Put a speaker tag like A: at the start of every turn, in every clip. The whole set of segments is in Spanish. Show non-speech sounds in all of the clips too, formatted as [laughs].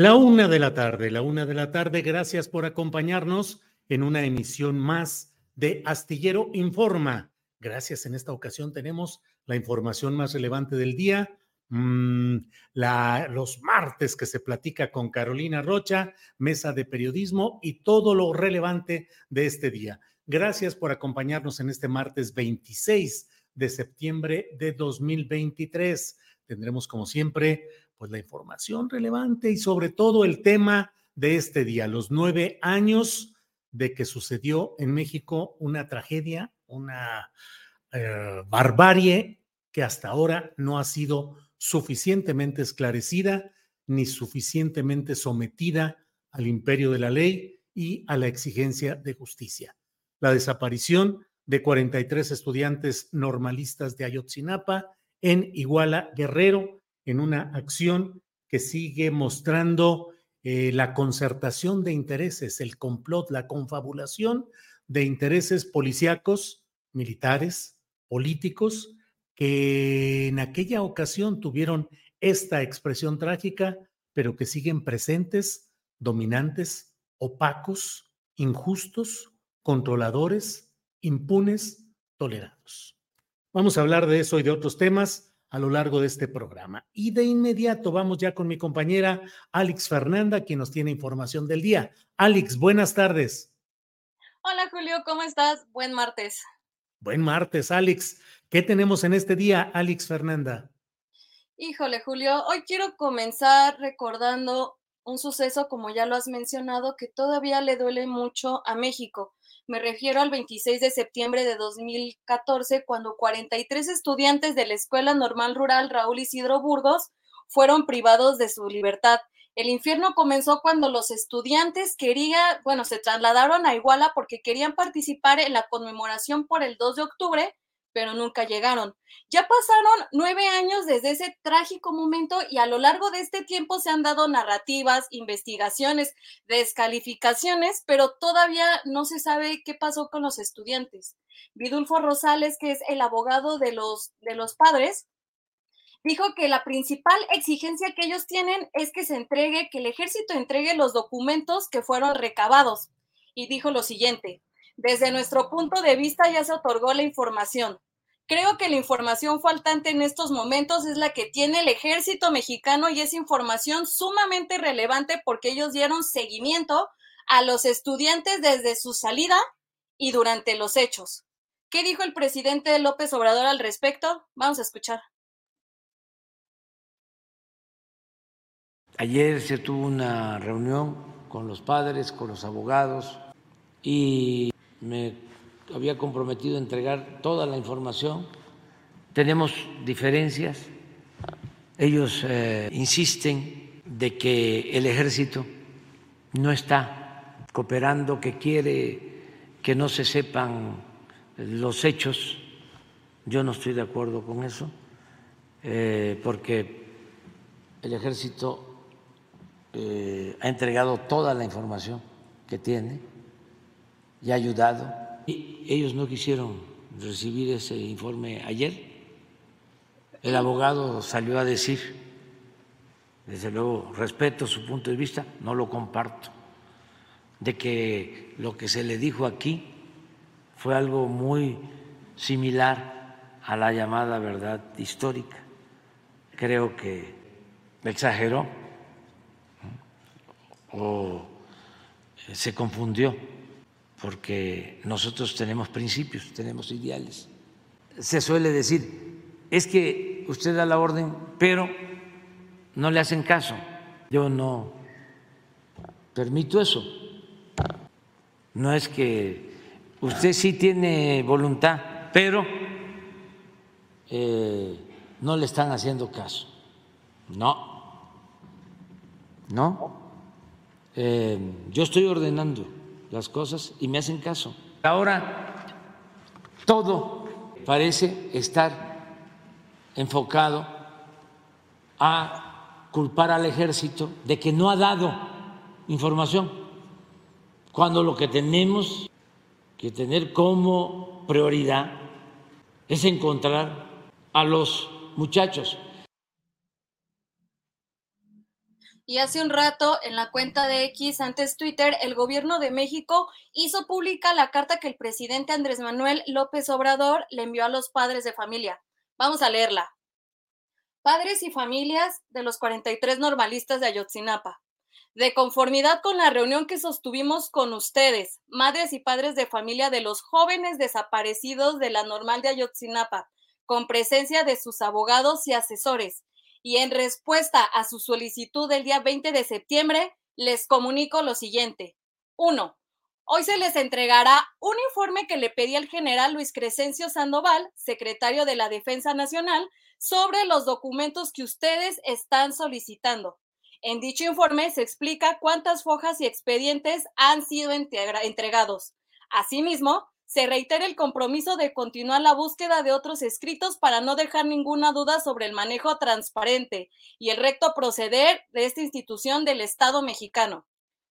A: La una de la tarde, la una de la tarde, gracias por acompañarnos en una emisión más de Astillero Informa. Gracias, en esta ocasión tenemos la información más relevante del día, mm, los martes que se platica con Carolina Rocha, mesa de periodismo y todo lo relevante de este día. Gracias por acompañarnos en este martes 26 de septiembre de 2023. Tendremos, como siempre, pues la información relevante y sobre todo el tema de este día, los nueve años de que sucedió en México una tragedia, una eh, barbarie que hasta ahora no ha sido suficientemente esclarecida ni suficientemente sometida al imperio de la ley y a la exigencia de justicia. La desaparición de 43 estudiantes normalistas de Ayotzinapa en Iguala Guerrero, en una acción que sigue mostrando eh, la concertación de intereses, el complot, la confabulación de intereses policíacos, militares, políticos, que en aquella ocasión tuvieron esta expresión trágica, pero que siguen presentes, dominantes, opacos, injustos, controladores, impunes, tolerados. Vamos a hablar de eso y de otros temas a lo largo de este programa. Y de inmediato vamos ya con mi compañera Alex Fernanda, quien nos tiene información del día. Alex, buenas tardes.
B: Hola Julio, ¿cómo estás? Buen martes.
A: Buen martes, Alex. ¿Qué tenemos en este día, Alex Fernanda?
B: Híjole, Julio, hoy quiero comenzar recordando un suceso, como ya lo has mencionado, que todavía le duele mucho a México. Me refiero al 26 de septiembre de 2014, cuando 43 estudiantes de la Escuela Normal Rural Raúl Isidro Burgos fueron privados de su libertad. El infierno comenzó cuando los estudiantes querían, bueno, se trasladaron a Iguala porque querían participar en la conmemoración por el 2 de octubre pero nunca llegaron. Ya pasaron nueve años desde ese trágico momento y a lo largo de este tiempo se han dado narrativas, investigaciones, descalificaciones, pero todavía no se sabe qué pasó con los estudiantes. Vidulfo Rosales, que es el abogado de los, de los padres, dijo que la principal exigencia que ellos tienen es que se entregue, que el ejército entregue los documentos que fueron recabados. Y dijo lo siguiente, desde nuestro punto de vista ya se otorgó la información. Creo que la información faltante en estos momentos es la que tiene el ejército mexicano y es información sumamente relevante porque ellos dieron seguimiento a los estudiantes desde su salida y durante los hechos. ¿Qué dijo el presidente López Obrador al respecto? Vamos a escuchar.
C: Ayer se tuvo una reunión con los padres, con los abogados y me había comprometido a entregar toda la información. Tenemos diferencias, ellos eh, insisten de que el ejército no está cooperando, que quiere que no se sepan los hechos. Yo no estoy de acuerdo con eso, eh, porque el ejército eh, ha entregado toda la información que tiene y ayudado. Ellos no quisieron recibir ese informe ayer. El abogado salió a decir, desde luego respeto su punto de vista, no lo comparto, de que lo que se le dijo aquí fue algo muy similar a la llamada verdad histórica. Creo que exageró o se confundió, porque nosotros tenemos principios, tenemos ideales. Se suele decir, es que usted da la orden, pero no le hacen caso. Yo no permito eso. No es que usted sí tiene voluntad, pero eh, no le están haciendo caso. No, no. Eh, yo estoy ordenando las cosas y me hacen caso. Ahora todo parece estar enfocado a culpar al ejército de que no ha dado información, cuando lo que tenemos que tener como prioridad es encontrar a los muchachos
B: Y hace un rato, en la cuenta de X, antes Twitter, el gobierno de México hizo pública la carta que el presidente Andrés Manuel López Obrador le envió a los padres de familia. Vamos a leerla. Padres y familias de los 43 normalistas de Ayotzinapa. De conformidad con la reunión que sostuvimos con ustedes, madres y padres de familia de los jóvenes desaparecidos de la normal de Ayotzinapa, con presencia de sus abogados y asesores, y en respuesta a su solicitud del día 20 de septiembre, les comunico lo siguiente. Uno, Hoy se les entregará un informe que le pedí al general Luis Crescencio Sandoval, secretario de la Defensa Nacional, sobre los documentos que ustedes están solicitando. En dicho informe se explica cuántas fojas y expedientes han sido entregados. Asimismo, se reitera el compromiso de continuar la búsqueda de otros escritos para no dejar ninguna duda sobre el manejo transparente y el recto proceder de esta institución del Estado mexicano.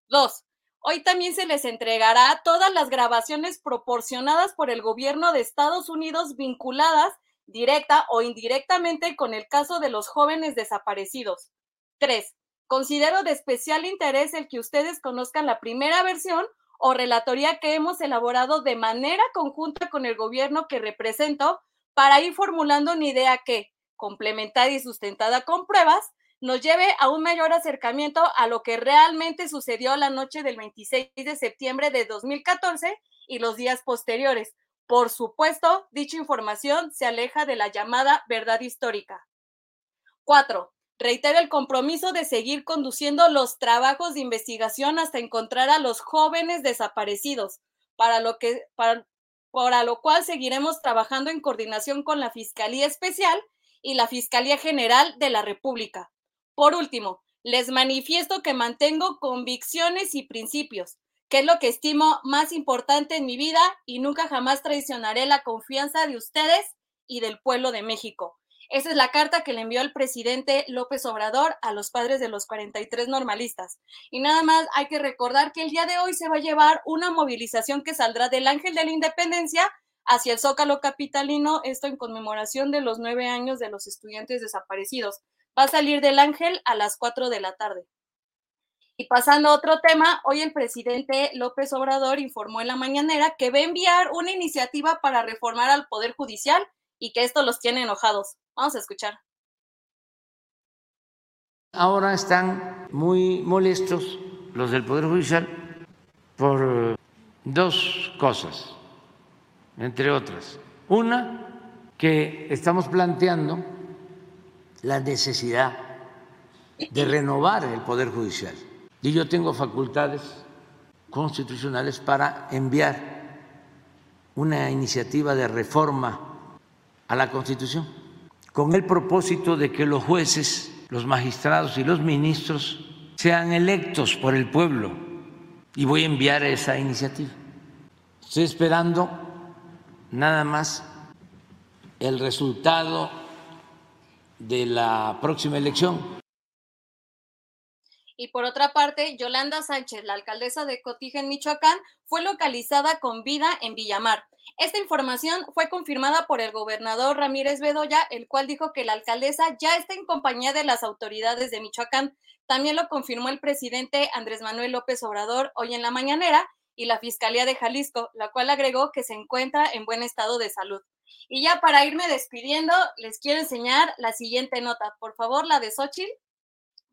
B: Dos, hoy también se les entregará todas las grabaciones proporcionadas por el gobierno de Estados Unidos vinculadas directa o indirectamente con el caso de los jóvenes desaparecidos. Tres, considero de especial interés el que ustedes conozcan la primera versión o relatoría que hemos elaborado de manera conjunta con el gobierno que represento para ir formulando una idea que, complementada y sustentada con pruebas, nos lleve a un mayor acercamiento a lo que realmente sucedió la noche del 26 de septiembre de 2014 y los días posteriores. Por supuesto, dicha información se aleja de la llamada verdad histórica. 4. Reitero el compromiso de seguir conduciendo los trabajos de investigación hasta encontrar a los jóvenes desaparecidos, para lo, que, para, para lo cual seguiremos trabajando en coordinación con la Fiscalía Especial y la Fiscalía General de la República. Por último, les manifiesto que mantengo convicciones y principios, que es lo que estimo más importante en mi vida y nunca jamás traicionaré la confianza de ustedes y del pueblo de México. Esa es la carta que le envió el presidente López Obrador a los padres de los 43 normalistas. Y nada más hay que recordar que el día de hoy se va a llevar una movilización que saldrá del Ángel de la Independencia hacia el Zócalo Capitalino, esto en conmemoración de los nueve años de los estudiantes desaparecidos. Va a salir del Ángel a las cuatro de la tarde. Y pasando a otro tema, hoy el presidente López Obrador informó en la mañanera que va a enviar una iniciativa para reformar al Poder Judicial y que esto los tiene enojados. Vamos a escuchar.
C: Ahora están muy molestos los del Poder Judicial por dos cosas, entre otras. Una, que estamos planteando la necesidad de renovar el Poder Judicial. Y yo tengo facultades constitucionales para enviar una iniciativa de reforma a la Constitución, con el propósito de que los jueces los magistrados y los ministros sean electos por el pueblo y voy a enviar esa iniciativa. Estoy esperando nada más el resultado de la próxima elección.
B: Y por otra parte, Yolanda Sánchez, la alcaldesa de Cotija en Michoacán, fue localizada con vida en Villamar. Esta información fue confirmada por el gobernador Ramírez Bedoya, el cual dijo que la alcaldesa ya está en compañía de las autoridades de Michoacán. También lo confirmó el presidente Andrés Manuel López Obrador hoy en la mañanera y la Fiscalía de Jalisco, la cual agregó que se encuentra en buen estado de salud. Y ya para irme despidiendo, les quiero enseñar la siguiente nota. Por favor, la de Xochitl,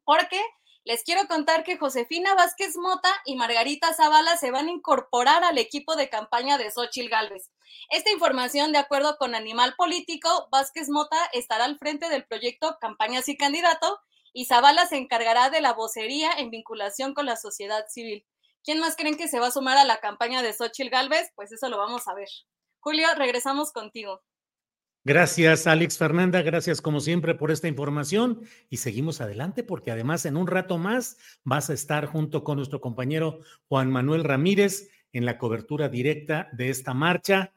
B: porque les quiero contar que Josefina Vázquez Mota y Margarita Zavala se van a incorporar al equipo de campaña de Xochitl Gálvez. Esta información, de acuerdo con Animal Político, Vázquez Mota estará al frente del proyecto Campañas y Candidato y Zavala se encargará de la vocería en vinculación con la sociedad civil. ¿Quién más creen que se va a sumar a la campaña de Xochitl Gálvez? Pues eso lo vamos a ver. Julio, regresamos contigo.
A: Gracias, Alex Fernanda. Gracias, como siempre, por esta información. Y seguimos adelante, porque además, en un rato más, vas a estar junto con nuestro compañero Juan Manuel Ramírez en la cobertura directa de esta marcha.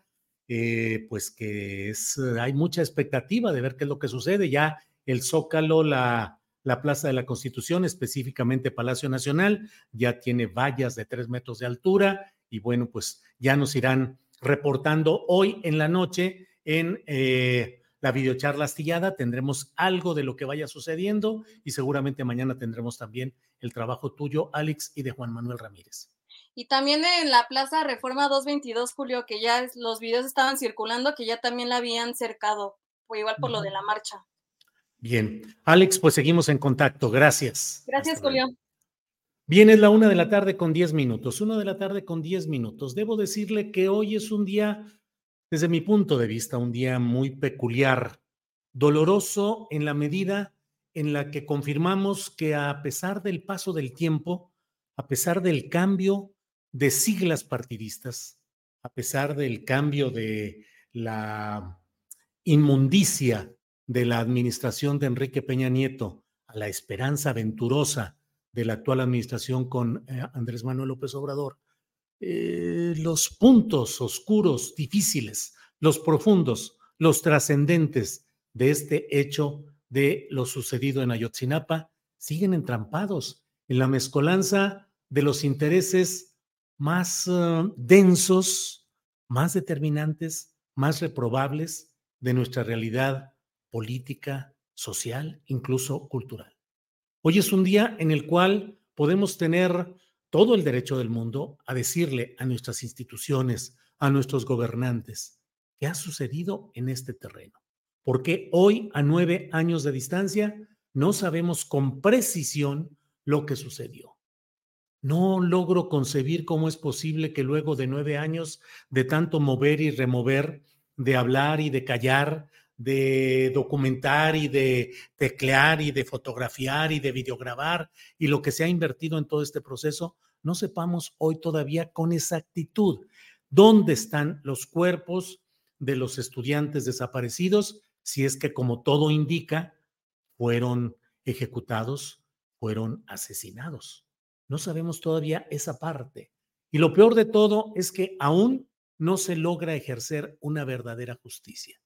A: Eh, pues que es, hay mucha expectativa de ver qué es lo que sucede. Ya el Zócalo, la, la Plaza de la Constitución, específicamente Palacio Nacional, ya tiene vallas de tres metros de altura. Y bueno, pues ya nos irán reportando hoy en la noche en eh, la videocharla astillada. Tendremos algo de lo que vaya sucediendo y seguramente mañana tendremos también el trabajo tuyo, Alex, y de Juan Manuel Ramírez.
B: Y también en la Plaza Reforma 222, Julio, que ya los videos estaban circulando, que ya también la habían cercado, fue igual por lo de la marcha.
A: Bien. Alex, pues seguimos en contacto. Gracias.
B: Gracias, Julio.
A: Bien, es la una de la tarde con diez minutos. Una de la tarde con diez minutos. Debo decirle que hoy es un día desde mi punto de vista, un día muy peculiar, doloroso en la medida en la que confirmamos que a pesar del paso del tiempo, a pesar del cambio de siglas partidistas, a pesar del cambio de la inmundicia de la administración de Enrique Peña Nieto a la esperanza venturosa de la actual administración con eh, Andrés Manuel López Obrador, eh, los puntos oscuros, difíciles, los profundos, los trascendentes de este hecho de lo sucedido en Ayotzinapa siguen entrampados en la mezcolanza de los intereses más eh, densos, más determinantes, más reprobables de nuestra realidad política, social, incluso cultural. Hoy es un día en el cual podemos tener todo el derecho del mundo a decirle a nuestras instituciones, a nuestros gobernantes, qué ha sucedido en este terreno. Porque hoy, a nueve años de distancia, no sabemos con precisión lo que sucedió. No logro concebir cómo es posible que luego de nueve años de tanto mover y remover, de hablar y de callar, de documentar y de teclear y de fotografiar y de videograbar y lo que se ha invertido en todo este proceso, no sepamos hoy todavía con exactitud dónde están los cuerpos de los estudiantes desaparecidos, si es que como todo indica, fueron ejecutados, fueron asesinados. No sabemos todavía esa parte. Y lo peor de todo es que aún no se logra ejercer una verdadera justicia.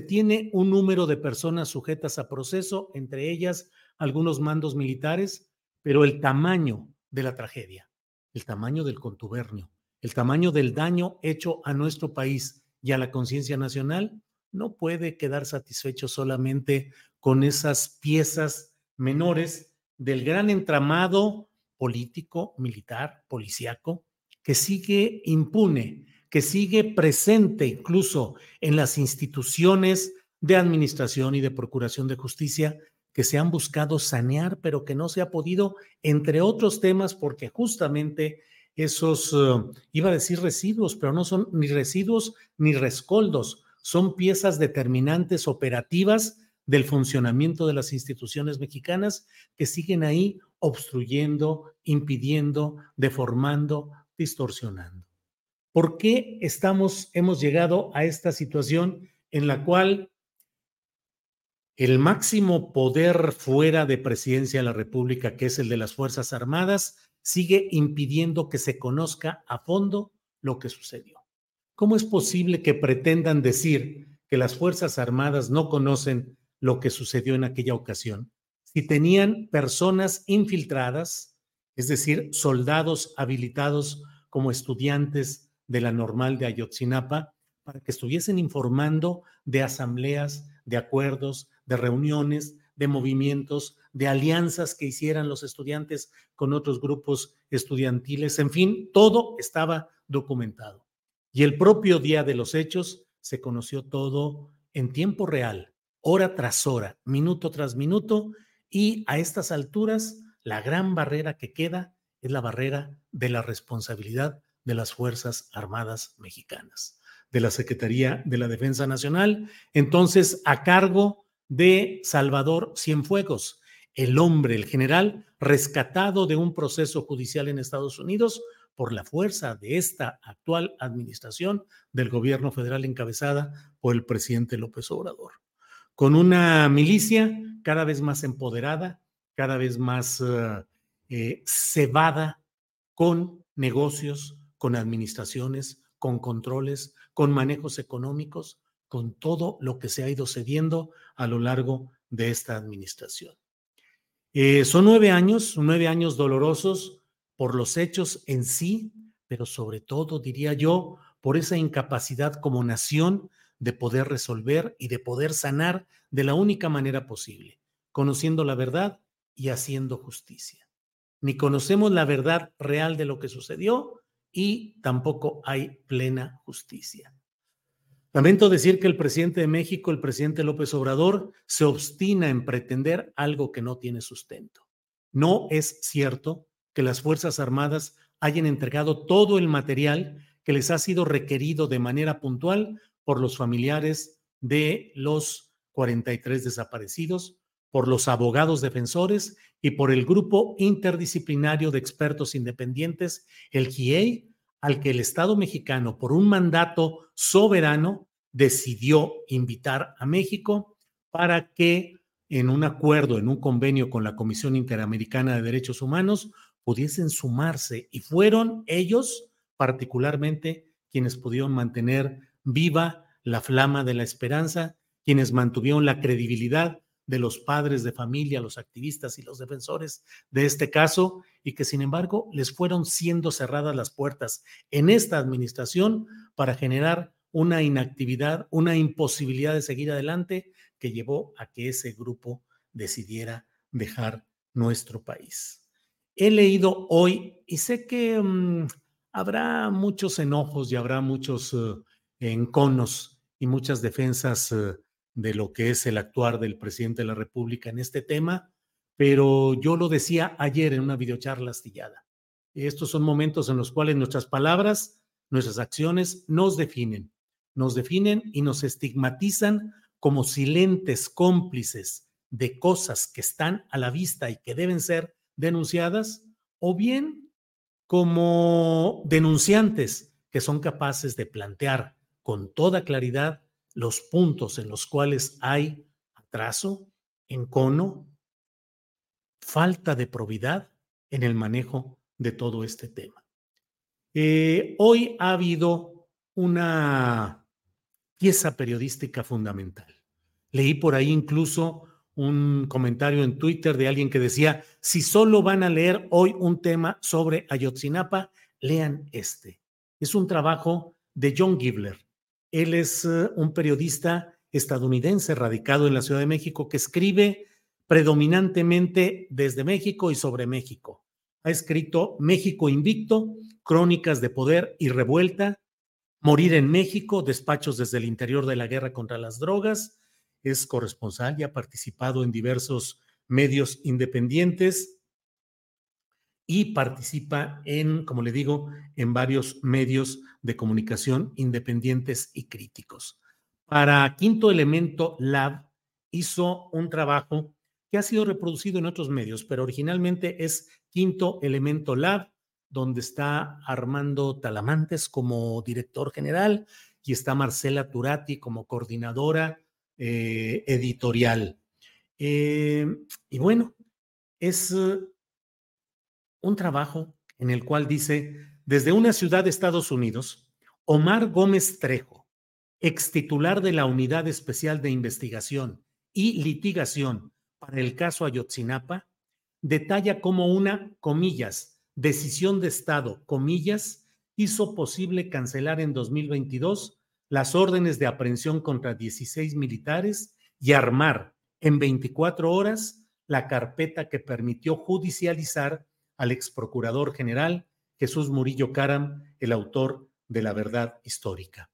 A: Tiene un número de personas sujetas a proceso, entre ellas algunos mandos militares, pero el tamaño de la tragedia, el tamaño del contubernio, el tamaño del daño hecho a nuestro país y a la conciencia nacional, no puede quedar satisfecho solamente con esas piezas menores del gran entramado político, militar, policiaco, que sigue impune que sigue presente incluso en las instituciones de administración y de procuración de justicia que se han buscado sanear, pero que no se ha podido, entre otros temas, porque justamente esos, eh, iba a decir residuos, pero no son ni residuos ni rescoldos, son piezas determinantes operativas del funcionamiento de las instituciones mexicanas que siguen ahí obstruyendo, impidiendo, deformando, distorsionando. ¿Por qué estamos, hemos llegado a esta situación en la cual el máximo poder fuera de presidencia de la República, que es el de las Fuerzas Armadas, sigue impidiendo que se conozca a fondo lo que sucedió. ¿Cómo es posible que pretendan decir que las Fuerzas Armadas no conocen lo que sucedió en aquella ocasión? Si tenían personas infiltradas, es decir, soldados habilitados como estudiantes de la normal de Ayotzinapa, para que estuviesen informando de asambleas, de acuerdos, de reuniones, de movimientos, de alianzas que hicieran los estudiantes con otros grupos estudiantiles, en fin, todo estaba documentado. Y el propio día de los hechos se conoció todo en tiempo real, hora tras hora, minuto tras minuto, y a estas alturas la gran barrera que queda es la barrera de la responsabilidad de las Fuerzas Armadas Mexicanas, de la Secretaría de la Defensa Nacional, entonces a cargo de Salvador Cienfuegos, el hombre, el general, rescatado de un proceso judicial en Estados Unidos por la fuerza de esta actual administración del gobierno federal encabezada por el presidente López Obrador. Con una milicia cada vez más empoderada, cada vez más uh, eh, cebada con negocios, con administraciones, con controles, con manejos económicos, con todo lo que se ha ido cediendo a lo largo de esta administración. Eh, son nueve años, nueve años dolorosos por los hechos en sí, pero sobre todo, diría yo, por esa incapacidad como nación de poder resolver y de poder sanar de la única manera posible, conociendo la verdad y haciendo justicia. Ni conocemos la verdad real de lo que sucedió y tampoco hay plena justicia. Lamento decir que el presidente de México, el presidente López Obrador, se obstina en pretender algo que no tiene sustento. No es cierto que las Fuerzas Armadas hayan entregado todo el material que les ha sido requerido de manera puntual por los familiares de los 43 desaparecidos, por los abogados defensores y por el grupo interdisciplinario de expertos independientes, el GIEI, al que el Estado mexicano, por un mandato soberano, decidió invitar a México para que en un acuerdo, en un convenio con la Comisión Interamericana de Derechos Humanos, pudiesen sumarse y fueron ellos particularmente quienes pudieron mantener viva la flama de la esperanza, quienes mantuvieron la credibilidad de los padres de familia, los activistas y los defensores de este caso, y que sin embargo les fueron siendo cerradas las puertas en esta administración para generar una inactividad, una imposibilidad de seguir adelante que llevó a que ese grupo decidiera dejar nuestro país. He leído hoy y sé que mm, habrá muchos enojos y habrá muchos uh, enconos y muchas defensas uh, de lo que es el actuar del presidente de la República en este tema, pero yo lo decía ayer en una videocharla astillada. Estos son momentos en los cuales nuestras palabras, nuestras acciones nos definen, nos definen y nos estigmatizan como silentes cómplices de cosas que están a la vista y que deben ser denunciadas o bien como denunciantes que son capaces de plantear con toda claridad los puntos en los cuales hay atraso, encono, falta de probidad en el manejo de todo este tema. Eh, hoy ha habido una pieza periodística fundamental. Leí por ahí incluso un comentario en Twitter de alguien que decía, si solo van a leer hoy un tema sobre Ayotzinapa, lean este. Es un trabajo de John Gibler. Él es eh, un periodista estadounidense radicado en la Ciudad de México que escribe predominantemente desde México y sobre México. Ha escrito México Invicto, Crónicas de Poder y Revuelta, Morir en México, Despachos desde el interior de la guerra contra las drogas, es corresponsal y ha participado en diversos medios independientes y participa en, como le digo, en varios medios de comunicación independientes y críticos. Para Quinto Elemento Lab hizo un trabajo que ha sido reproducido en otros medios, pero originalmente es Quinto Elemento Lab, donde está Armando Talamantes como director general y está Marcela Turati como coordinadora eh, editorial. Eh, y bueno, es un trabajo en el cual dice, desde una ciudad de Estados Unidos, Omar Gómez Trejo, ex titular de la Unidad Especial de Investigación y Litigación para el caso Ayotzinapa, detalla cómo una, comillas, decisión de Estado, comillas, hizo posible cancelar en 2022 las órdenes de aprehensión contra 16 militares y armar en 24 horas la carpeta que permitió judicializar al ex procurador general Jesús Murillo Caram, el autor de la verdad histórica.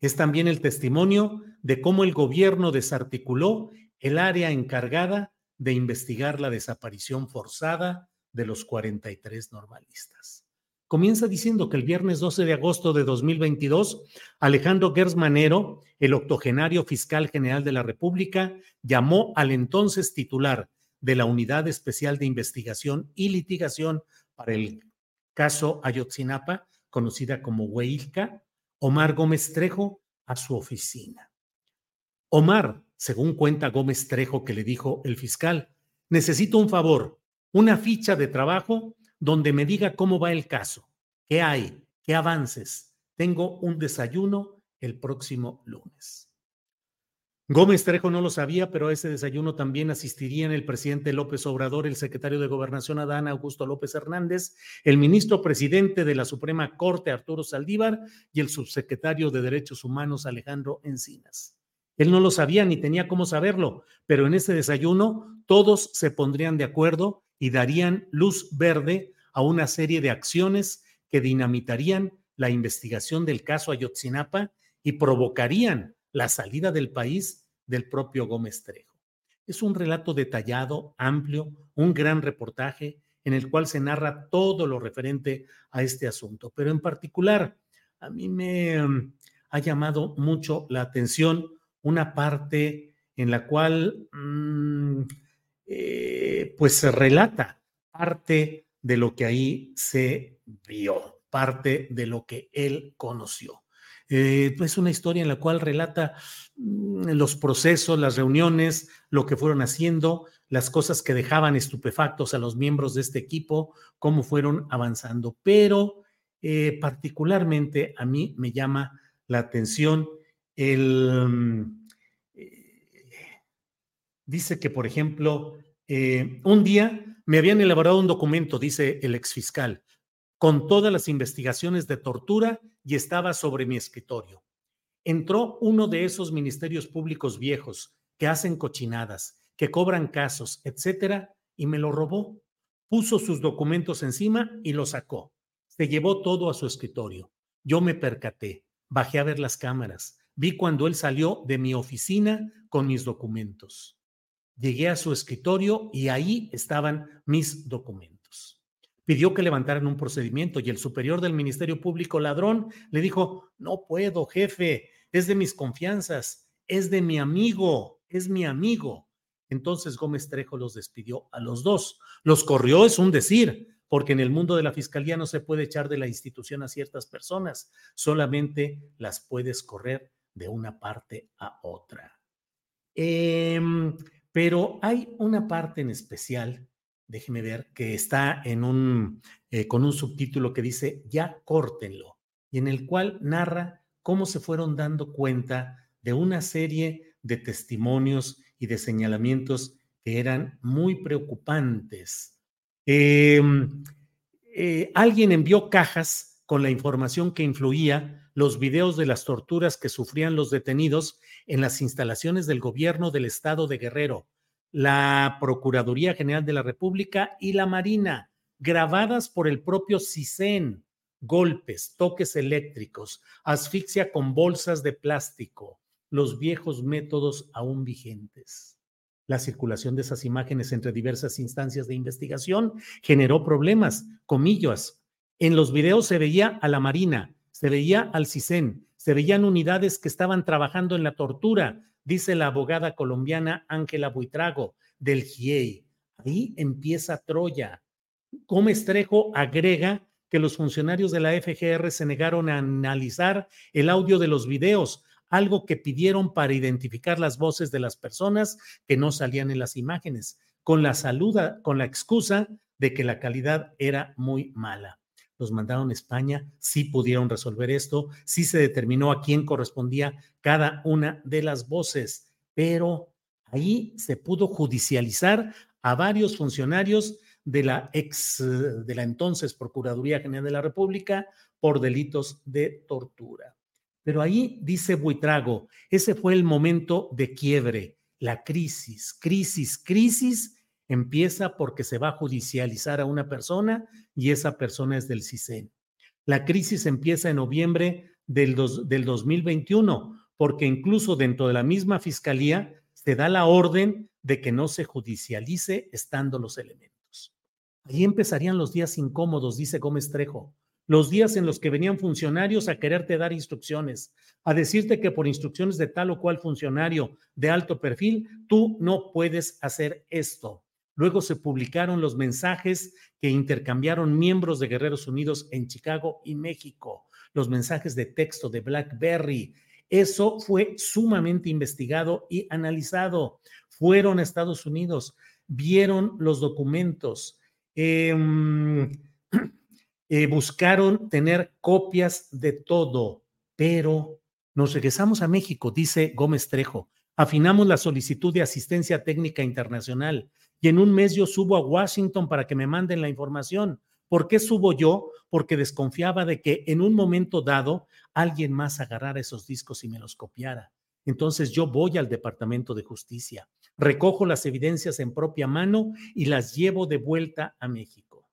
A: Es también el testimonio de cómo el gobierno desarticuló el área encargada de investigar la desaparición forzada de los 43 normalistas. Comienza diciendo que el viernes 12 de agosto de 2022, Alejandro Gersmanero, el octogenario fiscal general de la República, llamó al entonces titular de la Unidad Especial de Investigación y Litigación para el caso Ayotzinapa, conocida como Hueilca, Omar Gómez Trejo, a su oficina. Omar, según cuenta Gómez Trejo que le dijo el fiscal, necesito un favor, una ficha de trabajo donde me diga cómo va el caso, qué hay, qué avances. Tengo un desayuno el próximo lunes. Gómez Trejo no lo sabía, pero a ese desayuno también asistirían el presidente López Obrador, el secretario de Gobernación Adán Augusto López Hernández, el ministro presidente de la Suprema Corte Arturo Saldívar y el subsecretario de Derechos Humanos Alejandro Encinas. Él no lo sabía ni tenía cómo saberlo, pero en ese desayuno todos se pondrían de acuerdo y darían luz verde a una serie de acciones que dinamitarían la investigación del caso Ayotzinapa y provocarían la salida del país del propio Gómez Trejo. Es un relato detallado, amplio, un gran reportaje en el cual se narra todo lo referente a este asunto, pero en particular a mí me mm, ha llamado mucho la atención una parte en la cual mm, eh, pues se relata parte de lo que ahí se vio, parte de lo que él conoció. Eh, es una historia en la cual relata mm, los procesos, las reuniones, lo que fueron haciendo, las cosas que dejaban estupefactos a los miembros de este equipo, cómo fueron avanzando. Pero eh, particularmente a mí me llama la atención el... Mm, eh, dice que, por ejemplo, un día me habían elaborado un documento, dice el exfiscal, con todas las investigaciones de tortura y estaba sobre mi escritorio. Entró uno de esos ministerios públicos viejos que hacen cochinadas, que cobran casos, etcétera, y me lo robó. Puso sus documentos encima y lo sacó. Se llevó todo a su escritorio. Yo me percaté, bajé a ver las cámaras, vi cuando él salió de mi oficina con mis documentos. Llegué a su escritorio y ahí estaban mis documentos pidió que levantaran un procedimiento y el superior del Ministerio Público, ladrón, le dijo, no puedo, jefe, es de mis confianzas, es de mi amigo, es mi amigo. Entonces Gómez Trejo los despidió a los dos. Los corrió, es un decir, porque en el mundo de la fiscalía no se puede echar de la institución a ciertas personas, solamente las puedes correr de una parte a otra. Em, pero hay una parte en especial déjeme ver, que está en un, eh, con un subtítulo que dice Ya córtenlo, y en el cual narra cómo se fueron dando cuenta de una serie de testimonios y de señalamientos que eran muy preocupantes. Em, eh, alguien envió cajas con la información que influía los videos de las torturas que sufrían los detenidos en las instalaciones del gobierno del estado de Guerrero, la Procuraduría General de la República y la Marina, grabadas por el propio CISEN, golpes, toques eléctricos, asfixia con bolsas de plástico, los viejos métodos aún vigentes. La circulación de esas imágenes entre diversas instancias de investigación generó problemas, comillas. En los videos se veía a la Marina, se veía al CISEN, se veían unidades que estaban trabajando en la tortura, dice la abogada colombiana Ángela Buitrago del GIEI. Ahí empieza Troya. Gómez Trejo agrega que los funcionarios de la FGR se negaron a analizar el audio de los videos, algo que pidieron para identificar las voces de las personas que no salían en las imágenes, con la saluda, con la excusa de que la calidad era muy mala. Los mandaron a España, sí pudieron resolver esto, sí se determinó a quién correspondía cada una de las voces, pero ahí se pudo judicializar a varios funcionarios de la ex, de la entonces Procuraduría General de la República por delitos de tortura. Pero ahí dice Buitrago, ese fue el momento de quiebre, la crisis, crisis, crisis empieza porque se va a judicializar a una persona y esa persona es del CISEN. La crisis empieza en noviembre del, del 2021 porque incluso dentro de la misma fiscalía se da la orden de que no se judicialice estando los elementos. Ahí empezarían los días incómodos, dice Gómez Trejo, los días en los que venían funcionarios a quererte dar instrucciones, a decirte que por instrucciones de tal o cual funcionario de alto perfil, tú no puedes hacer esto. Luego se publicaron los mensajes que intercambiaron miembros de Guerreros Unidos en Chicago y México, los mensajes de texto de BlackBerry. Eso fue sumamente investigado y analizado. Fueron a Estados Unidos, vieron los documentos. Eh, [clears throat] eh, buscaron tener copias de todo, pero nos regresamos a México, dice Gómez Trejo. Afinamos la solicitud de asistencia técnica internacional y en un mes yo subo a Washington para que me manden la información. ¿Por qué subo yo? Porque desconfiaba de que en un momento dado alguien más agarrara esos discos y me los copiara. Entonces yo voy al Departamento de Justicia, recojo las evidencias en propia mano y las llevo de vuelta a México.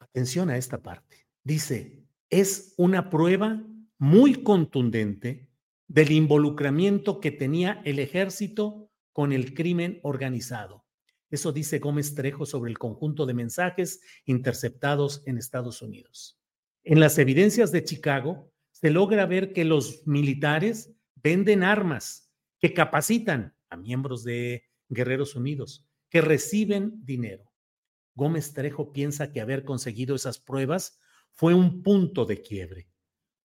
A: Atención a esta parte. Dice, es una prueba muy contundente del involucramiento que tenía el ejército con el crimen organizado. Eso dice Gómez Trejo sobre el conjunto de mensajes interceptados en Estados Unidos. En las evidencias de Chicago se logra ver que los militares venden armas, que capacitan a miembros de Guerreros Unidos, que reciben dinero. Gómez Trejo piensa que haber conseguido esas pruebas fue un punto de quiebre.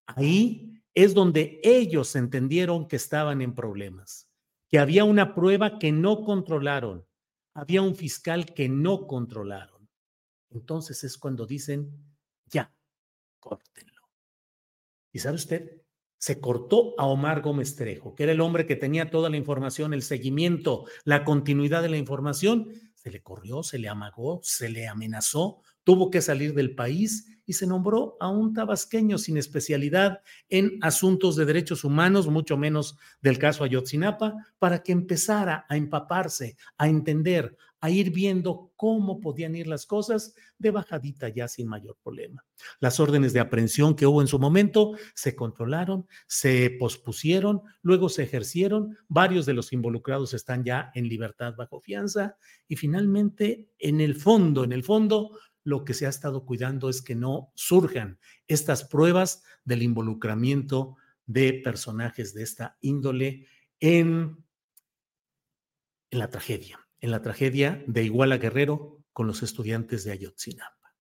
A: Ahí es donde ellos entendieron que estaban en problemas, que había una prueba que no controlaron, había un fiscal que no controlaron. Entonces es cuando dicen, ya, córtenlo. ¿Y sabe usted? Se cortó a Omar Gómez Trejo, que era el hombre que tenía toda la información, el seguimiento, la continuidad de la información, se le corrió, se le amagó, se le amenazó, tuvo que salir del país y se nombró a un tabasqueño sin especialidad en asuntos de derechos humanos, mucho menos del caso Ayotzinapa, para que empezara a empaparse, a entender, a ir viendo cómo podían ir las cosas de bajadita ya sin mayor problema. Las órdenes de aprehensión que hubo en su momento se controlaron, se pospusieron, luego se ejercieron, varios de los involucrados están ya en libertad bajo fianza y finalmente en el fondo, en el fondo, lo que se ha estado cuidando es que no surjan estas pruebas del involucramiento de personajes de esta índole en, en la tragedia en la tragedia de Iguala Guerrero con los estudiantes de Ayotzinapa.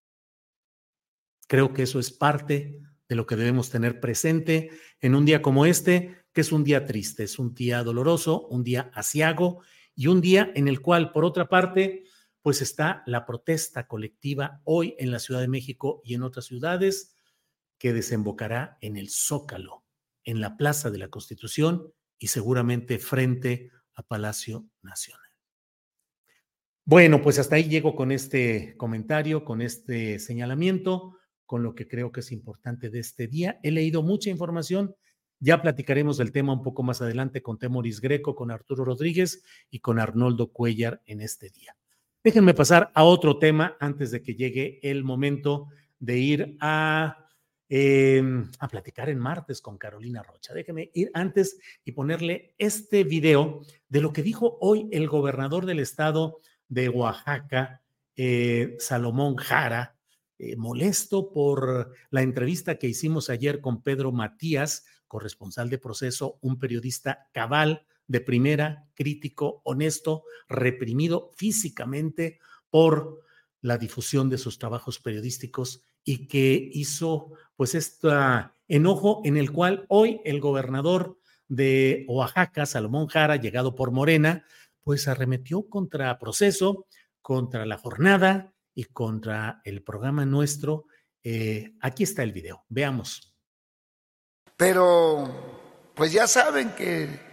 A: Creo que eso es parte de lo que debemos tener presente en un día como este, que es un día triste, es un día doloroso, un día asiago y un día en el cual, por otra parte, pues está la protesta colectiva hoy en la Ciudad de México y en otras ciudades que desembocará en el Zócalo, en la Plaza de la Constitución y seguramente frente a Palacio Nacional. Bueno, pues hasta ahí llego con este comentario, con este señalamiento, con lo que creo que es importante de este día. He leído mucha información. Ya platicaremos del tema un poco más adelante con Temoris Greco, con Arturo Rodríguez y con Arnoldo Cuellar en este día. Déjenme pasar a otro tema antes de que llegue el momento de ir a, em, a platicar en martes con Carolina Rocha. Déjenme ir antes y ponerle este video de lo que dijo hoy el gobernador del estado de Oaxaca, eh, Salomón Jara, eh, molesto por la entrevista que hicimos ayer con Pedro Matías, corresponsal de proceso, un periodista cabal, de primera, crítico, honesto, reprimido físicamente por la difusión de sus trabajos periodísticos y que hizo pues este enojo en el cual hoy el gobernador de Oaxaca, Salomón Jara, llegado por Morena, pues arremetió contra Proceso, contra la jornada y contra el programa nuestro. Eh, aquí está el video, veamos.
D: Pero, pues ya saben que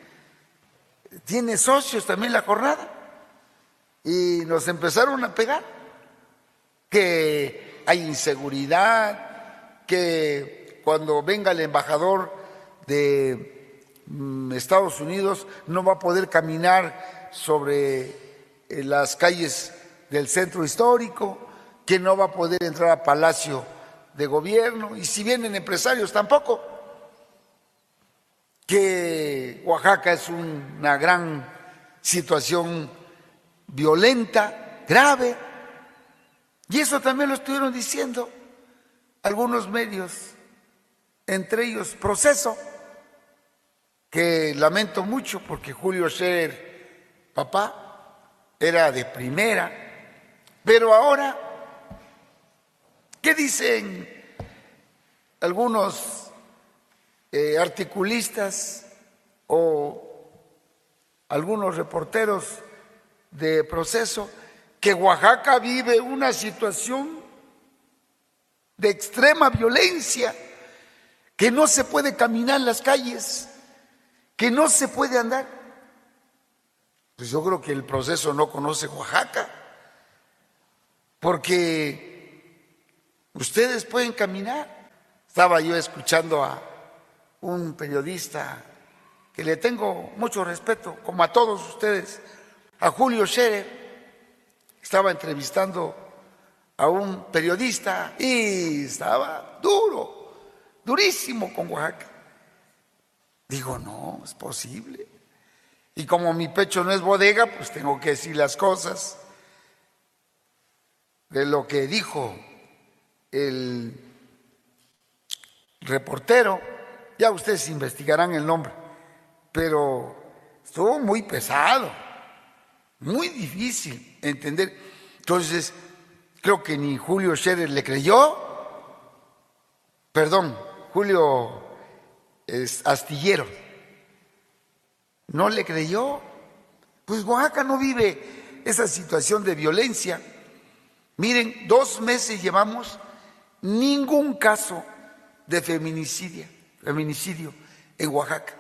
D: tiene socios también la jornada. Y nos empezaron a pegar, que hay inseguridad, que cuando venga el embajador de mm, Estados Unidos no va a poder caminar sobre eh, las calles del centro histórico, que no va a poder entrar a Palacio de Gobierno, y si vienen empresarios tampoco, que Oaxaca es una gran situación violenta, grave, y eso también lo estuvieron diciendo algunos medios, entre ellos Proceso, que lamento mucho porque Julio Scherer, papá, era de primera, pero ahora, ¿qué dicen algunos eh, articulistas o algunos reporteros de proceso? Que Oaxaca vive una situación de extrema violencia, que no se puede caminar en las calles, que no se puede andar. Pues yo creo que el proceso no conoce Oaxaca porque ustedes pueden caminar. Estaba yo escuchando a un periodista que le tengo mucho respeto, como a todos ustedes, a Julio Scherer. Estaba entrevistando a un periodista y estaba duro, durísimo con Oaxaca. Digo, no, es posible. Y como mi pecho no es bodega, pues tengo que decir las cosas de lo que dijo el reportero, ya ustedes investigarán el nombre, pero estuvo muy pesado, muy difícil entender. Entonces, creo que ni Julio Scherer le creyó, perdón, Julio es Astillero, no le creyó. Pues Oaxaca no vive esa situación de violencia. Miren, dos meses llevamos ningún caso de feminicidio, feminicidio en Oaxaca.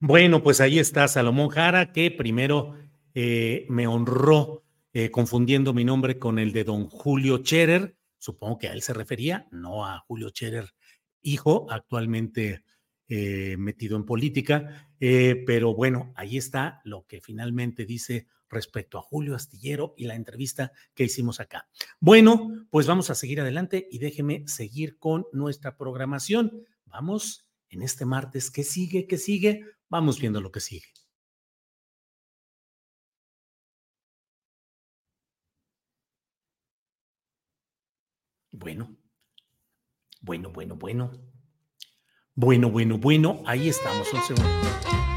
A: Bueno, pues ahí está Salomón Jara, que primero eh, me honró eh, confundiendo mi nombre con el de don Julio Cherer. Supongo que a él se refería, no a Julio Cherer, hijo, actualmente eh, metido en política. pero bueno, ahí está lo que finalmente dice respecto a Julio Astillero y la entrevista que hicimos acá. Bueno, pues vamos a seguir adelante y déjeme seguir con nuestra programación. Vamos en este martes, ¿qué sigue? ¿Qué sigue? Vamos viendo lo que sigue. Bueno, bueno, bueno, bueno. Bueno, bueno, bueno, ahí estamos. Un segundo.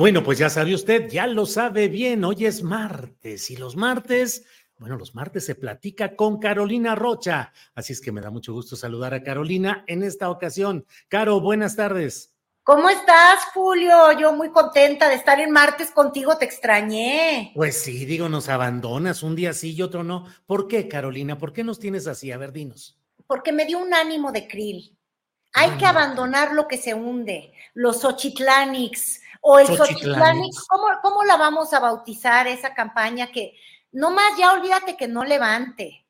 A: Bueno, pues ya sabe usted, ya lo sabe bien, hoy es martes y los martes, bueno, los martes se platica con Carolina Rocha, así es que me da mucho gusto saludar a Carolina en esta ocasión. Caro, buenas tardes.
E: ¿Cómo estás, Julio? Yo muy contenta de estar en martes contigo, te extrañé.
A: Pues sí, digo, nos abandonas un día sí y otro no. ¿Por qué, Carolina? ¿Por qué nos tienes así? A ver, dinos.
E: Porque me dio un ánimo de krill. Hay que abandonar lo que se hunde, los Ochitlanix, o el Xochitlánix, ¿cómo, ¿cómo la vamos a bautizar esa campaña que no más ya olvídate que no levante?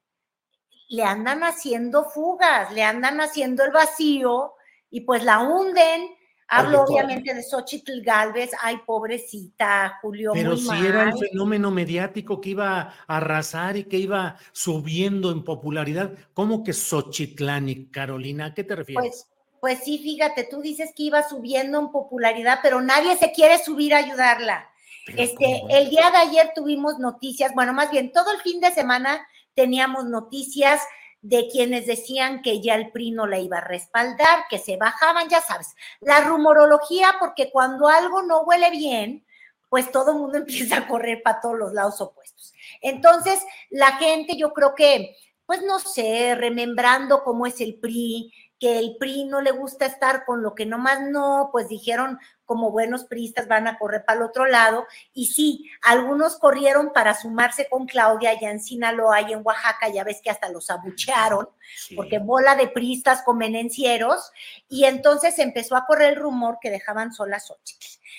E: Le andan haciendo fugas, le andan haciendo el vacío y pues la hunden. Hablo obviamente de Xochitl Galvez, ay, pobrecita, Julio.
A: Pero si era el fenómeno mediático que iba a arrasar y que iba subiendo en popularidad, ¿cómo que Xochitlán Carolina? ¿A qué te refieres?
E: Pues pues sí, fíjate, tú dices que iba subiendo en popularidad, pero nadie se quiere subir a ayudarla. este, el día de ayer tuvimos noticias, bueno, más bien todo el fin de semana teníamos noticias de quienes decían que ya el PRI no la iba a respaldar, que se bajaban, ya sabes, la rumorología, porque cuando algo no huele bien, pues todo el mundo [laughs] empieza a correr para todos los lados opuestos. Entonces, la gente, yo creo que, pues no sé, remembrando cómo es el PRI, que el PRI no le gusta estar con lo que nomás no, pues dijeron como buenos priistas van a correr para el otro lado. Y sí, algunos corrieron para sumarse con Claudia allá en Sinaloa y en Oaxaca, ya ves que hasta los abuchearon, porque bola de priistas convenencieros, y entonces empezó a correr el rumor que dejaban solas ocho.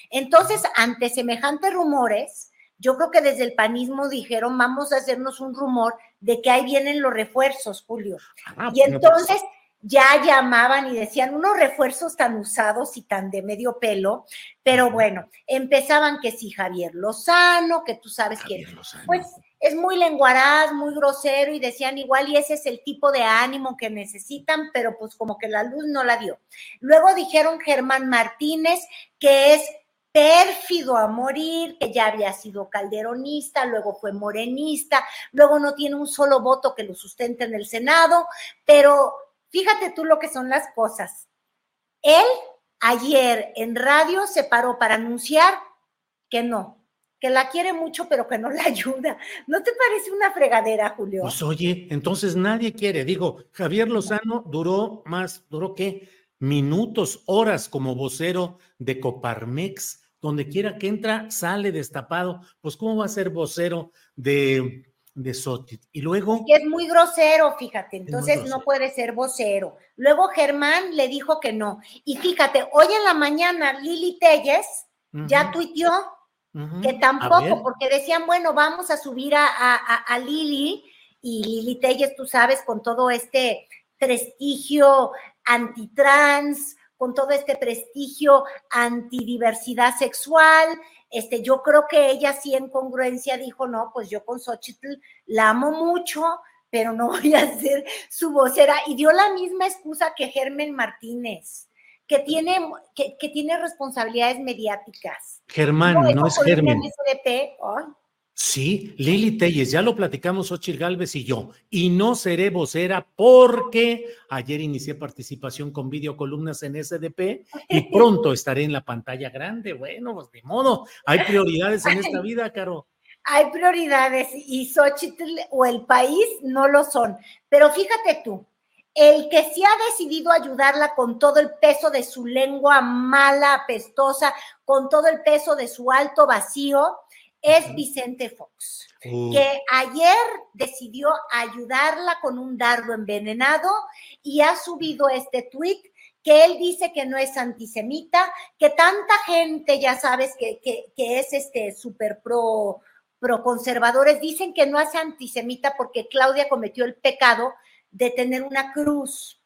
E: Entonces, ante semejantes rumores, yo creo que desde el panismo dijeron, vamos a hacernos un rumor de que ahí vienen los refuerzos, Julio. Ah, y entonces ya llamaban y decían unos refuerzos tan usados y tan de medio pelo, pero bueno, empezaban que si Javier Lozano, que tú sabes que pues es muy lenguaraz, muy grosero y decían igual y ese es el tipo de ánimo que necesitan, pero pues como que la luz no la dio. Luego dijeron Germán Martínez que es pérfido a morir, que ya había sido calderonista, luego fue morenista, luego no tiene un solo voto que lo sustente en el Senado, pero Fíjate tú lo que son las cosas. Él ayer en radio se paró para anunciar que no, que la quiere mucho, pero que no la ayuda. ¿No te parece una fregadera, Julio?
A: Pues oye, entonces nadie quiere. Digo, Javier Lozano duró más, duró qué? Minutos, horas como vocero de Coparmex. Donde quiera que entra, sale destapado. Pues, ¿cómo va a ser vocero de de Sotit. Y luego...
E: Es, es muy grosero, fíjate, entonces no puede ser vocero. Luego Germán le dijo que no. Y fíjate, hoy en la mañana Lili Telles ya tuiteó que tampoco, porque decían, bueno, vamos a subir a, a, Lili y Lili Telles, tú sabes, con todo este prestigio antitrans, con todo este prestigio antidiversidad sexual, este, yo creo que ella sí en congruencia dijo, no, pues yo con Xochitl la amo mucho, pero no [laughs] voy a ser su vocera. Y dio la misma excusa que Germán Martínez, que tiene, que, tiene responsabilidades mediáticas.
A: Germán, no, es Germán. Sí, Lili Telles, ya lo platicamos Ochil Galvez y yo, y no seré vocera porque ayer inicié participación con videocolumnas en SDP y [laughs] pronto estaré en la pantalla grande. Bueno, pues de modo, hay [laughs] prioridades en esta vida, Caro.
E: Hay prioridades y Xochitl o el país no lo son. Pero fíjate tú, el que sí ha decidido ayudarla con todo el peso de su lengua mala, apestosa, con todo el peso de su alto vacío, es Vicente Fox, que ayer decidió ayudarla con un dardo envenenado y ha subido este tweet que él dice que no es antisemita, que tanta gente, ya sabes, que, que, es este súper pro, pro conservadores, dicen que no es antisemita porque Claudia cometió el pecado de tener una cruz.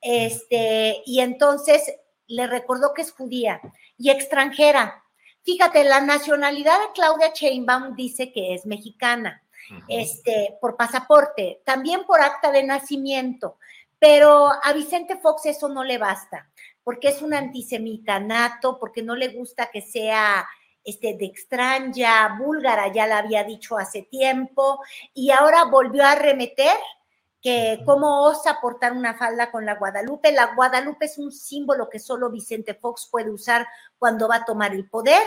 E: Este, y entonces le recordó que es judía y extranjera. Fíjate, la nacionalidad de Claudia Sheinbaum dice que es mexicana, este, por pasaporte, también por acta de nacimiento, pero a Vicente Fox eso no le basta, porque es un antisemita nato, porque no le gusta que sea este, de extraña, búlgara, ya la había dicho hace tiempo, y ahora volvió a remeter que cómo osa portar una falda con la Guadalupe. La Guadalupe es un símbolo que solo Vicente Fox puede usar cuando va a tomar el poder,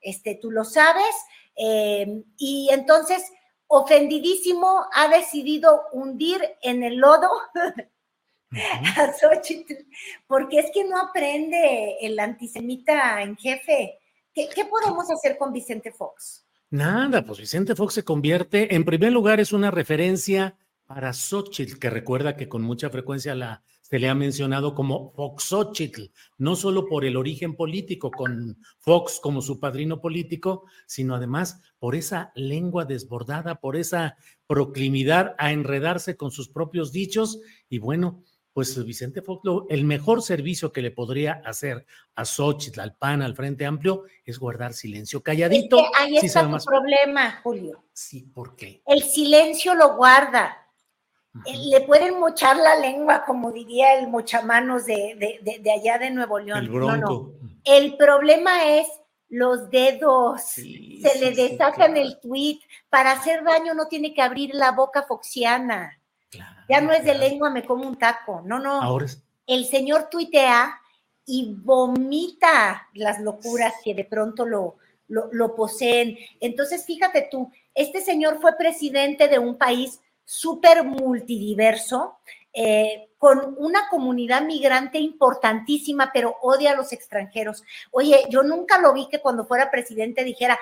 E: este, tú lo sabes, eh, y entonces, ofendidísimo, ha decidido hundir en el lodo [laughs] a Xochitl, porque es que no aprende el antisemita en jefe. ¿Qué, ¿Qué podemos hacer con Vicente Fox?
A: Nada, pues Vicente Fox se convierte, en primer lugar, es una referencia para Xochitl, que recuerda que con mucha frecuencia la, se le ha mencionado como Foxochitl, no solo por el origen político, con Fox como su padrino político, sino además por esa lengua desbordada, por esa proclimidad a enredarse con sus propios dichos. Y bueno, pues Vicente Fox, el mejor servicio que le podría hacer a Xochitl, al PAN, al Frente Amplio, es guardar silencio calladito.
E: ahí está problema, Julio.
A: Sí, ¿por qué?
E: El silencio lo guarda le pueden mochar la lengua, como diría el mochamanos de, de, de, allá de Nuevo León.
A: El bronco.
E: El problema es los dedos, se le desacan el tweet. Para hacer daño no tiene que abrir la boca foxiana. ya no es de lengua, me como un taco. No, no.
A: Ahora
E: El señor tuitea y vomita las locuras que de pronto lo, lo, poseen. Entonces, fíjate tú, este señor fue presidente de un país súper multidiverso, eh, con una comunidad migrante importantísima, pero odia a los extranjeros. Oye, yo nunca lo vi que cuando fuera presidente dijera,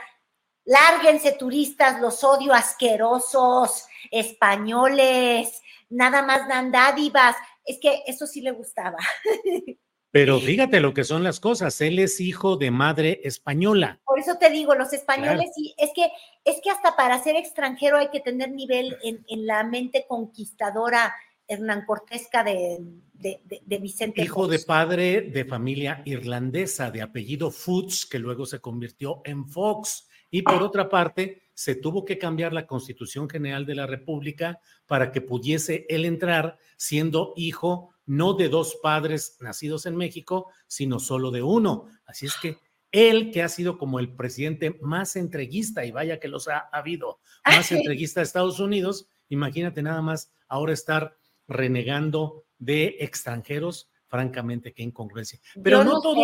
E: lárguense turistas, los odio asquerosos, españoles, nada más dan dádivas. Es que eso sí le gustaba. [laughs]
A: Pero fíjate lo que son las cosas, él es hijo de madre española.
E: Por eso te digo, los españoles sí, es que, es que hasta para ser extranjero hay que tener nivel en, en la mente conquistadora Hernán Cortesca de, de, Vicente.
A: Hijo de padre de familia irlandesa, de apellido Foods, que luego se convirtió en Fox. Y por otra parte, se tuvo que cambiar la Constitución General de la República para que pudiese él entrar siendo hijo no de dos padres nacidos en México, sino solo de uno. Así es que él, que ha sido como el presidente más entreguista, y vaya que los ha habido, más entreguista de Estados Unidos, imagínate nada más ahora estar renegando de extranjeros, francamente, qué incongruencia. Pero no, todo.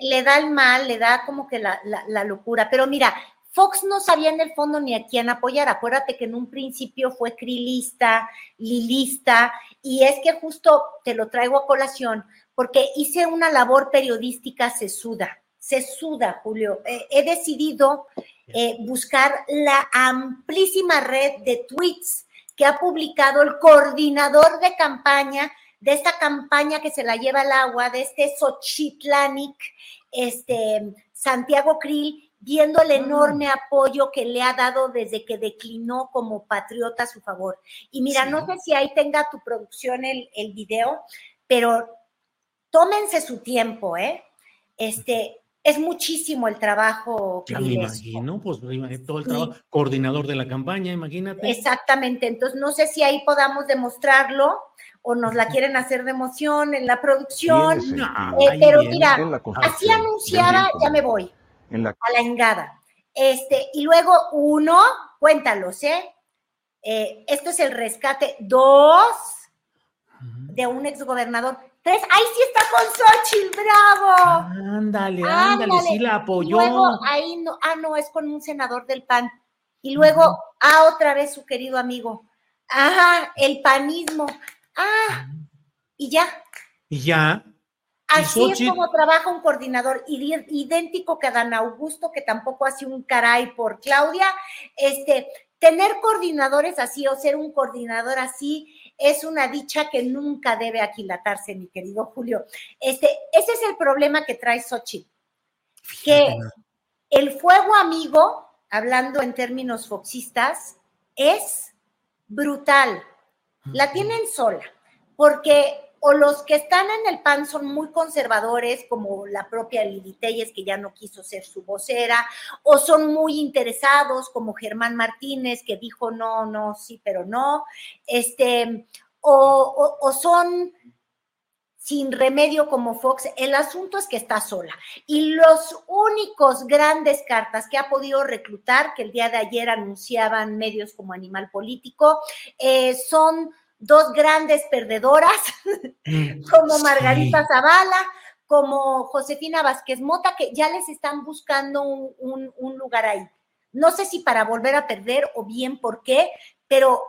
E: le, da el mal, le da como que la, la, locura. Pero mira, Fox no sabía en el fondo ni a quién apoyar. Acuérdate que en un principio fue crilista, lilista, y es que justo te lo traigo a colación porque hice una labor periodística sesuda, sesuda, Julio. Eh, he decidido eh, buscar la amplísima red de tweets que ha publicado el coordinador de campaña de esta campaña que se la lleva al agua, de este Xochitlanic, este Santiago Krill, viendo el ah. enorme apoyo que le ha dado desde que declinó como patriota a su favor. Y mira, no sé si ahí tenga tu producción el, el video, pero tómense su tiempo, ¿eh? Este, es muchísimo el trabajo.
A: Ya me imagino, pues todo el trabajo, coordinador de la campaña, imagínate.
E: Exactamente, entonces no sé si ahí podamos demostrarlo o nos la quieren hacer de emoción en la producción, eh, pero mira, así anunciaba, ya me voy, a la engada. Este, y luego uno, cuéntalos, ¿eh? ¿eh? Esto es el rescate, dos, de un exgobernador Tres, ahí sí está con Xochitl, bravo.
A: Ándale, ándale, sí la apoyó.
E: luego ahí no, ah, no, es con un senador del PAN. Y luego, ah, otra vez su querido amigo. Ajá, el panismo. Ah, y ya.
A: Y ya.
E: Así es como trabaja un coordinador idéntico que Dan Augusto, que tampoco hace un caray por Claudia. Este, tener coordinadores así o ser un coordinador así es una dicha que nunca debe aquilatarse, mi querido Julio. Este, ese es el problema que trae Sochi, que el fuego amigo, hablando en términos foxistas, es brutal. La tienen sola, porque o los que están en el PAN son muy conservadores, como la propia Lili Telles, que ya no quiso ser su vocera, o son muy interesados, como Germán Martínez, que dijo no, no, sí, pero no, este, o, son sin remedio como Fox, el asunto es que está sola. Y los únicos grandes cartas que ha podido reclutar, que el día de ayer anunciaban medios como Animal Político, eh, son dos grandes perdedoras, [laughs] mm, como Margarita Zavala, como Josefina Vázquez Mota, que ya les están buscando un, lugar ahí. No sé si para volver a perder o bien por qué, pero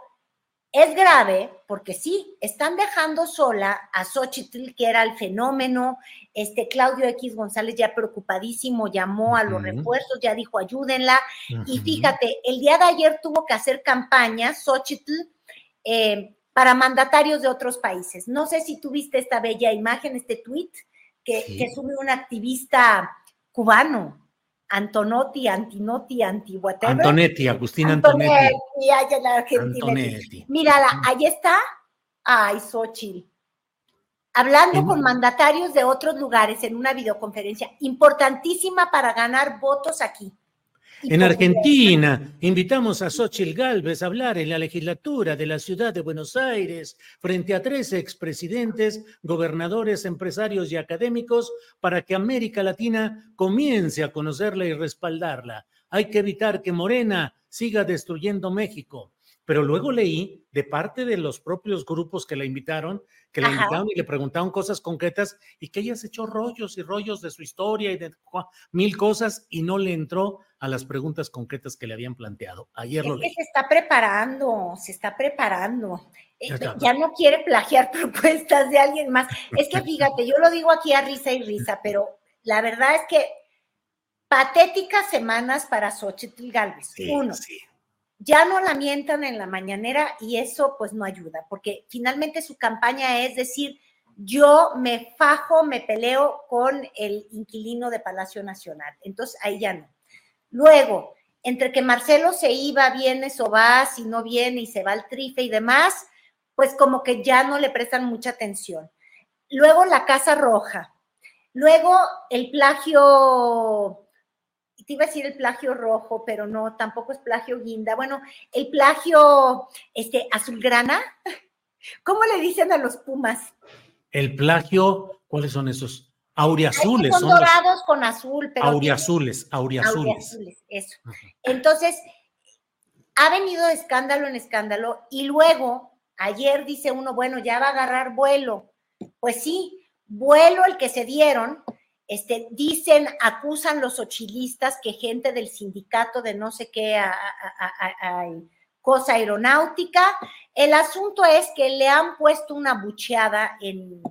E: es grave porque sí, están dejando sola a Xochitl, que era el fenómeno. Este Claudio X González ya preocupadísimo llamó a los refuerzos, ya dijo ayúdenla. Y fíjate, el día de ayer tuvo que hacer campaña Xochitl eh, para mandatarios de otros países. No sé si tuviste esta bella imagen, este tweet que, sube un activista cubano, Antonotti, Antinotti, anti whatever.
A: Antonetti, Agustín Antonetti.
E: Antonetti, Antonetti. Mírala, ahí está. Ay, Xochitl. Hablando con mandatarios de otros lugares en una videoconferencia importantísima para ganar votos aquí.
A: En Argentina, [laughs] invitamos a Xochitl Galvez a hablar en la legislatura de la ciudad de Buenos Aires frente a tres expresidentes, gobernadores, empresarios y académicos para que América Latina comience a conocerla y respaldarla. Hay que evitar que Morena siga destruyendo México. Pero luego leí de parte de los propios grupos que la invitaron, que la invitaron y le preguntaron cosas concretas y que ella se echó rollos y rollos de su historia y de mil cosas y no le entró a las preguntas concretas que le habían planteado. Ayer lo leí.
E: se está preparando, se está preparando. Eh, ya no quiere plagiar [laughs] propuestas de alguien más. Es que fíjate, yo lo digo aquí a risa y risa, pero la verdad es que patéticas semanas para Xochitl Galvez. Uno. Sí ya no la mientan en la mañanera y eso pues no ayuda, porque finalmente su campaña es decir, yo me fajo, me peleo con el inquilino de Palacio Nacional. Entonces ahí ya no. Luego, entre que Marcelo se iba, viene va, si no viene y se va al trife y demás, pues como que ya no le prestan mucha atención. Luego la Casa Roja. Luego el plagio te iba a decir el plagio rojo, pero no, tampoco es plagio guinda. Bueno, el plagio este, azulgrana, ¿cómo le dicen a los pumas?
A: El plagio, ¿cuáles son esos? Auriazules.
E: Son, son dorados con azul,
A: pero. Auriazules, auriazules.
E: auriazules eso. Entonces, ha venido de escándalo en escándalo y luego, ayer dice uno, bueno, ya va a agarrar vuelo. Pues sí, vuelo el que se dieron este, dicen, acusan los ochilistas que gente del sindicato de no sé qué cosa aeronáutica. El asunto es que le han puesto una bucheada en,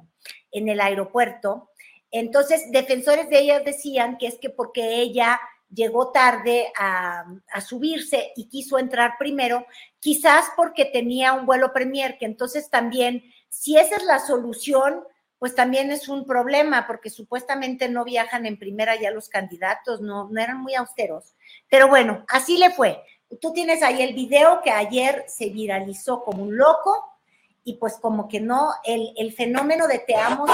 E: en el aeropuerto. Entonces, defensores de ella decían que es que porque ella llegó tarde a, a, subirse y quiso entrar primero, quizás porque tenía un vuelo premier, que entonces también, si esa es la solución, pues también es un problema porque supuestamente no viajan en primera ya los candidatos, no, no eran muy austeros. Pero bueno, así le fue. Tú tienes ahí el video que ayer se viralizó como un loco y pues como que no, el, el fenómeno de te amo,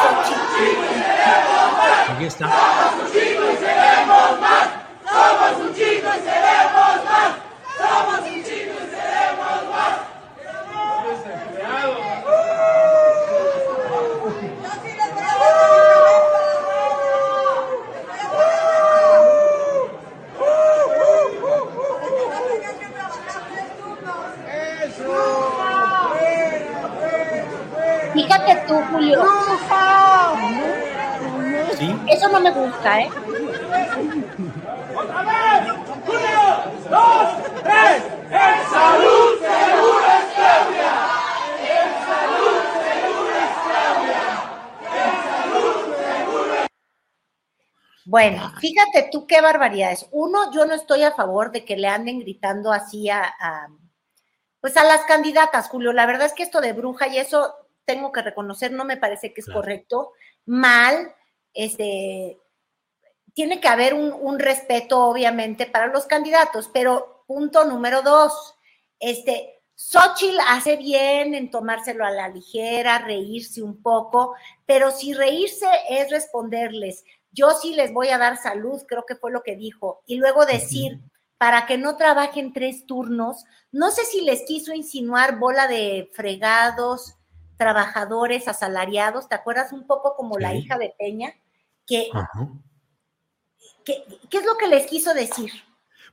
A: Aquí está. Somos un chico y seremos más. Somos un chico y seremos más. Somos un chico y seremos más.
E: Fíjate tú, Julio. Eso no me gusta, ¿eh?
F: ¡Otra vez! ¡Uno, dos, tres! ¡En salud seguro es Claudia! ¡En salud seguro es Claudia! ¡En salud seguro es...
E: Bueno, fíjate tú qué barbaridades. Uno, yo no estoy a favor de que le anden gritando así a, a pues a las candidatas, Julio. La verdad es que esto de bruja y eso tengo que reconocer, no me parece que es correcto, mal, este, tiene que haber un, respeto, obviamente, para los candidatos, pero punto número dos, este, Xochitl hace bien en tomárselo a la ligera, reírse un poco, pero si reírse es responderles, yo sí les voy a dar salud, creo que fue lo que dijo, y luego decir, para que no trabajen tres turnos, no sé si les quiso insinuar bola de fregados, trabajadores asalariados, ¿te acuerdas un poco como la hija de Peña? Que, ¿Qué es lo que les quiso decir?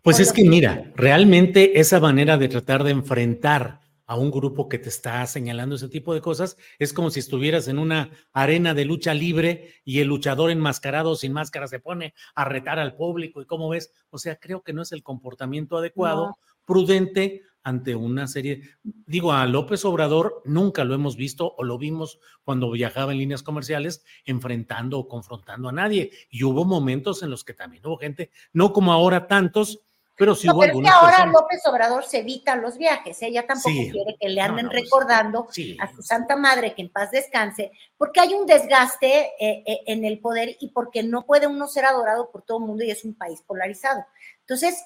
A: Pues es que mira, realmente esa manera de tratar de enfrentar a un grupo que te está señalando ese tipo de cosas, es como si estuvieras en una arena de lucha libre y el luchador enmascarado sin máscara se pone a retar al público y cómo ves, o sea, creo que no es el comportamiento adecuado, prudente ante una serie, digo, a López Obrador nunca lo hemos visto o lo vimos cuando viajaba en líneas comerciales enfrentando o confrontando a nadie. Y hubo momentos en los que también hubo gente, no como ahora tantos, pero sí hubo
E: pero que ahora López Obrador se evita los viajes, ella tampoco quiere que le anden pues, recordando a su santa madre que en paz descanse, porque hay un desgaste eh, eh, en el poder y porque no puede uno ser adorado por todo el mundo y es un país polarizado. Entonces,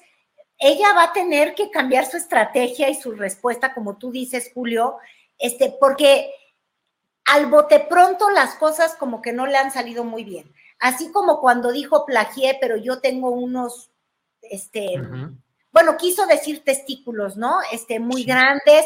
E: ella va a tener que cambiar su estrategia y su respuesta, como tú dices, Julio, este, porque al bote pronto las cosas como que no le han salido muy bien. Así como cuando dijo plagié, pero yo tengo unos este, bueno, quiso decir testículos, ¿no? Este, muy grandes.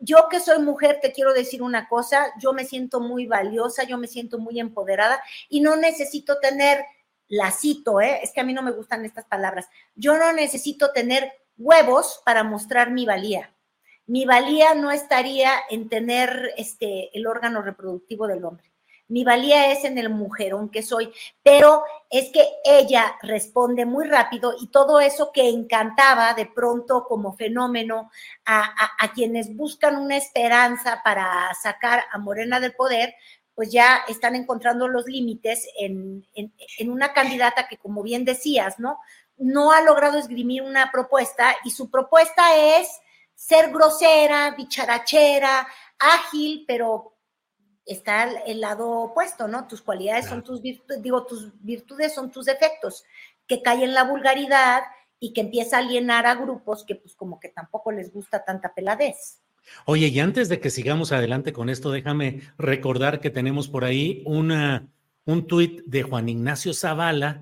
E: Yo que soy mujer, te quiero decir una cosa, yo me siento muy valiosa, yo me siento muy empoderada y no necesito tener, la cito, ¿eh? es que a mí no me gustan estas palabras, yo no necesito tener huevos para mostrar mi valía. Mi valía no estaría en tener este, el órgano reproductivo del hombre mi valía es en el mujerón que soy, pero es que ella responde muy rápido y todo eso que encantaba de pronto como fenómeno a, quienes buscan una esperanza para sacar a Morena del poder, pues ya están encontrando los límites en, en una candidata que, como bien decías, ¿no? No ha logrado esgrimir una propuesta y su propuesta es ser grosera, bicharachera, ágil, pero está el lado opuesto, ¿no? Tus cualidades son tus virtudes, digo, tus virtudes son tus defectos, que cae en la vulgaridad y que empieza a alienar a grupos que pues como que tampoco les gusta tanta peladez.
A: Oye, y antes de que sigamos adelante con esto, déjame recordar que tenemos por ahí un tuit de Juan Ignacio Zavala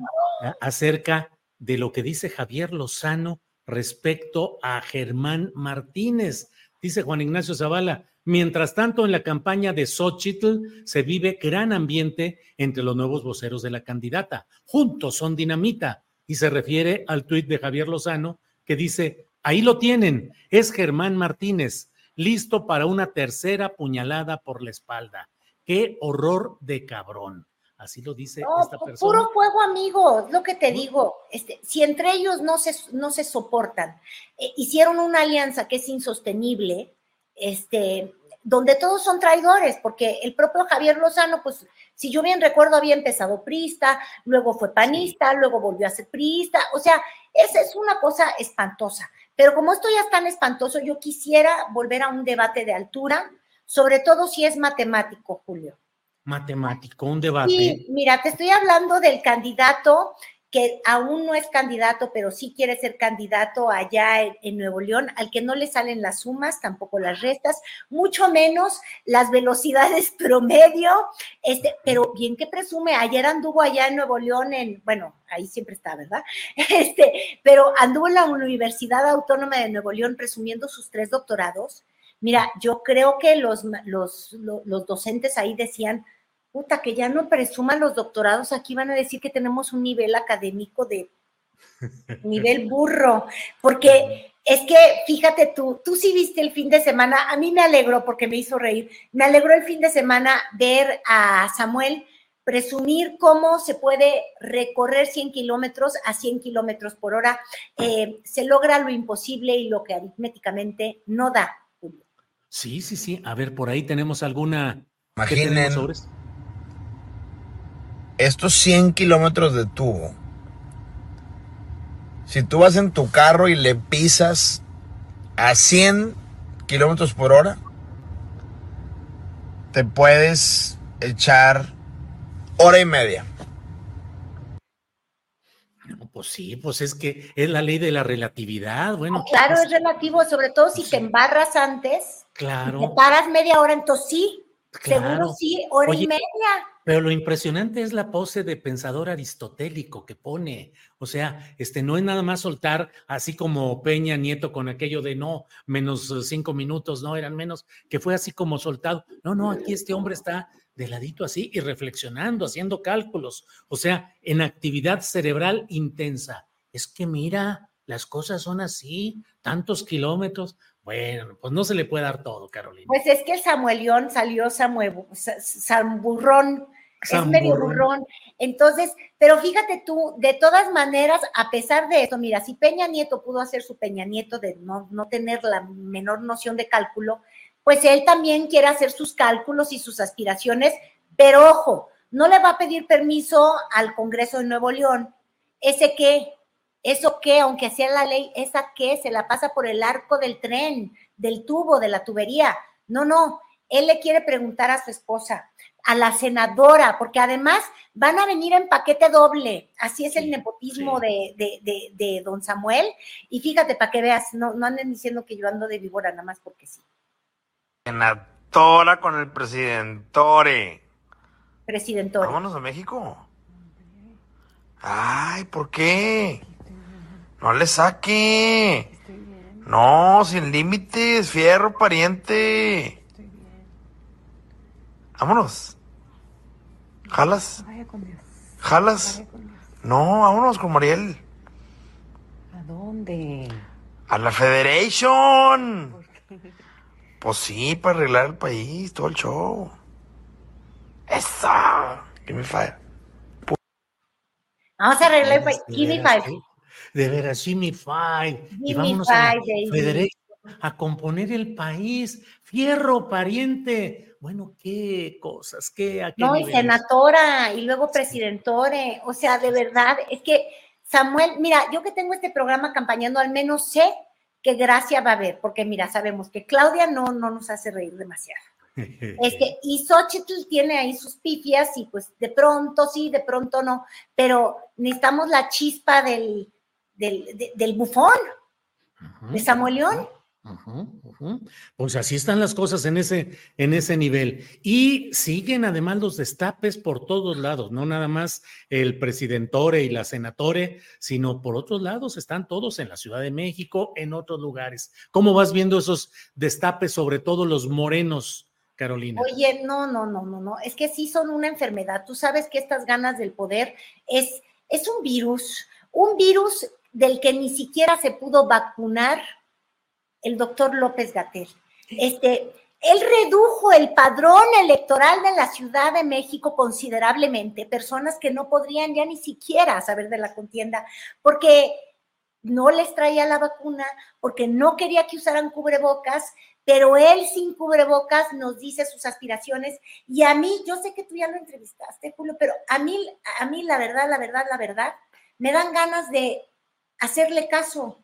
A: acerca de lo que dice Javier Lozano respecto a Germán Martínez. Dice Juan Ignacio Zavala, Mientras tanto, en la campaña de Xochitl se vive gran ambiente entre los nuevos voceros de la candidata. Juntos son dinamita. Y se refiere al tuit de Javier Lozano que dice, ahí lo tienen, es Germán Martínez, listo para una tercera puñalada por la espalda. Qué horror de cabrón. Así lo dice esta persona.
E: Puro fuego, amigo, es lo que te digo. Este, si entre ellos no se, no se soportan, eh, hicieron una alianza que es insostenible, este, donde todos son traidores, porque el propio Javier Lozano, pues, si yo bien recuerdo, había empezado priista, luego fue panista, luego volvió a ser priista, o sea, esa es una cosa espantosa. Pero como esto ya es tan espantoso, yo quisiera volver a un debate de altura, sobre todo si es matemático, Julio.
A: Matemático, un debate.
E: Sí, mira, te estoy hablando del candidato que aún no es candidato, pero sí quiere ser candidato allá en, Nuevo León, al que no le salen las sumas, tampoco las restas, mucho menos las velocidades [laughs] promedio, este, pero bien que presume, ayer anduvo allá en Nuevo León, en, bueno, ahí siempre está, ¿verdad? [laughs] Este, pero anduvo en la Universidad Autónoma de Nuevo León presumiendo sus tres doctorados. Mira, yo creo que los, los, los docentes ahí decían, puta, que ya no presuman los doctorados, aquí van a decir que tenemos un nivel académico de [laughs] nivel burro, porque es que, fíjate tú, tú sí viste el fin de semana, a mí me alegró porque me hizo reír, me alegró el fin de semana ver a Samuel presumir cómo se puede recorrer 100 kilómetros a 100 kilómetros por hora. Eh, se logra lo imposible y lo que aritméticamente no da.
A: Sí, sí, sí. A ver, por ahí tenemos alguna...
G: Imaginen, estos 100 kilómetros de tubo, si tú vas en tu carro y le pisas a 100 kilómetros por hora, te puedes echar hora y media.
A: pues sí, pues es que es la ley de la relatividad. Bueno,
E: claro, es relativo, sobre todo si te embarras antes.
A: Claro.
E: te paras media hora, entonces sí. Seguro sí, hora y media.
A: Pero lo impresionante es la pose de pensador aristotélico que pone. O sea, este no es nada más soltar así como Peña Nieto con aquello de no, menos cinco minutos, no, eran menos, que fue así como soltado. No, no, aquí este hombre está de ladito así y reflexionando, haciendo cálculos. O sea, en actividad cerebral intensa. Es que mira, las cosas son así, tantos kilómetros. Bueno, pues no se le puede dar todo, Carolina.
E: Pues es que el Samuelión salió Samuel, Samburrón, es medio burrón. Entonces, pero fíjate tú, de todas maneras, a pesar de eso, mira, si Peña Nieto pudo hacer su Peña Nieto de no, no tener la menor noción de cálculo, pues él también quiere hacer sus cálculos y sus aspiraciones, pero ojo, no le va a pedir permiso al Congreso de Nuevo León. ¿Ese qué? ¿Eso qué? Aunque sea la ley, ¿esa qué? Se la pasa por el arco del tren, del tubo, de la tubería. No, no. Él le quiere preguntar a su esposa, a la senadora, porque además van a venir en paquete doble. Así es el nepotismo de, de, don Samuel. Y fíjate, para que veas, no, no anden diciendo que yo ando de víbora, nada más porque sí.
G: Senadora con el presidentore.
E: Presidentore.
G: Vámonos a México. Ay, ¿por qué? No le saque. No, sin límites, fierro, pariente. Vámonos. ¿Jalas? ¿Jalas? No, vámonos con Mariel.
H: ¿A dónde?
G: A la Federation. Pues sí, para arreglar el país, todo el show. Esa. Give me five.
E: Vamos a arreglar el país. Give me five.
A: De veras, Jimmy Five. Y
E: Give me
A: vámonos a
E: five.
A: Federation a componer el país. Fierro, pariente. Bueno, qué cosas, qué a qué
E: No, y senadora, y luego presidentore. O sea, de verdad, es que Samuel, mira, yo que tengo este programa campañando, al menos sé qué gracia va a haber, porque mira, sabemos que Claudia no, no nos hace reír demasiado. Este, y Xochitl tiene ahí sus pifias y pues de pronto sí, de pronto no, pero necesitamos la chispa del, del, de- del bufón, de Samuel León.
A: Pues así están las cosas en ese, en ese nivel. Y siguen además los destapes por todos lados, no nada más el presidentore y la senatore, sino por otros lados están todos en la Ciudad de México, en otros lugares. ¿Cómo vas viendo esos destapes, sobre todo los morenos, Carolina?
E: Oye, no, no, no, no, no, es que sí son una enfermedad. Tú sabes que estas ganas del poder es, es un virus, un virus del que ni siquiera se pudo vacunar el doctor López Gatel. Este, él redujo el padrón electoral de la Ciudad de México considerablemente, personas que no podrían ya ni siquiera saber de la contienda, porque no les traía la vacuna, porque no quería que usaran cubrebocas, pero él sin cubrebocas nos dice sus aspiraciones y a mí, yo sé que tú ya lo entrevistaste, Julio, pero a mí, a mí la verdad, la verdad, la verdad, me dan ganas de hacerle caso.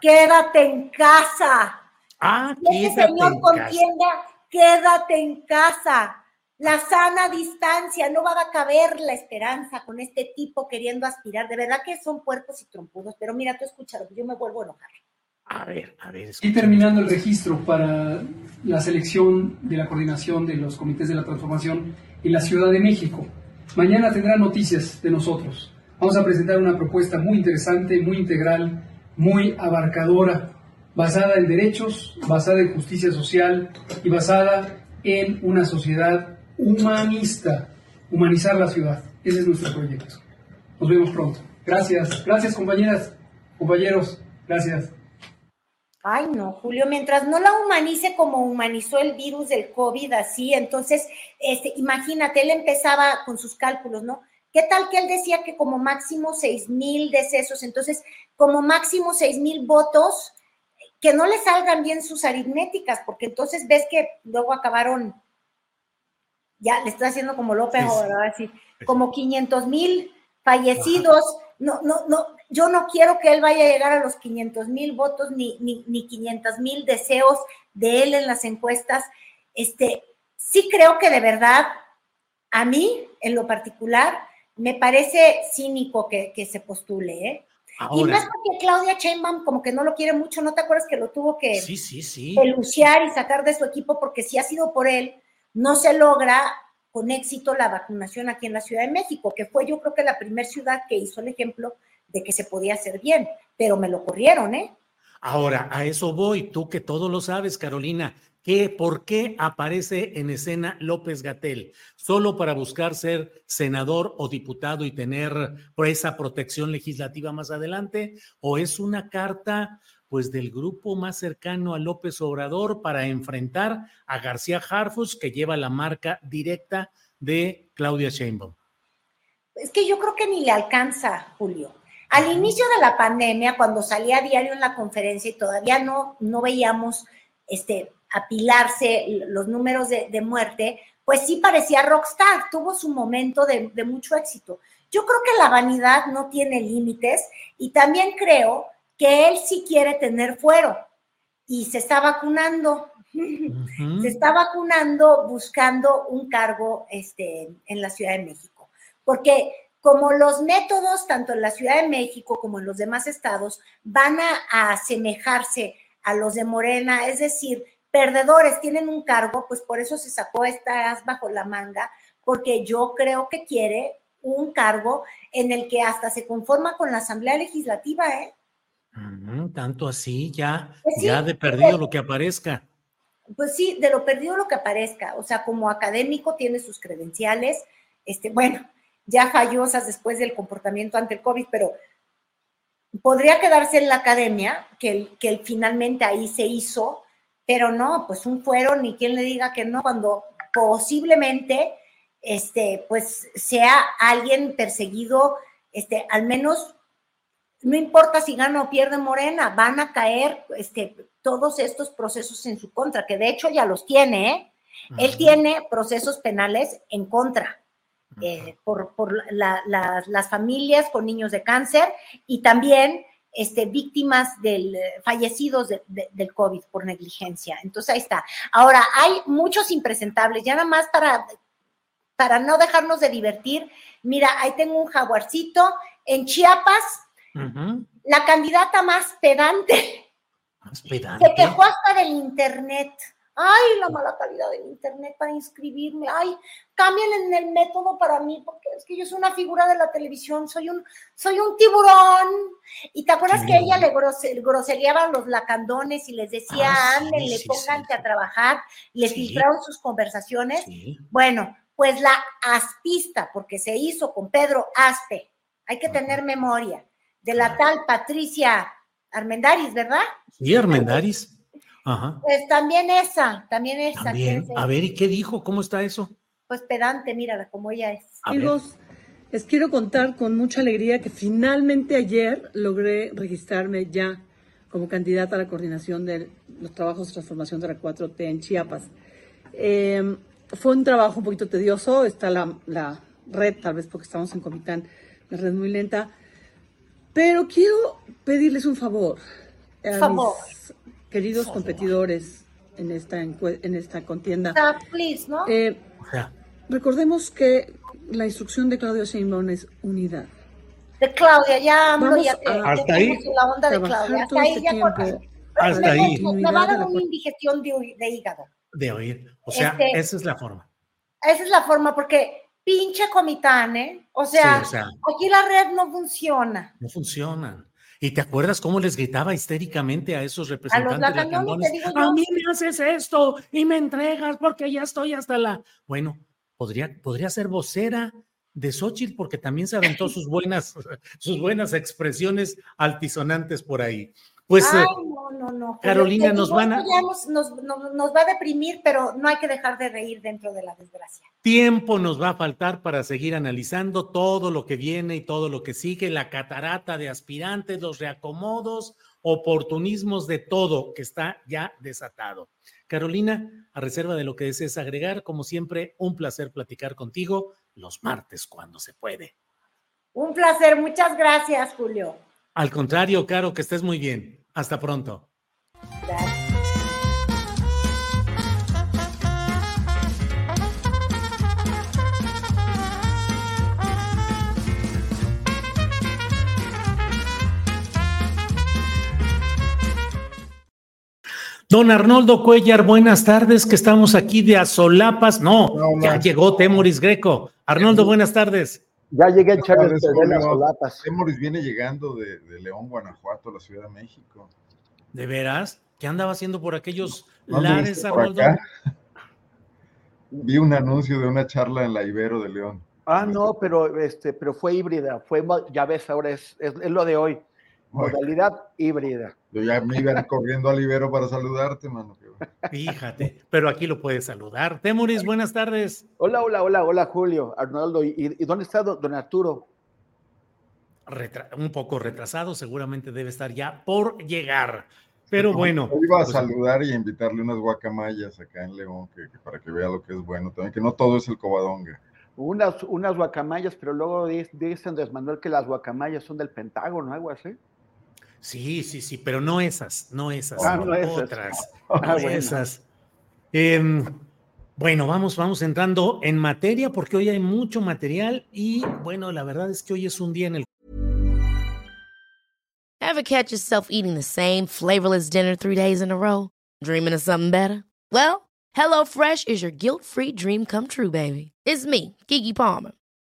E: Quédate en casa.
A: Ah,
E: Si ese
A: quédate
E: señor
A: en casa.
E: contienda, quédate en casa. La sana distancia, no va a caber la esperanza con este tipo queriendo aspirar. De verdad que son puercos y trompudos, pero mira, tú escúchalo, yo me vuelvo a enojar.
A: A ver, a ver.
I: Y terminando el registro para la selección de la coordinación de los comités de la transformación en la Ciudad de México. Mañana tendrán noticias de nosotros. Vamos a presentar una propuesta muy interesante, muy integral, muy abarcadora, basada en derechos, basada en justicia social y basada en una sociedad humanista, humanizar la ciudad. Ese es nuestro proyecto. Nos vemos pronto. Gracias, gracias compañeras, compañeros, gracias.
E: Ay, no, Julio, mientras no la humanice como humanizó el virus del COVID, así, entonces, este, imagínate, él empezaba con sus cálculos, ¿no? ¿Qué tal que él decía que como máximo seis mil decesos, entonces, como máximo seis mil votos, que no le salgan bien sus aritméticas, porque entonces ves que luego acabaron, ya le estoy haciendo como López,
J: Sí.
E: Así, como 500 mil fallecidos. No, no, no, yo no quiero que él vaya a llegar a los 500 mil votos ni, ni, ni 500 mil deseos de él en las encuestas. Este, sí creo que de verdad, a mí, en lo particular, me parece cínico que, que se postule, ¿eh? Y más porque Claudia Sheinbaum como que no lo quiere mucho, ¿no te acuerdas que lo tuvo que
A: Sí, sí, sí.
E: peluciar y sacar de su equipo? Porque si ha sido por él, no se logra con éxito la vacunación aquí en la Ciudad de México, que fue yo creo que la primera ciudad que hizo el ejemplo de que se podía hacer bien, pero me lo corrieron, ¿eh?
A: Ahora, a eso voy, tú que todo lo sabes, Carolina. ¿Qué, ¿Por qué aparece en escena López Gatel? ¿Solo para buscar ser senador o diputado y tener por esa protección legislativa más adelante? ¿O es una carta pues del grupo más cercano a López Obrador para enfrentar a García Harfus que lleva la marca directa de Claudia Sheinbaum?
E: Es que yo creo que ni le alcanza, Julio. Al inicio de la pandemia, cuando salía a diario en la conferencia y todavía no, no veíamos este, apilarse los números de, de muerte, pues sí parecía rockstar, tuvo su momento de, de mucho éxito. Yo creo que la vanidad no tiene límites y también creo que él sí quiere tener fuero y se está vacunando. Se está vacunando buscando un cargo este, en la Ciudad de México. Porque como los métodos, tanto en la Ciudad de México como en los demás estados, van a, a asemejarse a los de Morena, es decir, perdedores tienen un cargo, pues por eso se sacó esta as bajo la manga, porque yo creo que quiere un cargo en el que hasta se conforma con la Asamblea Legislativa, ¿eh?
A: Tanto así, ya,
E: Pues sí,
A: ya de perdido lo que aparezca.
E: Pues sí, de lo perdido lo que aparezca. O sea, como académico tiene sus credenciales. Este, bueno, ya fallosas después del comportamiento ante el COVID, pero podría quedarse en la academia, que, el- que finalmente ahí se hizo, pero no, pues un fuero, ni quien le diga que no, cuando posiblemente, este, pues sea alguien perseguido, este, al menos, no importa si gana o pierde Morena, van a caer, este, todos estos procesos en su contra, que de hecho ya los tiene, ¿eh? Él tiene procesos penales en contra. eh, por, por la- la- las familias con niños de cáncer y también este, víctimas del, eh, fallecidos de- de- del COVID por negligencia. Entonces ahí está. Ahora, hay muchos impresentables, ya nada más para, para no dejarnos de divertir. Mira, ahí tengo un jaguarcito. En Chiapas, la candidata más pedante
A: más
E: se
A: pedante.
E: quejó hasta del internet. Ay, la mala calidad del internet para inscribirme. Ay, cambien en el método para mí, porque es que yo soy una figura de la televisión, soy un, soy un tiburón. Y te acuerdas que ella le grose- grosereaban los lacandones y les decía,
A: Ah, sí,
E: anden, le
A: sí,
E: pónganse a trabajar, les
A: Sí.
E: filtraron sus conversaciones.
A: Sí.
E: Bueno, pues la aspista, porque se hizo con Pedro Aspe, hay que tener memoria, de la tal Patricia Armendaris, ¿verdad?
A: Sí, Armendaris. Ajá.
E: Pues también esa, también esa.
A: También.
E: que es,
A: A ver, ¿y qué dijo? ¿Cómo está eso?
E: Pues pedante, mírala como ella es.
J: Amigos, les quiero contar con mucha alegría que finalmente ayer logré registrarme ya como candidata a la coordinación de los trabajos de transformación de la 4T en Chiapas. Eh, fue un trabajo un poquito tedioso, está la, la red, tal vez porque estamos en Comitán, la red muy lenta, pero quiero pedirles un favor a
E: Favor.
J: mis queridos competidores en esta, en esta contienda.
E: Ah, please, ¿no?
J: Eh,
A: O sea,
J: Recordemos que la instrucción de Claudio Sheinbaum es unidad.
E: De Claudia, ya ando,
J: Vamos
E: ya te,
J: a-
E: ya
A: Hasta ahí.
E: la onda de Claudia. Hasta ahí
J: este
E: ya
J: tiempo.
E: con-
A: Hasta
E: me,
A: ahí.
E: me- me va a dar
J: Unidad de
E: una
J: la-
E: indigestión de, de hígado.
A: de oír. O sea,
E: Este-
A: esa es la forma.
E: Esa es la forma, porque pinche comitán, ¿eh? O sea,
A: Sí, o sea.
E: aquí la red no funciona.
A: No funcionan. ¿Y te acuerdas cómo les gritaba histéricamente a esos representantes
E: te digo yo.
A: A mí me haces esto y me entregas porque ya estoy hasta la. Bueno, podría, podría ser vocera de Xochitl porque también se aventó [laughs] sus buenas, sus buenas expresiones altisonantes por ahí. Pues
E: Ay,
A: eh,
E: no, no, no.
A: Carolina, nos van a-
E: nos- nos va a deprimir, pero no hay que dejar de reír dentro de la desgracia.
A: Tiempo nos va a faltar para seguir analizando todo lo que viene y todo lo que sigue, la catarata de aspirantes, los reacomodos, oportunismos de todo que está ya desatado. Carolina, a reserva de lo que desees agregar, como siempre, un placer platicar contigo los martes cuando se puede.
E: Un placer, muchas gracias, Julio.
A: Al contrario, Caro, que estés muy bien. Hasta pronto. Don Arnoldo Cuellar, buenas tardes, que estamos aquí de Azolapas. No, ya llegó Temoris Greco. Arnoldo, buenas tardes.
K: Ya llegué
L: tardes,
K: de solapas.
L: Temoris viene llegando de, de León, Guanajuato, a la Ciudad de México.
A: ¿De veras? ¿Qué andaba haciendo por aquellos
L: ¿No me
A: lares, Arnoldo? [laughs]
L: Vi un anuncio de una charla en la Ibero de León.
K: Ah, no, pero este, pero fue híbrida, fue ya ves, ahora es, es, es lo de hoy. Modalidad híbrida.
L: Yo ya me iba corriendo al Ibero para saludarte, mano.
A: Fíjate, pero aquí lo puedes saludar. Temoris, buenas tardes.
K: Hola, hola, hola, hola, Julio, Arnoldo. ¿Y, y dónde está don, Arturo?
A: Retra- un poco retrasado, seguramente debe estar ya por llegar. Pero bueno.
L: Yo iba a
A: pues,
L: saludar y a invitarle unas guacamayas acá en León, que, que para que vea lo que es bueno también, que no todo es el cobadonga.
K: Unas, unas guacamayas, pero luego di- dice Andrés Manuel que las guacamayas son del Pentágono, algo así.
A: Sí, sí, sí, pero no esas, no esas,
K: Ah, no esas.
A: otras, [laughs]
K: Ah,
A: no
K: bueno.
A: esas. Em, bueno, vamos, vamos entrando en materia porque hoy hay mucho material y bueno, la verdad es que hoy es un día en el
M: Ever catch yourself eating the same flavorless dinner three days in a row? Dreaming of something better? Well, HelloFresh is your guilt free dream come true, baby. It's me, Kiki Palmer.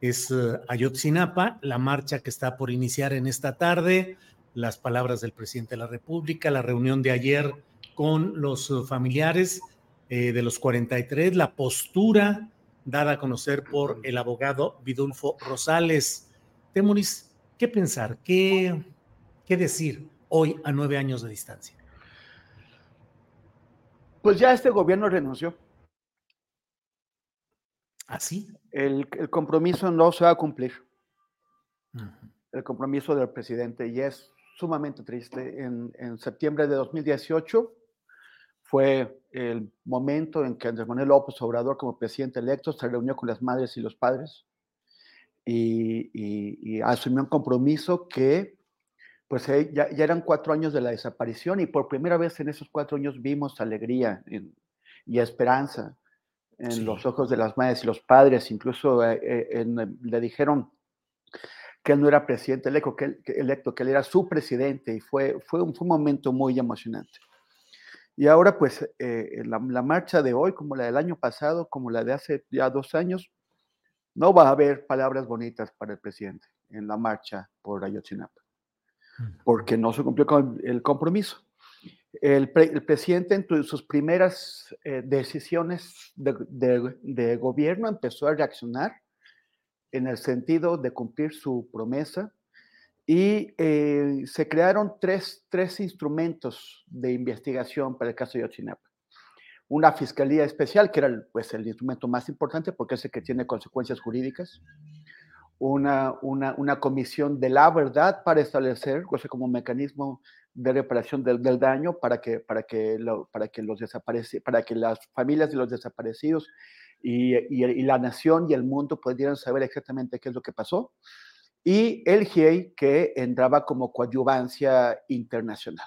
A: es uh, Ayotzinapa, la marcha que está por iniciar en esta tarde, las palabras del presidente de la República, la reunión de ayer con los uh, familiares eh, de los 43, la postura dada a conocer por el abogado Vidulfo Rosales. Temuris, ¿qué pensar? ¿Qué, ¿Qué decir hoy a nueve años de distancia?
K: Pues ya este gobierno renunció.
A: ¿Así?
K: el, el, compromiso no se va a cumplir. Uh -huh. El compromiso del presidente y es sumamente triste. En, en, septiembre de 2018 fue el momento en que Andrés Manuel López Obrador, como presidente electo, se reunió con las madres y los padres y, y, y asumió un compromiso que pues eh, ya, ya, eran cuatro años de la desaparición y por primera vez en esos cuatro años vimos alegría y esperanza en sí. los ojos de las madres y los padres, incluso eh, eh, en, le dijeron que él no era presidente electo que, él, que, electo, que él era su presidente, y fue, fue, un, fue un momento muy emocionante. Y ahora, pues, eh, la, la, marcha de hoy, como la del año pasado, como la de hace ya dos años, no va a haber palabras bonitas para el presidente en la marcha por Ayotzinapa, porque no se cumplió con el compromiso. El, pre, el, presidente en sus primeras eh, decisiones de, de, de, gobierno empezó a reaccionar en el sentido de cumplir su promesa y eh, se crearon tres, tres, instrumentos de investigación para el caso de Yotzinapa. Una fiscalía especial, que era el, pues, el instrumento más importante porque es el que tiene consecuencias jurídicas. Una, una, una comisión de la verdad para establecer, o sea, como mecanismo de reparación del, del, daño para que, para que, para que los para que las familias de los desaparecidos y, y, y, la nación y el mundo pudieran saber exactamente qué es lo que pasó. Y el GIEI que entraba como coadyuvancia internacional.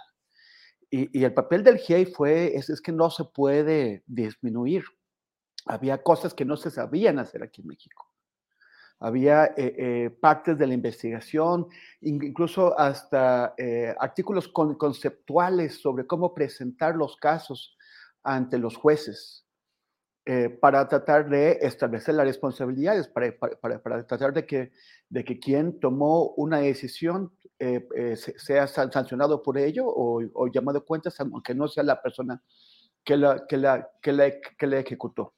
K: Y, y el papel del GIEI fue, es, es, que no se puede disminuir. Había cosas que no se sabían hacer aquí en México había eh, eh, partes de la investigación, incluso hasta eh, artículos con, conceptuales sobre cómo presentar los casos ante los jueces eh, para tratar de establecer las responsabilidades, para, para, tratar de que, de que quien tomó una decisión eh, sea sancionado por ello o, o, llamado a cuentas, aunque no sea la persona que la, que la, que la, que la ejecutó.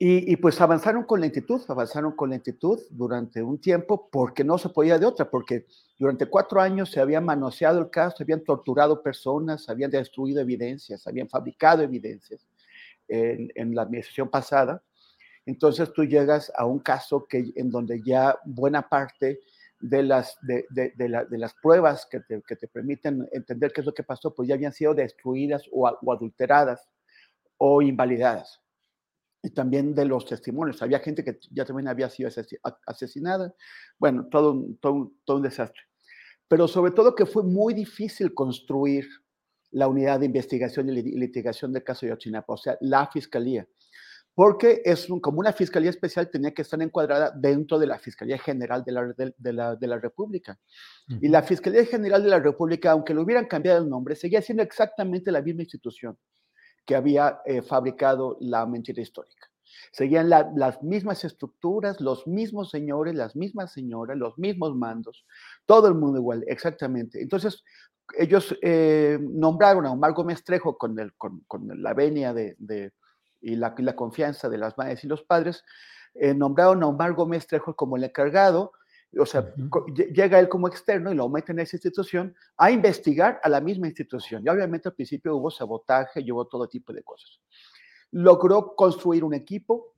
K: Y, pues avanzaron con lentitud, avanzaron con lentitud durante un tiempo porque no se podía de otra, porque durante cuatro años se había manoseado el caso, habían torturado personas, habían destruido evidencias, habían fabricado evidencias en, la administración pasada. Entonces tú llegas a un caso que, en donde ya buena parte de las, de, de, de, la, de las pruebas que te, que te, permiten entender qué es lo que pasó, pues ya habían sido destruidas o adulteradas o invalidadas y también de los testimonios. Había gente que ya también había sido asesinada. Bueno, todo, todo, todo un desastre. Pero sobre todo que fue muy difícil construir la unidad de investigación y litigación del caso de Ochinapa, o sea, la fiscalía. Porque es un, como una fiscalía especial tenía que estar encuadrada dentro de la Fiscalía General de la, de, de la, de la República. Uh -huh. Y la Fiscalía General de la República, aunque le hubieran cambiado el nombre, seguía siendo exactamente la misma institución que había eh, fabricado la mentira histórica. Seguían la, las mismas estructuras, los mismos señores, las mismas señoras, los mismos mandos, todo el mundo igual, exactamente. Entonces, ellos eh, nombraron a Omar Gómez Trejo con, el, con, con la venia de, de y, la, la, confianza de las madres y los padres, eh, nombraron a Omar Gómez Trejo como el encargado O sea, llega él como externo y lo meten en esa institución a investigar a la misma institución. Y obviamente al principio hubo sabotaje y hubo todo tipo de cosas. Logró construir un equipo,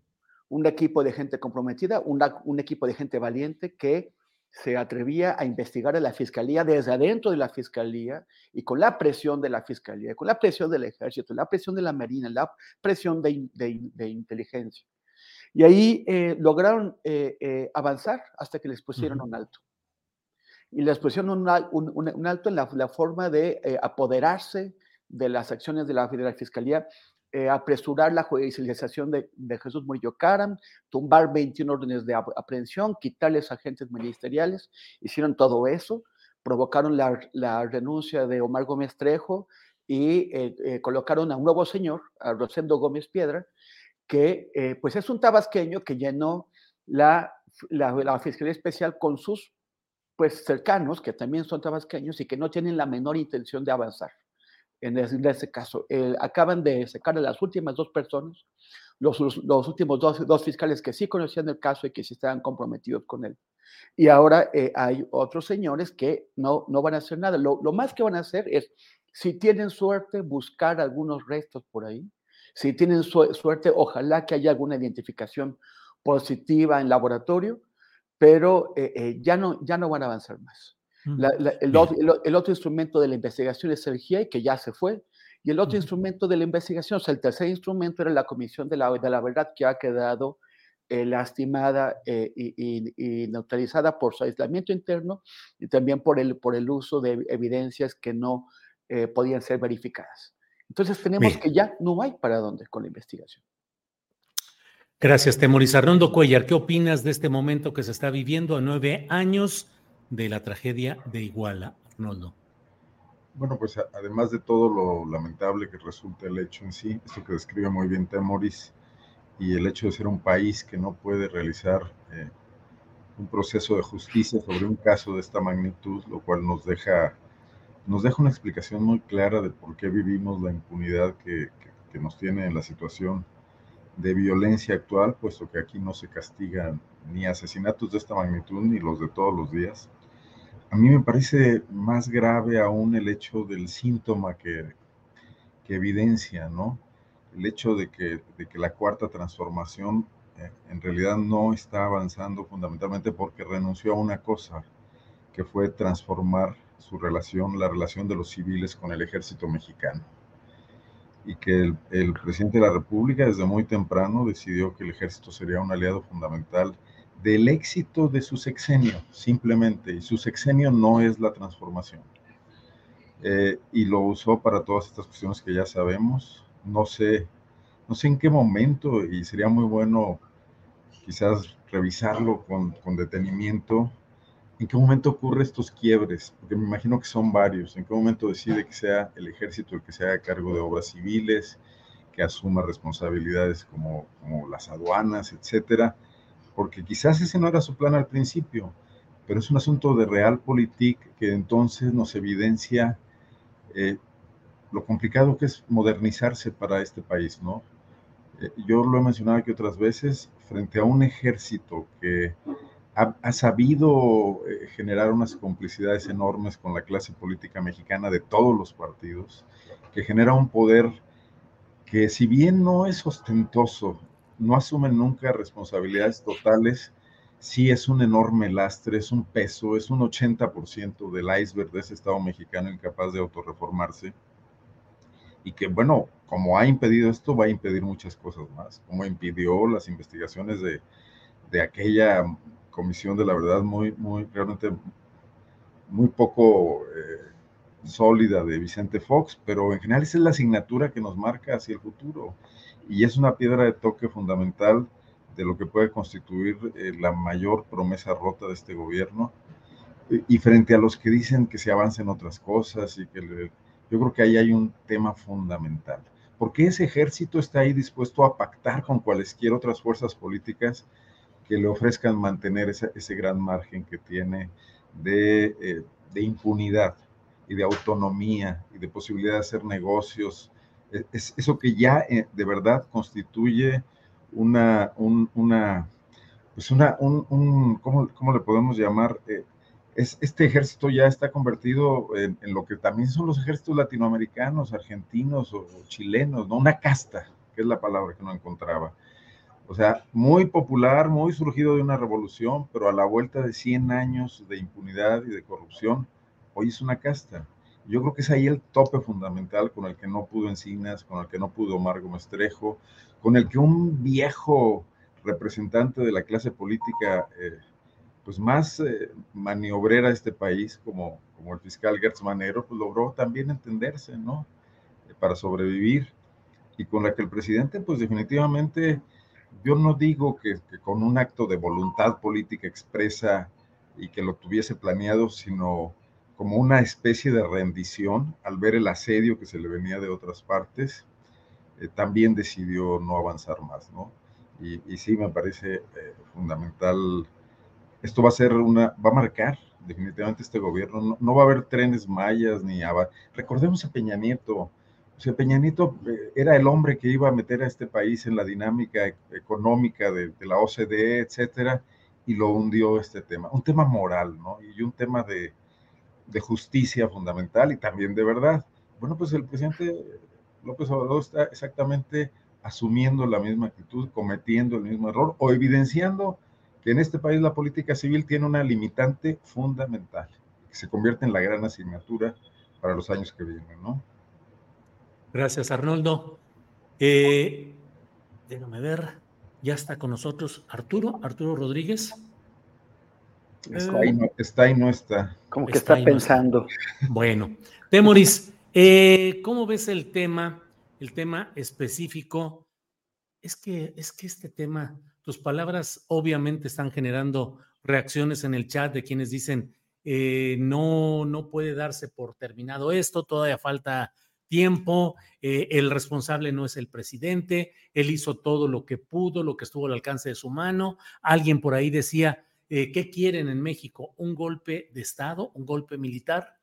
K: un equipo de gente comprometida, un equipo de gente valiente que se atrevía a investigar a la fiscalía desde adentro de la fiscalía y con la presión de la fiscalía, con la presión del ejército, la presión de la marina, la presión de, de, inteligencia. Y ahí eh, lograron eh, eh, avanzar hasta que les pusieron un alto. Y les pusieron un, un, alto en la, la forma de apoderarse de las acciones de la, de la fiscalía apresurar la judicialización de, Jesús Murillo Caram, tumbar 21 órdenes de aprehensión, quitarles agentes ministeriales, hicieron todo eso, provocaron la, renuncia de Omar Gómez Trejo y colocaron a un nuevo señor, a Rosendo Gómez Piedra, que pues es un tabasqueño que llenó la, la, Fiscalía Especial con sus pues cercanos, que también son tabasqueños y que no tienen la menor intención de avanzar en ese, caso. Eh, acaban de sacar a las últimas dos personas, los, los, últimos dos, dos, fiscales que sí conocían el caso y que sí estaban comprometidos con él. Y ahora eh, hay otros señores que no, no van a hacer nada. Lo, lo, más que van a hacer es, si tienen suerte, buscar algunos restos por ahí. Si tienen suerte, ojalá que haya alguna identificación positiva en laboratorio, pero eh, ya, no, ya no van a avanzar más. El, otro instrumento de la investigación es el GIE, que ya se fue, y el otro instrumento de la investigación, o sea, el tercer instrumento era la Comisión de la, de la Verdad, que ha quedado eh, lastimada eh, y, neutralizada por su aislamiento interno y también por el, por el uso de evidencias que no eh, podían ser verificadas. Entonces tenemos que ya no hay para dónde con la investigación.
A: Gracias, Temoris. Arnondo Cuellar, ¿qué opinas de este momento que se está viviendo a nueve años de la tragedia de Iguala, Arnoldo?
L: Bueno, pues además de todo lo lamentable que resulta el hecho en sí, esto que describe muy bien Temoris, y el hecho de ser un país que no puede realizar eh, un proceso de justicia sobre un caso de esta magnitud, lo cual nos deja, nos deja una explicación muy clara de por qué vivimos la impunidad que, que nos tiene en la situación de violencia actual, puesto que aquí no se castigan ni asesinatos de esta magnitud ni los de todos los días a mí me parece más grave aún el hecho del síntoma que, evidencia, ¿no? El hecho de que, de que la cuarta transformación eh, en realidad no está avanzando fundamentalmente porque renunció a una cosa, que fue transformar su relación, la relación de los civiles con el ejército mexicano. Y que el, presidente de la República desde muy temprano decidió que el ejército sería un aliado fundamental del éxito de su sexenio, simplemente, y su sexenio no es la transformación. Eh, y lo usó para todas estas cuestiones que ya sabemos. No sé, no sé en qué momento, y sería muy bueno quizás revisarlo con, con detenimiento, en qué momento ocurre estos quiebres, porque me imagino que son varios. En qué momento decide que sea el ejército el que se haga cargo de obras civiles, que asuma responsabilidades como, como las aduanas, etcétera porque quizás ese no era su plan al principio, pero es un asunto de realpolitik que entonces nos evidencia eh, lo complicado que es modernizarse para este país, ¿no? Eh, yo lo he mencionado aquí otras veces, frente a un ejército que ha, sabido eh, generar unas complicidades enormes con la clase política mexicana de todos los partidos, que genera un poder que si bien no es ostentoso no asumen nunca responsabilidades totales, sí es un enorme lastre, es un peso, es un 80% del iceberg de ese Estado mexicano incapaz de autorreformarse. Y que, bueno, como ha impedido esto, va a impedir muchas cosas más, como impidió las investigaciones de, aquella comisión de la verdad muy, muy, realmente muy poco eh, sólida de Vicente Fox, pero en general esa es la asignatura que nos marca hacia el futuro y es una piedra de toque fundamental de lo que puede constituir eh, la mayor promesa rota de este gobierno. Y, frente a los que dicen que se avancen otras cosas y que yo creo que ahí hay un tema fundamental. ¿Por qué ese ejército está ahí dispuesto a pactar con cualesquiera otras fuerzas políticas que le ofrezcan mantener ese, gran margen que tiene de, eh, de impunidad y de autonomía y de posibilidad de hacer negocios es eso que ya eh, de verdad constituye una, una, pues una, un, un ¿cómo, ¿cómo, le podemos llamar? Eh, es, este ejército ya está convertido en, en, lo que también son los ejércitos latinoamericanos, argentinos o, o chilenos, ¿no? Una casta, que es la palabra que no encontraba. O sea, muy popular, muy surgido de una revolución, pero a la vuelta de 100 años de impunidad y de corrupción, hoy es una casta. Yo creo que es ahí el tope fundamental con el que no pudo Encinas, con el que no pudo Omar Gómez Trejo, con el que un viejo representante de la clase política eh, pues más eh, maniobrera de este país, como, como el fiscal Gertz Manero, pues logró también entenderse, ¿no? Eh, para sobrevivir. Y con la que el presidente, pues definitivamente, yo no digo que, con un acto de voluntad política expresa y que lo tuviese planeado, sino como una especie de rendición al ver el asedio que se le venía de otras partes, eh, también decidió no avanzar más, ¿no? Y, y sí me parece eh, fundamental, esto va a ser una, va a marcar definitivamente este gobierno, no, no va a haber trenes mayas ni, recordemos a Peña Nieto, o sea, Peña Nieto eh, era el hombre que iba a meter a este país en la dinámica e económica de, la OCDE, etcétera, y lo hundió este tema, un tema moral, ¿no? Y un tema de, de justicia fundamental y también de verdad. Bueno, pues el presidente López Obrador está exactamente asumiendo la misma actitud, cometiendo el mismo error o evidenciando que en este país la política civil tiene una limitante fundamental, que se convierte en la gran asignatura para los años que vienen, ¿no?
A: Gracias, Arnoldo. Eh, déjame ver, ya está con nosotros Arturo, Arturo Rodríguez.
L: Está y, no, está y no está.
K: Como que está, está pensando.
A: No está. Bueno, Temoris, eh, ¿cómo ves el tema, el tema específico? Es que, es que este tema, tus palabras obviamente están generando reacciones en el chat de quienes dicen, eh, no, no puede darse por terminado esto, todavía falta tiempo, eh, el responsable no es el presidente, él hizo todo lo que pudo, lo que estuvo al alcance de su mano. Alguien por ahí decía, eh, ¿qué quieren en México? ¿Un golpe de Estado? ¿Un golpe militar?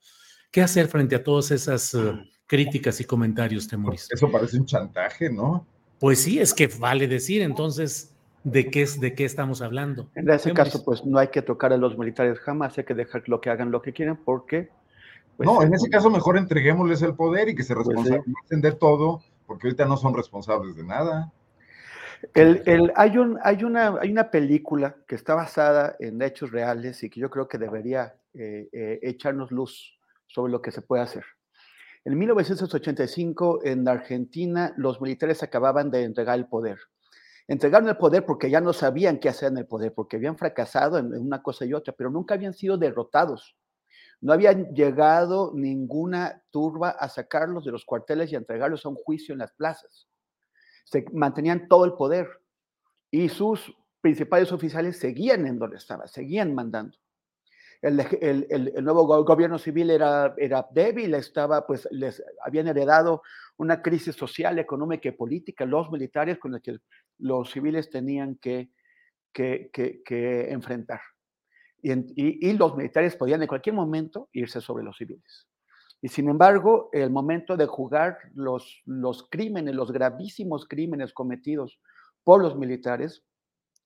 A: ¿Qué hacer frente a todas esas uh, críticas y comentarios, Temoris?
L: Eso parece un chantaje, ¿no?
A: Pues sí, es que vale decir, entonces, ¿de qué, es, de qué estamos hablando?
K: En ese Temoris. caso, pues no hay que tocar a los militares jamás, hay que dejar lo que hagan lo que quieran, porque...
L: Pues, no, en ese caso mejor entreguémosles el poder y que se responsabilicen pues, sí. de todo, porque ahorita no son responsables de nada.
K: El, el, hay, un, hay, una, hay una película que está basada en hechos reales y que yo creo que debería eh, eh, echarnos luz sobre lo que se puede hacer. En 1985, en Argentina, los militares acababan de entregar el poder. Entregaron el poder porque ya no sabían qué hacer en el poder, porque habían fracasado en una cosa y otra, pero nunca habían sido derrotados. No habían llegado ninguna turba a sacarlos de los cuarteles y a entregarlos a un juicio en las plazas se mantenían todo el poder y sus principales oficiales seguían en donde estaba, seguían mandando. El, nuevo gobierno civil era, era, débil, estaba, pues, les habían heredado una crisis social, económica y política, los militares con los que los civiles tenían que, que, que enfrentar. Y, y, y los militares podían en cualquier momento irse sobre los civiles. Y sin embargo, el momento de jugar los, los crímenes, los gravísimos crímenes cometidos por los militares,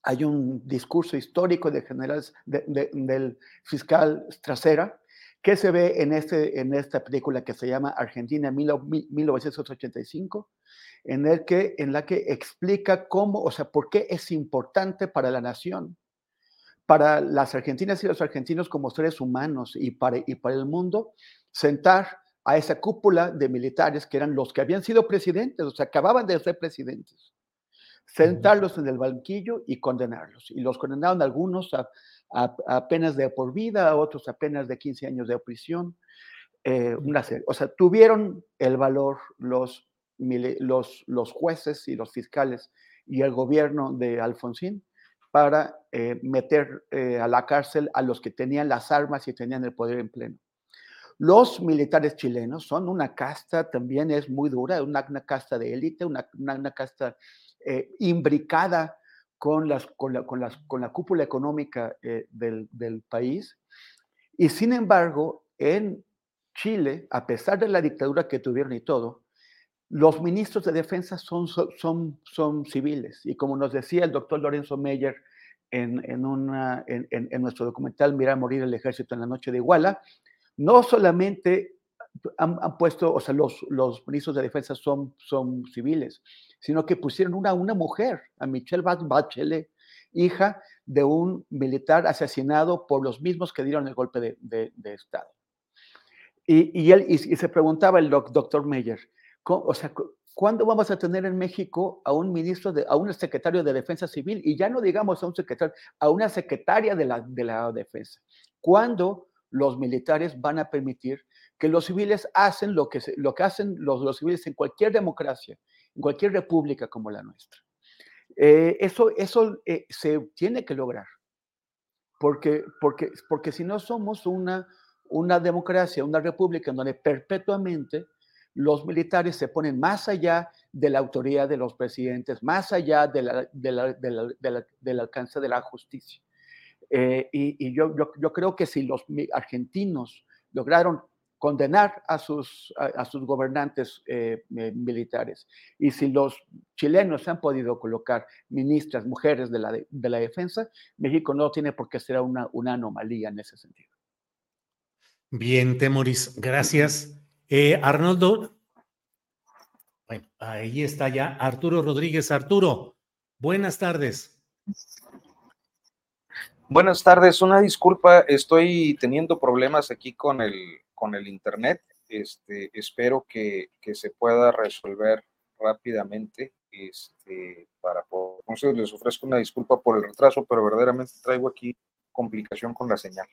K: hay un discurso histórico de generales, de, de, del fiscal Stracera que se ve en, este, en esta película que se llama Argentina 1985, en, el que, en la que explica cómo, o sea, por qué es importante para la nación, para las argentinas y los argentinos como seres humanos y para, y para el mundo, sentar a esa cúpula de militares que eran los que habían sido presidentes, o sea, acababan de ser presidentes, sentarlos en el banquillo y condenarlos. Y los condenaron algunos a, a, a penas de por vida, a otros a penas de 15 años de prisión. Eh, una serie. O sea, tuvieron el valor los, los, los jueces y los fiscales y el gobierno de Alfonsín para eh, meter eh, a la cárcel a los que tenían las armas y tenían el poder en pleno. Los militares chilenos son una casta, también es muy dura, una, una casta de élite, una, una, una, casta eh, imbricada con, las, con, la, con, las, con, la, cúpula económica eh, del, del, país. Y sin embargo, en Chile, a pesar de la dictadura que tuvieron y todo, los ministros de defensa son, son, son civiles. Y como nos decía el doctor Lorenzo Meyer en, en, una, en, en, nuestro documental Mirar morir el ejército en la noche de Iguala, no solamente han, han, puesto, o sea, los, los ministros de defensa son, son civiles, sino que pusieron una, una mujer, a Michelle Bachelet, hija de un militar asesinado por los mismos que dieron el golpe de, Estado. Y, y, él, y, se preguntaba el doctor Meyer, o sea, ¿cuándo vamos a tener en México a un ministro, de, a un secretario de Defensa Civil? Y ya no digamos a un secretario, a una secretaria de la, de la Defensa. ¿Cuándo los militares van a permitir que los civiles hacen lo que, lo que hacen los, los, civiles en cualquier democracia, en cualquier república como la nuestra? Eh, eso eso eh, se tiene que lograr, porque, porque, porque si no somos una, una democracia, una república en donde perpetuamente los militares se ponen más allá de la autoridad de los presidentes, más allá de la, de la, de la, del alcance de la justicia. Eh, y, yo, creo que si los argentinos lograron condenar a sus, gobernantes eh, militares y si los chilenos han podido colocar ministras, mujeres de la, de, de la defensa, México no tiene por qué ser una, una anomalía en ese sentido.
A: Bien, Temoris, gracias. Eh, Arnoldo, bueno, ahí está ya Arturo Rodríguez. Arturo, buenas tardes.
N: Buenas tardes, una disculpa, estoy teniendo problemas aquí con el, con el internet. Este, espero que, que se pueda resolver rápidamente. Este, para poder, entonces les ofrezco una disculpa por el retraso, pero verdaderamente traigo aquí complicación con la señal.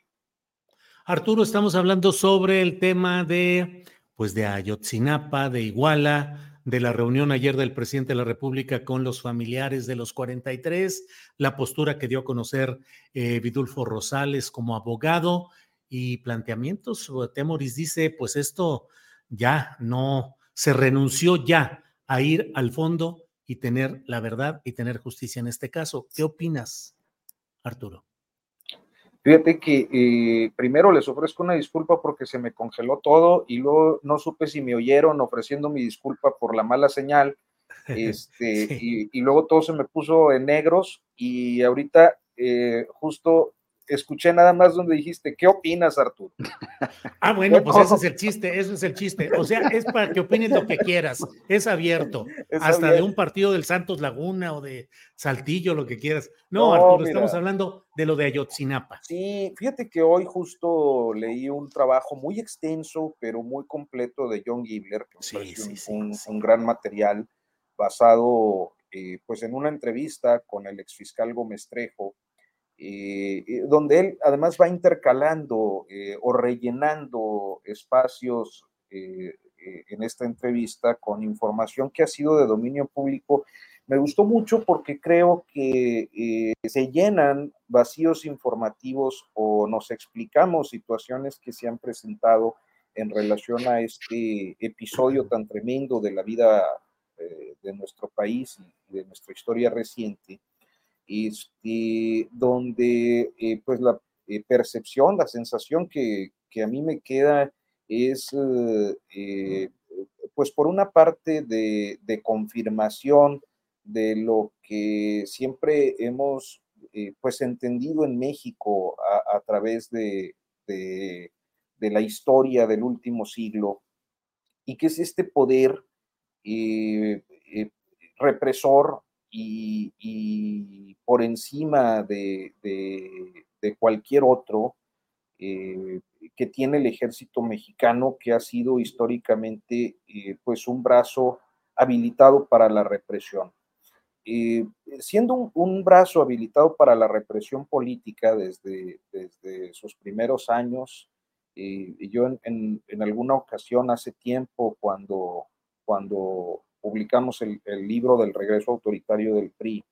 A: Arturo, estamos hablando sobre el tema de pues de Ayotzinapa, de Iguala, de la reunión ayer del presidente de la República con los familiares de los 43, la postura que dio a conocer eh, Vidulfo Rosales como abogado y planteamientos. Temoris dice, pues esto ya no, se renunció ya a ir al fondo y tener la verdad y tener justicia en este caso. ¿Qué opinas, Arturo?
N: Fíjate que eh, primero les ofrezco una disculpa porque se me congeló todo y luego no supe si me oyeron ofreciendo mi disculpa por la mala señal. [laughs] Este, sí. y, y, luego todo se me puso en negros y ahorita eh, justo escuché nada más donde dijiste, ¿qué opinas, Arturo? [laughs]
A: Ah, bueno, pues ese es el [laughs] chiste, eso es el chiste. O sea, es para que opines lo que quieras, es abierto, [laughs] es hasta abierto. de un partido del Santos Laguna o de Saltillo, lo que quieras. No, no Arturo, mira. estamos hablando de lo de Ayotzinapa.
N: Sí, fíjate que hoy justo leí un trabajo muy extenso, pero muy completo de John Gibler, que sí, sí, un, sí, un, un, gran material basado eh, pues en una entrevista con el exfiscal Gómez Trejo, eh, donde él además va intercalando eh, o rellenando espacios eh, en esta entrevista con información que ha sido de dominio público. Me gustó mucho porque creo que se llenan vacíos informativos o nos explicamos situaciones que se han presentado en relación a este episodio tan tremendo de la vida de nuestro país y de nuestra historia reciente este, donde eh, pues la eh, percepción, la sensación que, que, a mí me queda es eh, pues por una parte de, de, confirmación de lo que siempre hemos pues entendido en México a, través de, de, la historia del último siglo y que es este poder represor y, por encima de, cualquier otro eh, que tiene el ejército mexicano, que ha sido históricamente eh, pues un brazo habilitado para la represión. Eh, siendo un, brazo habilitado para la represión política desde, desde sus primeros años, yo en, en, en, alguna ocasión hace tiempo, cuando, cuando publicamos el, el libro del regreso autoritario del PRI,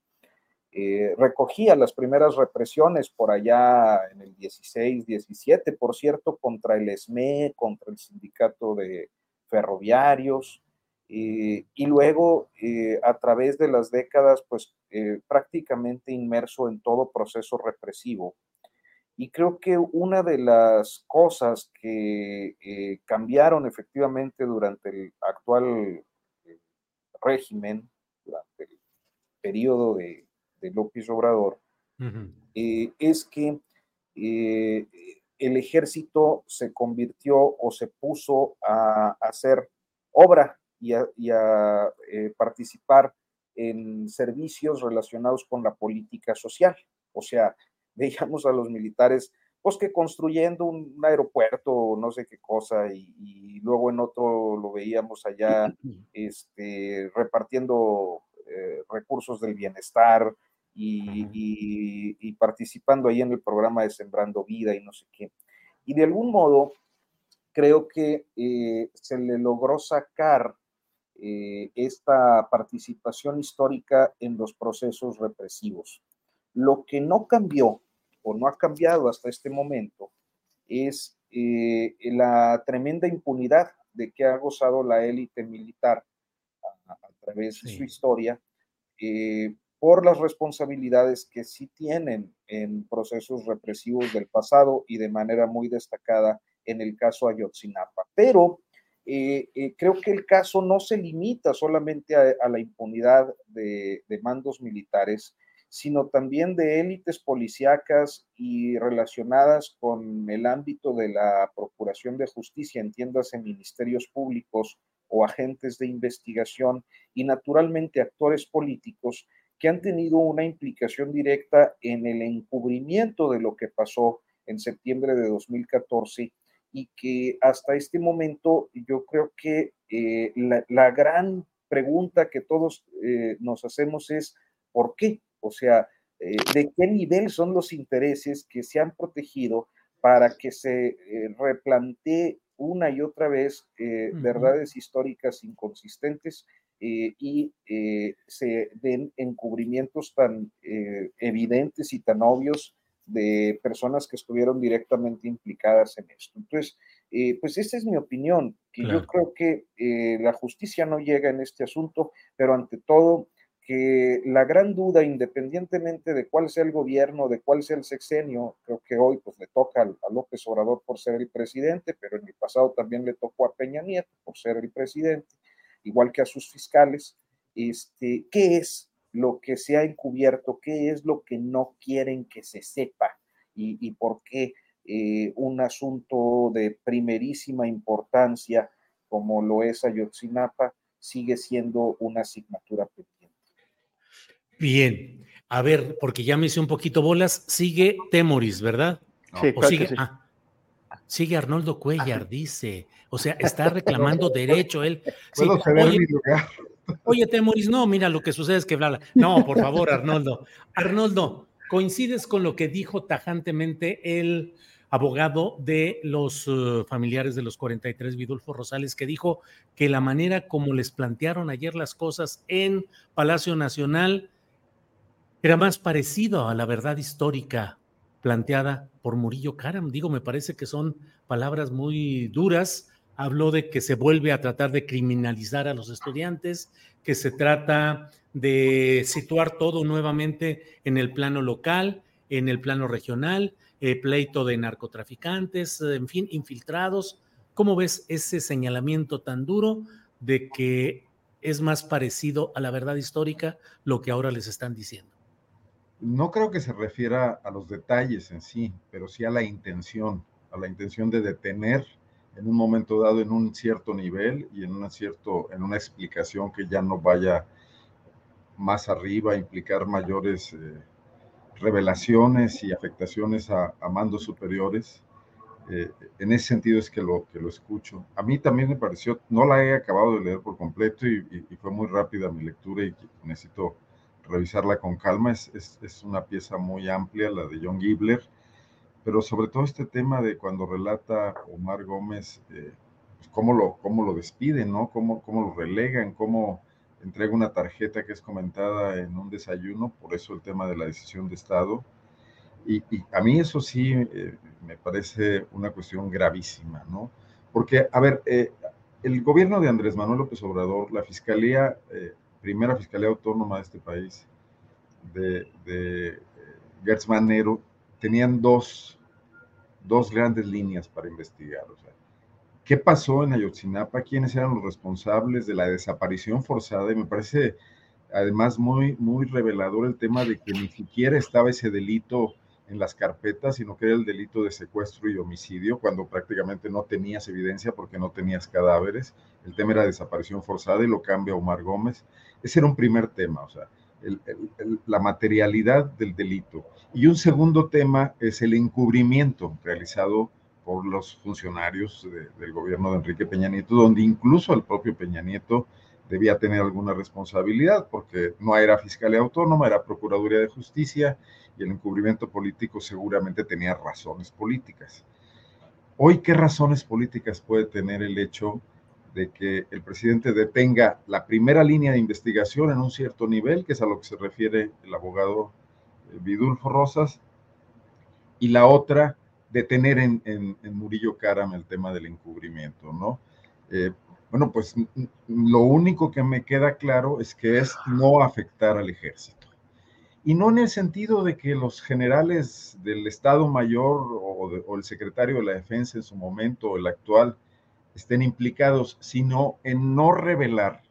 N: eh, recogía las primeras represiones por allá en el 16, 17, por cierto, contra el ESME, contra el sindicato de ferroviarios, eh, y luego eh, a través de las décadas, pues eh, prácticamente inmerso en todo proceso represivo. Y creo que una de las cosas que eh, cambiaron efectivamente durante el actual régimen durante el periodo de, de, López Obrador eh, es que eh, el ejército se convirtió o se puso a, hacer obra y a, eh, participar en servicios relacionados con la política social. O sea, [laughs] veíamos a los militares, pues que construyendo un, aeropuerto o no sé qué cosa, y, luego en otro lo veíamos allá [clears throat] este, repartiendo eh, recursos del bienestar y, participando ahí en el programa de Sembrando Vida y no sé qué. Y de algún modo, creo que eh, se le logró sacar eh, esta participación histórica en los procesos represivos. Lo que no cambió o no ha cambiado hasta este momento es eh, la tremenda impunidad de que ha gozado la élite militar a, través de su historia eh, por las responsabilidades que sí tienen en procesos represivos del pasado y de manera muy destacada en el caso Ayotzinapa. Pero eh, eh, creo que el caso no se limita solamente a, la impunidad de, mandos militares, sino también de élites policíacas y relacionadas con el ámbito de la procuración de justicia, entiéndase ministerios públicos o agentes de investigación y naturalmente actores políticos que han tenido una implicación directa en el encubrimiento de lo que pasó en septiembre de 2014 y que hasta este momento yo creo que eh, la, gran pregunta que todos eh, nos hacemos es, ¿por qué? O sea, eh, ¿de qué nivel son los intereses que se han protegido para que se replantee una y otra vez verdades históricas inconsistentes y se den encubrimientos tan evidentes y tan obvios de personas que estuvieron directamente implicadas en esto. Entonces, eh, pues esa es mi opinión, que yo creo que eh, la justicia no llega en este asunto, pero ante todo que la gran duda, independientemente de cuál sea el gobierno, de cuál sea el sexenio, creo que hoy pues le toca a López Obrador por ser el presidente, pero en el pasado también le tocó a Peña Nieto por ser el presidente, igual que a sus fiscales, este, ¿qué es lo que se ha encubierto, qué es lo que no quieren que se sepa y, por qué eh, un asunto de primerísima importancia como lo es Ayotzinapa sigue siendo una asignatura pendiente.
A: Bien, a ver, porque ya me hice un poquito bolas, sigue Temoris, ¿verdad?
K: Sí,
A: sigue, ah, sigue Arnoldo Cuellar, [laughs] dice. O sea, está reclamando derecho él. Sí, Oye, Temoris, no, mira, lo que sucede es que bla, No, por favor, Arnoldo. Arnoldo, ¿coincides con lo que dijo tajantemente el abogado de los eh, familiares de los 43, Vidulfo Rosales, que dijo que la manera como les plantearon ayer las cosas en Palacio Nacional era más parecido a la verdad histórica planteada por Murillo Karam. Digo, me parece que son palabras muy duras, habló de que se vuelve a tratar de criminalizar a los estudiantes, que se trata de situar todo nuevamente en el plano local, en el plano regional, eh, pleito de narcotraficantes, en fin, infiltrados. ¿Cómo ves ese señalamiento tan duro de que es más parecido a la verdad histórica lo que ahora les están diciendo?
L: No creo que se refiera a los detalles en sí, pero sí a la intención, a la intención de detener en un momento dado en un cierto nivel y en, una cierto, en una explicación que ya no vaya más arriba a implicar mayores eh, revelaciones y afectaciones a, mandos superiores. Eh, en ese sentido es que lo, que lo escucho. A mí también me pareció, no la he acabado de leer por completo y, fue muy rápida mi lectura y necesito revisarla con calma. Es, es, es, una pieza muy amplia, la de John Gibler, pero sobre todo este tema de cuando relata Omar Gómez, eh, pues, cómo, lo, cómo lo despiden, ¿no? Cómo, cómo lo relegan, cómo entrega una tarjeta que es comentada en un desayuno, por eso el tema de la decisión de Estado. Y, a mí eso sí eh, me parece una cuestión gravísima, ¿no? Porque, a ver, eh, el gobierno de Andrés Manuel López Obrador, la fiscalía, primera fiscalía autónoma de este país, de, de Gertz Manero, tenían dos dos grandes líneas para investigar. O sea, ¿Qué pasó en Ayotzinapa? ¿Quiénes eran los responsables de la desaparición forzada? Y me parece además muy, muy revelador el tema de que ni siquiera estaba ese delito en las carpetas, sino que era el delito de secuestro y homicidio, cuando prácticamente no tenías evidencia porque no tenías cadáveres. El tema era desaparición forzada y lo cambia Omar Gómez. Ese era un primer tema, o sea, la materialidad del delito. Y un segundo tema es el encubrimiento realizado por los funcionarios del gobierno de Enrique Peña Nieto, donde incluso el propio Peña Nieto debía tener alguna responsabilidad, porque no era Fiscalía Autónoma, era Procuraduría de Justicia, y el encubrimiento político seguramente tenía razones políticas. Hoy, ¿qué razones políticas puede tener el hecho de que el presidente detenga la primera línea de investigación en un cierto nivel, que es a lo que se refiere el abogado eh, Vidulfo Rosas, y la otra, detener en, en, Murillo Karam el tema del encubrimiento, ¿no? Eh, bueno, pues lo único que me queda claro es que es no afectar al ejército. Y no en el sentido de que los generales del Estado Mayor o, o el secretario de la Defensa en su momento, el actual, estén implicados, sino en no revelar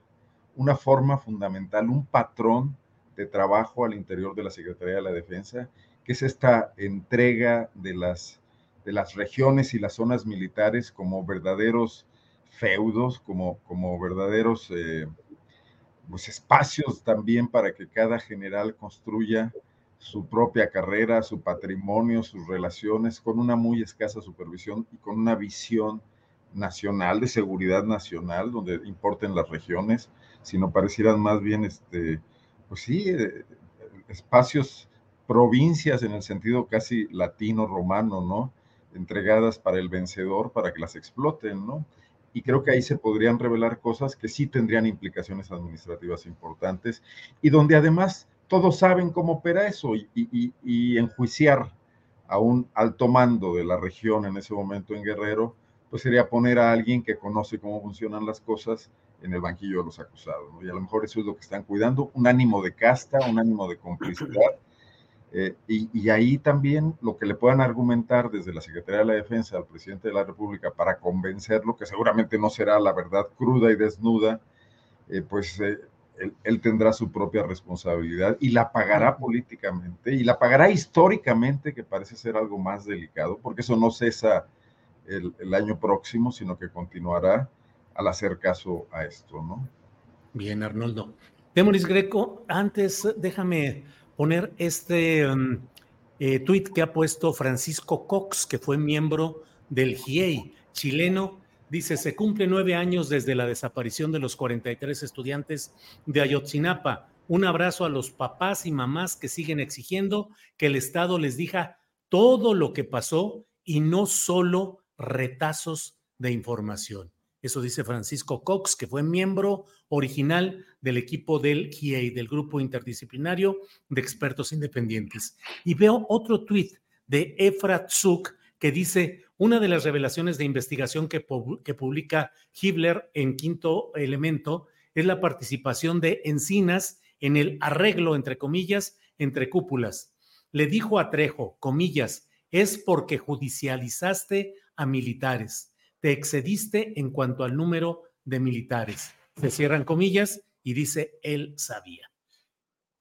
L: una forma fundamental, un patrón de trabajo al interior de la Secretaría de la Defensa, que es esta entrega de las, de las regiones y las zonas militares como verdaderos feudos, como, como verdaderos eh, pues espacios también para que cada general construya su propia carrera, su patrimonio, sus relaciones, con una muy escasa supervisión y con una visión nacional, de seguridad nacional, donde importen las regiones, sino parecieran más bien, este, pues sí, eh, espacios, provincias en el sentido casi latino-romano, ¿no? Entregadas para el vencedor, para que las exploten, ¿no? Y creo que ahí se podrían revelar cosas que sí tendrían implicaciones administrativas importantes y donde además todos saben cómo opera eso y, y, y enjuiciar a un alto mando de la región en ese momento en Guerrero, pues sería poner a alguien que conoce cómo funcionan las cosas en el banquillo de los acusados. Y a lo mejor eso es lo que están cuidando, un ánimo de casta, un ánimo de complicidad. [clears throat] Eh, y, ahí también lo que le puedan argumentar desde la Secretaría de la Defensa al presidente de la República para convencerlo, que seguramente no será la verdad cruda y desnuda, eh, pues eh, él, él, tendrá su propia responsabilidad y la pagará políticamente y la pagará históricamente, que parece ser algo más delicado, porque eso no cesa el, año próximo, sino que continuará al hacer caso a esto, ¿no?
A: Bien, Arnoldo. Demoris Greco, antes déjame poner este um, eh, tuit que ha puesto Francisco Cox, que fue miembro del GIEI chileno. Dice, se cumple nueve años desde la desaparición de los 43 estudiantes de Ayotzinapa. Un abrazo a los papás y mamás que siguen exigiendo que el Estado les diga todo lo que pasó y no solo retazos de información. Eso dice Francisco Cox, que fue miembro original del equipo del GIEI, del Grupo Interdisciplinario de Expertos Independientes. Y veo otro tuit de Efrat Zuk que dice, una de las revelaciones de investigación que, que publica Hibler en Quinto Elemento es la participación de Encinas en el arreglo, entre comillas, entre cúpulas. Le dijo a Trejo, comillas, es porque judicializaste a militares. Te excediste en cuanto al número de militares. Se cierran comillas y dice, él sabía.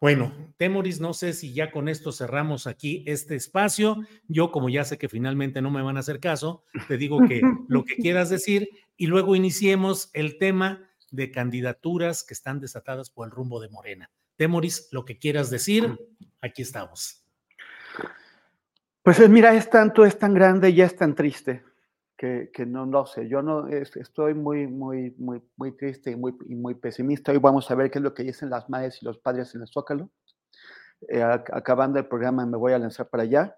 A: Bueno, Temoris, no sé si ya con esto cerramos aquí este espacio. Yo, como ya sé que finalmente no me van a hacer caso, te digo que lo que quieras decir y luego iniciemos el tema de candidaturas que están desatadas por el rumbo de Morena. Temoris, lo que quieras decir, aquí estamos.
K: Pues mira, es tanto, es tan grande y es tan triste que, no lo sé. Yo no estoy muy, muy, muy, muy triste y muy, muy pesimista. Hoy vamos a ver qué es lo que dicen las madres y los padres en el Zócalo. Eh, acabando el programa me voy a lanzar para allá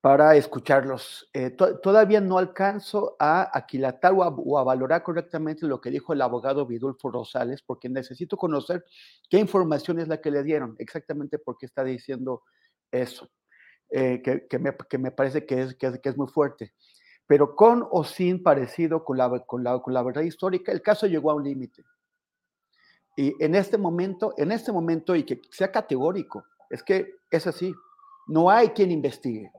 K: para escucharlos. Eh, todavía no alcanzo a aquilatar o a, o a, valorar correctamente lo que dijo el abogado Vidulfo Rosales, porque necesito conocer qué información es la que le dieron, exactamente por qué está diciendo eso, eh, que, que, me, que, me, parece que es, que es muy fuerte pero con o sin parecido con la, con la, con la verdad histórica, el caso llegó a un límite. Y en este momento, en este momento, y que sea categórico, es que es así, no hay quien investigue.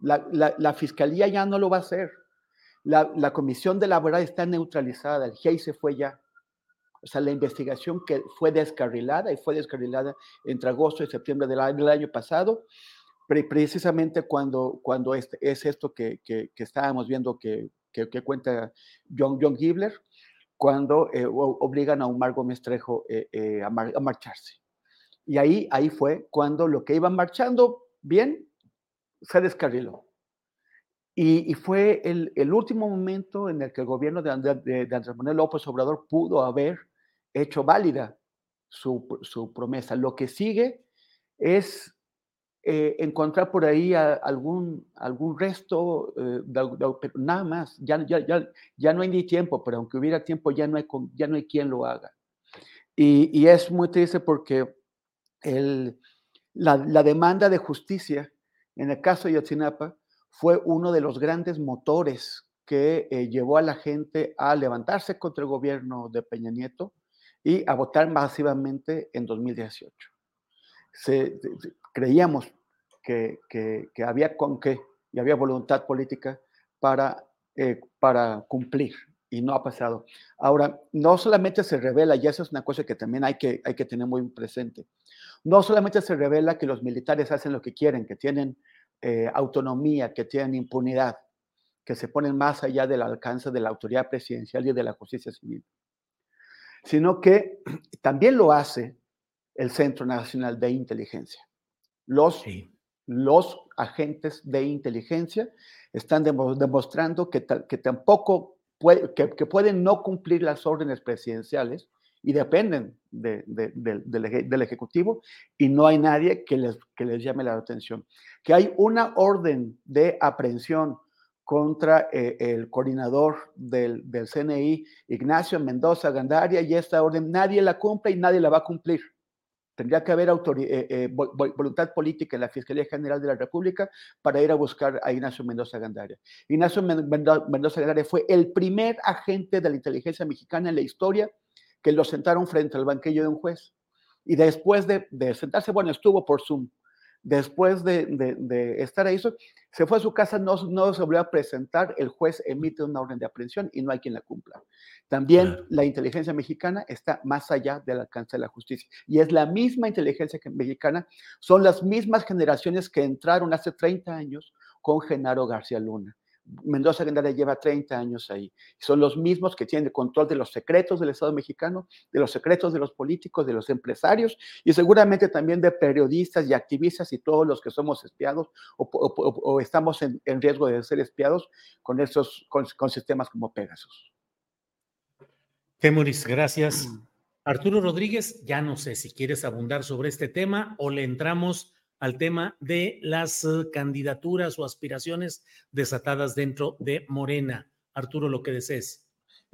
K: La, la, la fiscalía ya no lo va a hacer. La, la, comisión de la verdad está neutralizada, el GEI se fue ya. O sea, la investigación que fue descarrilada y fue descarrilada entre agosto y septiembre del año pasado, precisamente cuando, cuando es, es esto que, que, que, estábamos viendo que, que, cuenta John, John Gibler, cuando eh, obligan a un Margo Mestrejo eh, eh, a, mar, a, marcharse. Y ahí, ahí fue cuando lo que iban marchando bien se descarriló. Y, y fue el, último momento en el que el gobierno de, de Andrés Manuel López Obrador pudo haber hecho válida su, su promesa. Lo que sigue es eh, encontrar por ahí algún, algún resto, eh, de, de, nada más, ya, ya, ya, ya no hay ni tiempo, pero aunque hubiera tiempo ya no hay, ya no hay quien lo haga. Y, y es muy triste porque el, la, la, demanda de justicia en el caso de Yotzinapa fue uno de los grandes motores que eh, llevó a la gente a levantarse contra el gobierno de Peña Nieto y a votar masivamente en 2018. Se, se, creíamos que, había con qué y había voluntad política para, eh, para cumplir y no ha pasado. Ahora, no solamente se revela, y eso es una cosa que también hay que, hay que tener muy presente, no solamente se revela que los militares hacen lo que quieren, que tienen eh, autonomía, que tienen impunidad, que se ponen más allá del alcance de la autoridad presidencial y de la justicia civil, sino que también lo hace el Centro Nacional de Inteligencia. Los, sí. los agentes de inteligencia están demostrando que, que tampoco puede, que, que, pueden no cumplir las órdenes presidenciales y dependen de, de, de, del, del, Ejecutivo y no hay nadie que les, que les llame la atención. Que hay una orden de aprehensión contra eh, el coordinador del, del, CNI, Ignacio Mendoza Gandaria, y esta orden nadie la cumple y nadie la va a cumplir. Tendría que haber eh, eh, voluntad política en la Fiscalía General de la República para ir a buscar a Ignacio Mendoza Gandaria. Ignacio Mendoza Gandaria fue el primer agente de la inteligencia mexicana en la historia que lo sentaron frente al banquillo de un juez. Y después de, de sentarse, bueno, estuvo por Zoom. Después de, de, de, estar ahí, se fue a su casa, no, no se volvió a presentar, el juez emite una orden de aprehensión y no hay quien la cumpla. También claro. la inteligencia mexicana está más allá del alcance de la justicia. Y es la misma inteligencia mexicana, son las mismas generaciones que entraron hace 30 años con Genaro García Luna. Mendoza Gandaria lleva 30 años ahí. Son los mismos que tienen el control de los secretos del Estado mexicano, de los secretos de los políticos, de los empresarios y seguramente también de periodistas y activistas y todos los que somos espiados o, o, o estamos en, en, riesgo de ser espiados con, esos, con, con sistemas como Pegasus.
A: Temoris, gracias. Arturo Rodríguez, ya no sé si quieres abundar sobre este tema o le entramos al tema de las uh, candidaturas o aspiraciones desatadas dentro de Morena. Arturo, lo que desees.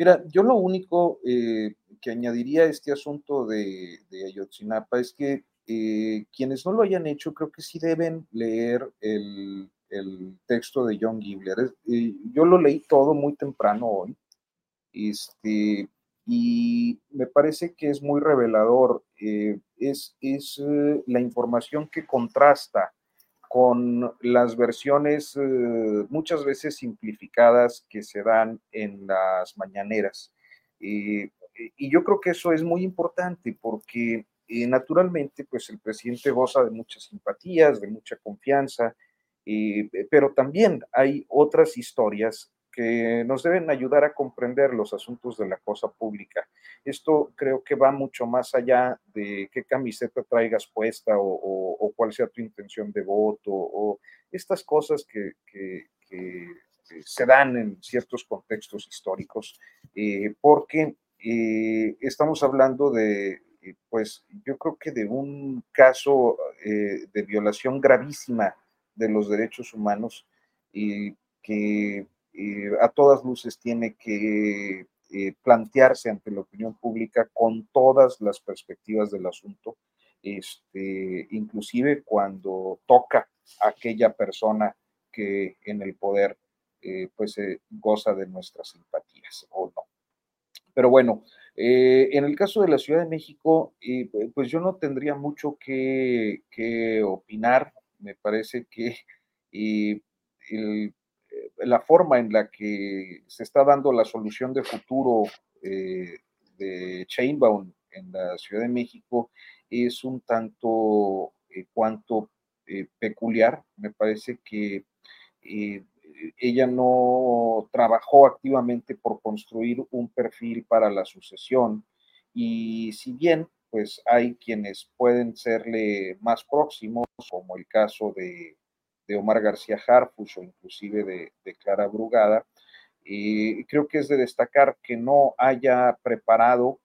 N: Mira, yo lo único eh, que añadiría a este asunto de, Ayotzinapa es que eh, quienes no lo hayan hecho, creo que sí deben leer el, texto de John Gibler. Eh, yo lo leí todo muy temprano hoy. Este, y me parece que es muy revelador. Eh, es, es eh, la información que contrasta con las versiones eh, muchas veces simplificadas que se dan en las mañaneras. y yo creo que eso es muy importante porque naturalmente pues el presidente goza de muchas simpatías, de mucha confianza, pero también hay otras historias que nos deben ayudar a comprender los asuntos de la cosa pública. Esto creo que va mucho más allá de qué camiseta traigas puesta o, o, o cuál sea tu intención de voto o estas cosas que, que, que se dan en ciertos contextos históricos, eh, porque eh, estamos hablando de, eh, pues yo creo que de un caso eh, de violación gravísima de los derechos humanos y que eh, a todas luces tiene que eh, plantearse ante la opinión pública con todas las perspectivas del asunto, este, inclusive cuando toca a aquella persona que en el poder eh, pues goza de nuestras simpatías o no. Pero bueno, en el caso de la Ciudad de México, pues yo no tendría mucho que, que opinar. Me parece que el la forma en la que se está dando la solución de futuro eh, de Chainbound en la Ciudad de México es un tanto eh, cuanto eh, peculiar. Me parece que ella no trabajó activamente por construir un perfil para la sucesión y si bien pues hay quienes pueden serle más próximos, como el caso de, Omar García Harfus o inclusive de, Clara Brugada, creo que es de destacar que no haya preparado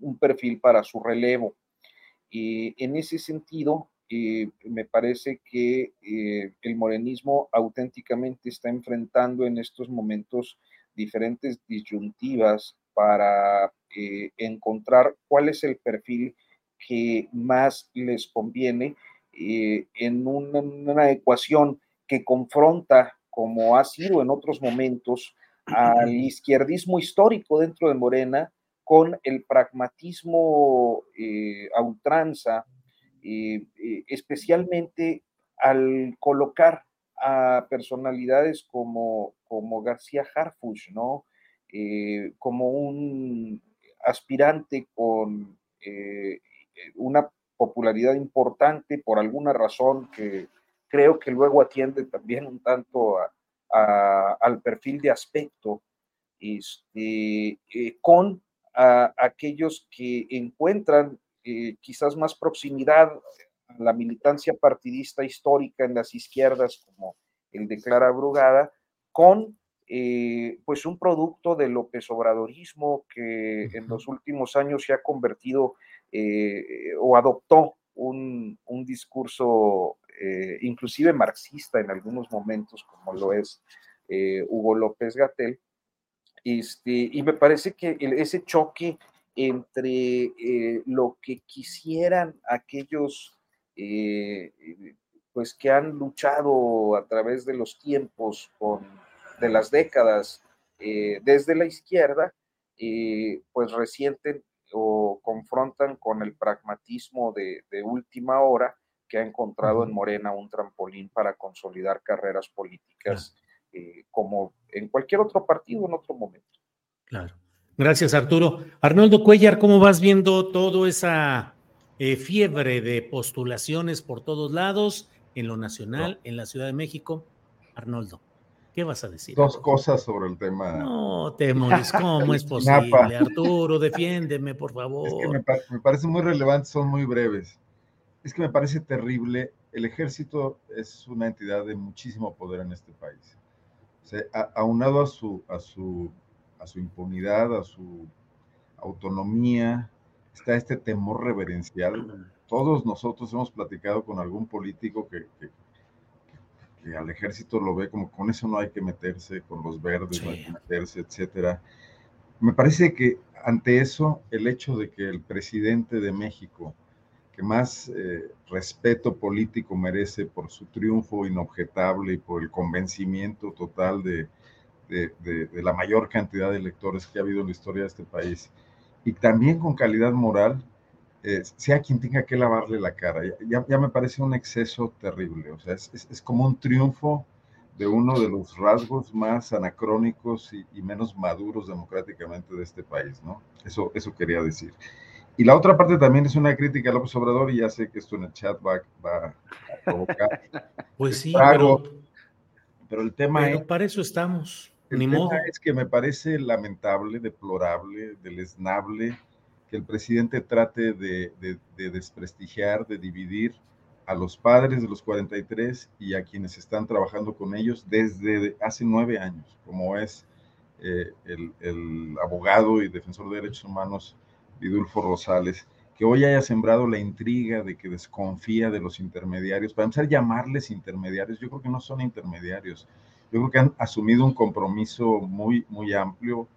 N: un perfil para su relevo. Y en ese sentido, eh, me parece que eh, el morenismo auténticamente está enfrentando en estos momentos diferentes disyuntivas para eh, encontrar cuál es el perfil que más les conviene en una, una ecuación que confronta, como ha sido en otros momentos, al izquierdismo histórico dentro de Morena con el pragmatismo eh, a ultranza, eh, eh, especialmente al colocar a personalidades como, como García Harfuch, ¿no? como un aspirante con una popularidad importante por alguna razón que creo que luego atiende también un tanto al perfil de aspecto, este, con a aquellos que encuentran eh, quizás más proximidad a la militancia partidista histórica en las izquierdas, como el de Clara Brugada, con eh, pues un producto del López Obradorismo que en los últimos años se ha convertido eh, o adoptó un, un discurso inclusive marxista en algunos momentos, como lo es Hugo López Gatel, este, y me parece que ese choque entre eh, lo que quisieran aquellos eh, pues que han luchado a través de los tiempos, con, de las décadas, eh, desde la izquierda, pues resienten o confrontan con el pragmatismo de, última hora que ha encontrado en Morena un trampolín para consolidar carreras políticas eh, como en cualquier otro partido en otro momento.
A: Claro. Gracias, Arturo. Arnoldo Cuellar, ¿cómo vas viendo toda esa eh, fiebre de postulaciones por todos lados, en lo nacional, en la Ciudad de México? Arnoldo, ¿qué vas a decir?
L: Dos cosas sobre el tema.
A: No, Temoris, ¿cómo es [laughs] posible? Arturo, [laughs] defiéndeme, por favor.
L: Es que me, me parece muy relevante, son muy breves. Es que me parece terrible. El ejército es una entidad de muchísimo poder en este país aunado a su, a, su, a su impunidad, a su autonomía, está este temor reverencial. Todos nosotros hemos platicado con algún político que, que, al ejército lo ve como con eso no hay que meterse, con los verdes no hay que meterse, etcétera. Me parece que ante eso, el hecho de que el presidente de México que más eh, respeto político merece por su triunfo inobjetable y por el convencimiento total de, la mayor cantidad de electores que ha habido en la historia de este país, y también con calidad moral, eh, sea quien tenga que lavarle la cara. Ya, me parece un exceso terrible, o sea, es, como un triunfo de uno de los rasgos más anacrónicos y, y, menos maduros democráticamente de este país, ¿no? Eso, eso quería decir. Y la otra parte también es una crítica a López Obrador, y ya sé que esto en el chat va, a provocar. [laughs]
A: Pues sí, pero,
L: pero, el tema
A: es. Para eso estamos.
L: El tema es que me parece lamentable, deplorable, deleznable que el presidente trate de, de, desprestigiar, de dividir a los padres de los 43 y a quienes están trabajando con ellos desde hace nueve años, como es eh, el, el abogado y defensor de derechos humanos Vidulfo Rosales, que hoy haya sembrado la intriga de que desconfía de los intermediarios, para empezar llamarles intermediarios, yo creo que no son intermediarios, yo creo que han asumido un compromiso muy, muy amplio,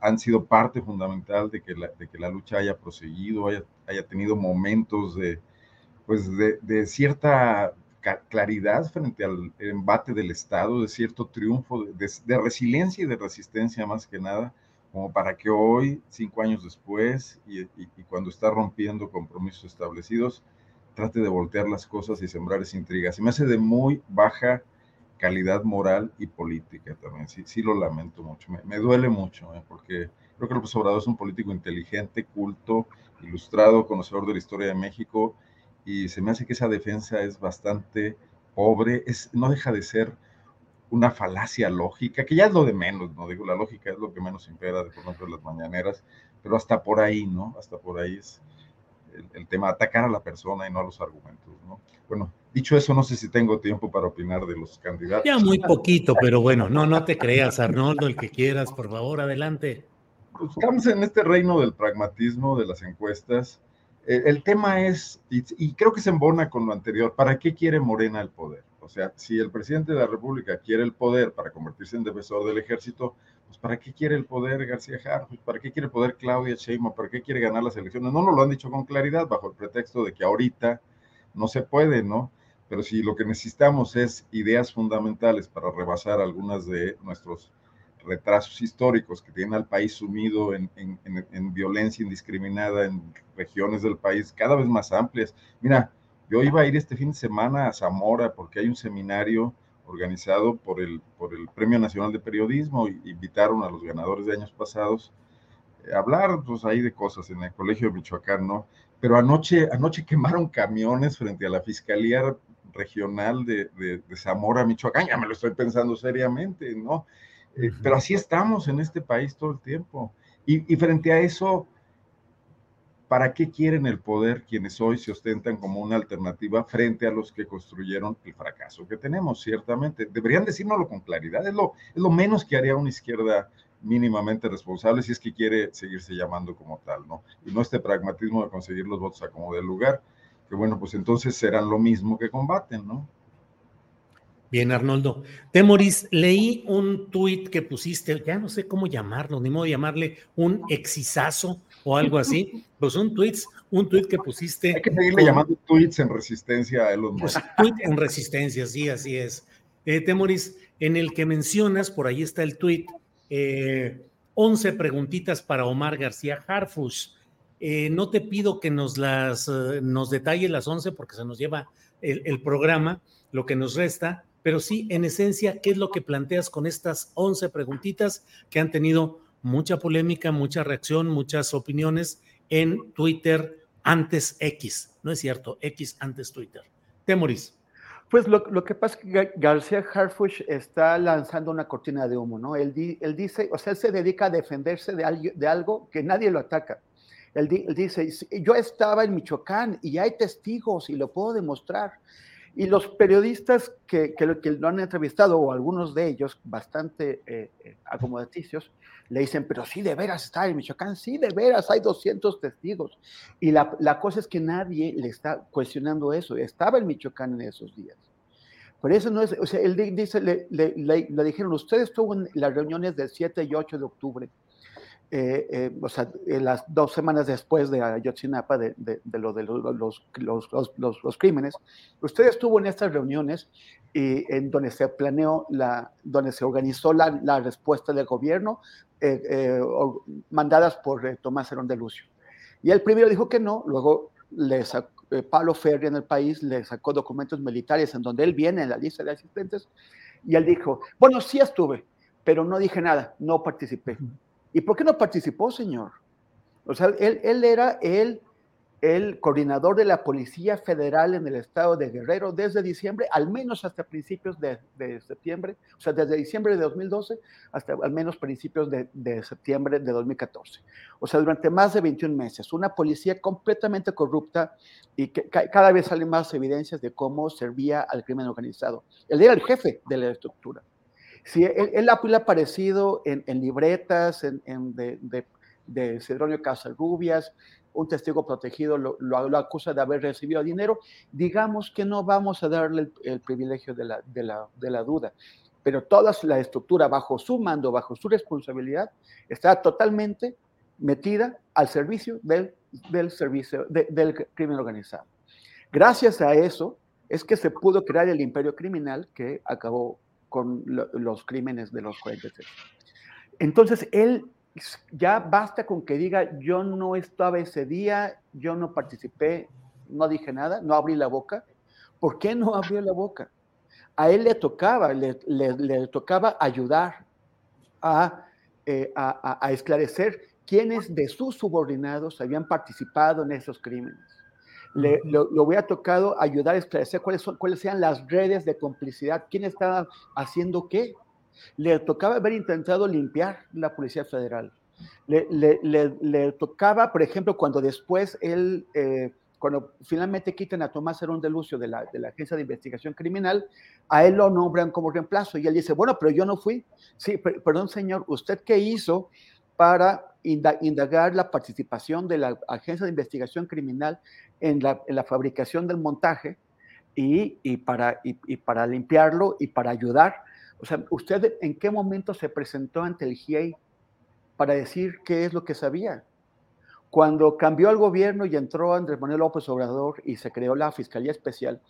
L: han sido parte fundamental de que la, de que la lucha haya proseguido, haya, haya tenido momentos de, pues de, de, cierta claridad frente al embate del Estado, de cierto triunfo, de, de resiliencia y de resistencia más que nada, como para que hoy, cinco años después, y, cuando está rompiendo compromisos establecidos, trate de voltear las cosas y sembrar esa intriga. Se me hace de muy baja calidad moral y política también. Sí, sí lo lamento mucho, me, duele mucho, ¿eh? porque creo que López Obrador es un político inteligente, culto, ilustrado, conocedor de la historia de México, y se me hace que esa defensa es bastante pobre, es, no deja de ser una falacia lógica, que ya es lo de menos, no digo, la lógica es lo que menos impera de por ejemplo las mañaneras, pero hasta por ahí, ¿no? Hasta por ahí es el, el, tema, atacar a la persona y no a los argumentos, ¿no? Bueno, dicho eso, no sé si tengo tiempo para opinar de los candidatos.
A: Ya muy poquito, pero bueno, no, no te creas, Arnoldo, el que quieras, por favor, adelante.
L: Pues estamos en este reino del pragmatismo, de las encuestas. Eh, el tema es, y, y creo que se embona con lo anterior, ¿para qué quiere Morena el poder? O sea, si el presidente de la República quiere el poder para convertirse en defensor del ejército, pues ¿para qué quiere el poder García Harfuch? ¿Para qué quiere el poder Claudia Sheinbaum? ¿Para qué quiere ganar las elecciones? No nos lo han dicho con claridad, bajo el pretexto de que ahorita no se puede, ¿no? Pero si lo que necesitamos es ideas fundamentales para rebasar algunas de nuestros retrasos históricos que tienen al país sumido en, en, en, en violencia indiscriminada en regiones del país cada vez más amplias. Mira, yo iba a ir este fin de semana a Zamora porque hay un seminario organizado por el, por el Premio Nacional de Periodismo y invitaron a los ganadores de años pasados a hablar pues ahí de cosas en el Colegio de Michoacán, ¿no? Pero anoche, anoche quemaron camiones frente a la Fiscalía Regional de, de, de Zamora, Michoacán, ya me lo estoy pensando seriamente, ¿no? Eh, pero así estamos en este país todo el tiempo. Y, y frente a eso, ¿para qué quieren el poder quienes hoy se ostentan como una alternativa frente a los que construyeron el fracaso que tenemos? Ciertamente, deberían decírnoslo con claridad, es lo, es lo menos que haría una izquierda mínimamente responsable si es que quiere seguirse llamando como tal, ¿no? Y no este pragmatismo de conseguir los votos a como del lugar, que bueno, pues entonces serán lo mismo que combaten, ¿no?
A: Bien, Arnoldo. Temoris, leí un tuit que pusiste, ya no sé cómo llamarlo, ni modo de llamarle un exizazo o algo así. [laughs] Pues un tweet, un tweet que pusiste.
L: Hay que seguirle con, llamando tweets en resistencia a Elon Musk.
A: Pues, tweet en resistencia, sí, así es. Eh, Temoris, en el que mencionas, por ahí está el tweet, eh, 11 preguntitas para Omar García Harfush. Eh, no te pido que nos las uh, nos detalle las 11 porque se nos lleva el, programa, lo que nos resta, pero sí, en esencia, ¿qué es lo que planteas con estas 11 preguntitas que han tenido mucha polémica, mucha reacción, muchas opiniones en Twitter antes X? No es cierto, X antes Twitter. Temoris.
K: Pues lo, lo, que pasa es que García Harfuch está lanzando una cortina de humo, ¿no? Él, di, él, dice, o sea, él se dedica a defenderse de, de algo que nadie lo ataca. Él, él, dice, yo estaba en Michoacán y hay testigos y lo puedo demostrar. Y los periodistas que, que, lo han entrevistado, o algunos de ellos, bastante eh, acomodaticios, le dicen, pero sí, de veras está en Michoacán, sí, de veras, hay 200 testigos. Y la, cosa es que nadie le está cuestionando eso, estaba en Michoacán en esos días. Por eso no es, o sea, él dice, le, dijeron, usted estuvo en las reuniones del 7 y 8 de octubre, eh, eh, o sea, las dos semanas después de Ayotzinapa, de, de, de lo de los, los, los, los, crímenes, usted estuvo en estas reuniones y en donde se planeó, la, donde se organizó la, la respuesta del gobierno, eh, eh mandadas por eh, Tomás Herón de Lucio. Y él primero dijo que no, luego le sacó, Pablo Ferri en el país le sacó documentos militares en donde él viene en la lista de asistentes, y él dijo, bueno, sí estuve, pero no dije nada, no participé. ¿Y por qué no participó, señor? O sea, él, era el, coordinador de la Policía Federal en el estado de Guerrero desde diciembre, al menos hasta principios de, de septiembre, o sea, desde diciembre de 2012 hasta al menos principios de, de, septiembre de 2014. O sea, durante más de 21 meses, una policía completamente corrupta y que cada vez salen más evidencias de cómo servía al crimen organizado. Él era el jefe de la estructura. Sí, él, él ha aparecido en, libretas en, de, de, de, Cedronio Casarrubias, un testigo protegido lo, lo, lo, acusa de haber recibido dinero. Digamos que no vamos a darle el, privilegio de la, duda, pero toda la estructura bajo su mando, bajo su responsabilidad, está totalmente metida al servicio del, del, servicio, de, del crimen organizado. Gracias a eso es que se pudo crear el imperio criminal que acabó con lo, los crímenes de los 46. Entonces, él ya basta con que diga, yo no estaba ese día, yo no participé, no dije nada, no abrí la boca. ¿Por qué no abrió la boca? A él le tocaba, le, tocaba ayudar eh, a, a, esclarecer quiénes de sus subordinados habían participado en esos crímenes. Le, lo, lo, hubiera tocado ayudar a esclarecer cuáles, son, cuáles sean las redes de complicidad, quién estaba haciendo qué. Le tocaba haber intentado limpiar la Policía Federal. Le, le, le tocaba, por ejemplo, cuando después él eh, cuando finalmente quitan a Tomás Herón de Lucio de la, de la Agencia de Investigación Criminal, a él lo nombran como reemplazo y él dice, bueno, pero yo no fui. Sí, perdón señor, ¿usted qué hizo para indagar la participación de la Agencia de Investigación Criminal en la, fabricación del montaje y, para, y, para limpiarlo y para ayudar? O sea, ¿usted en qué momento se presentó ante el GIEI para decir qué es lo que sabía? Cuando cambió el gobierno y entró Andrés Manuel López Obrador y se creó la Fiscalía Especial,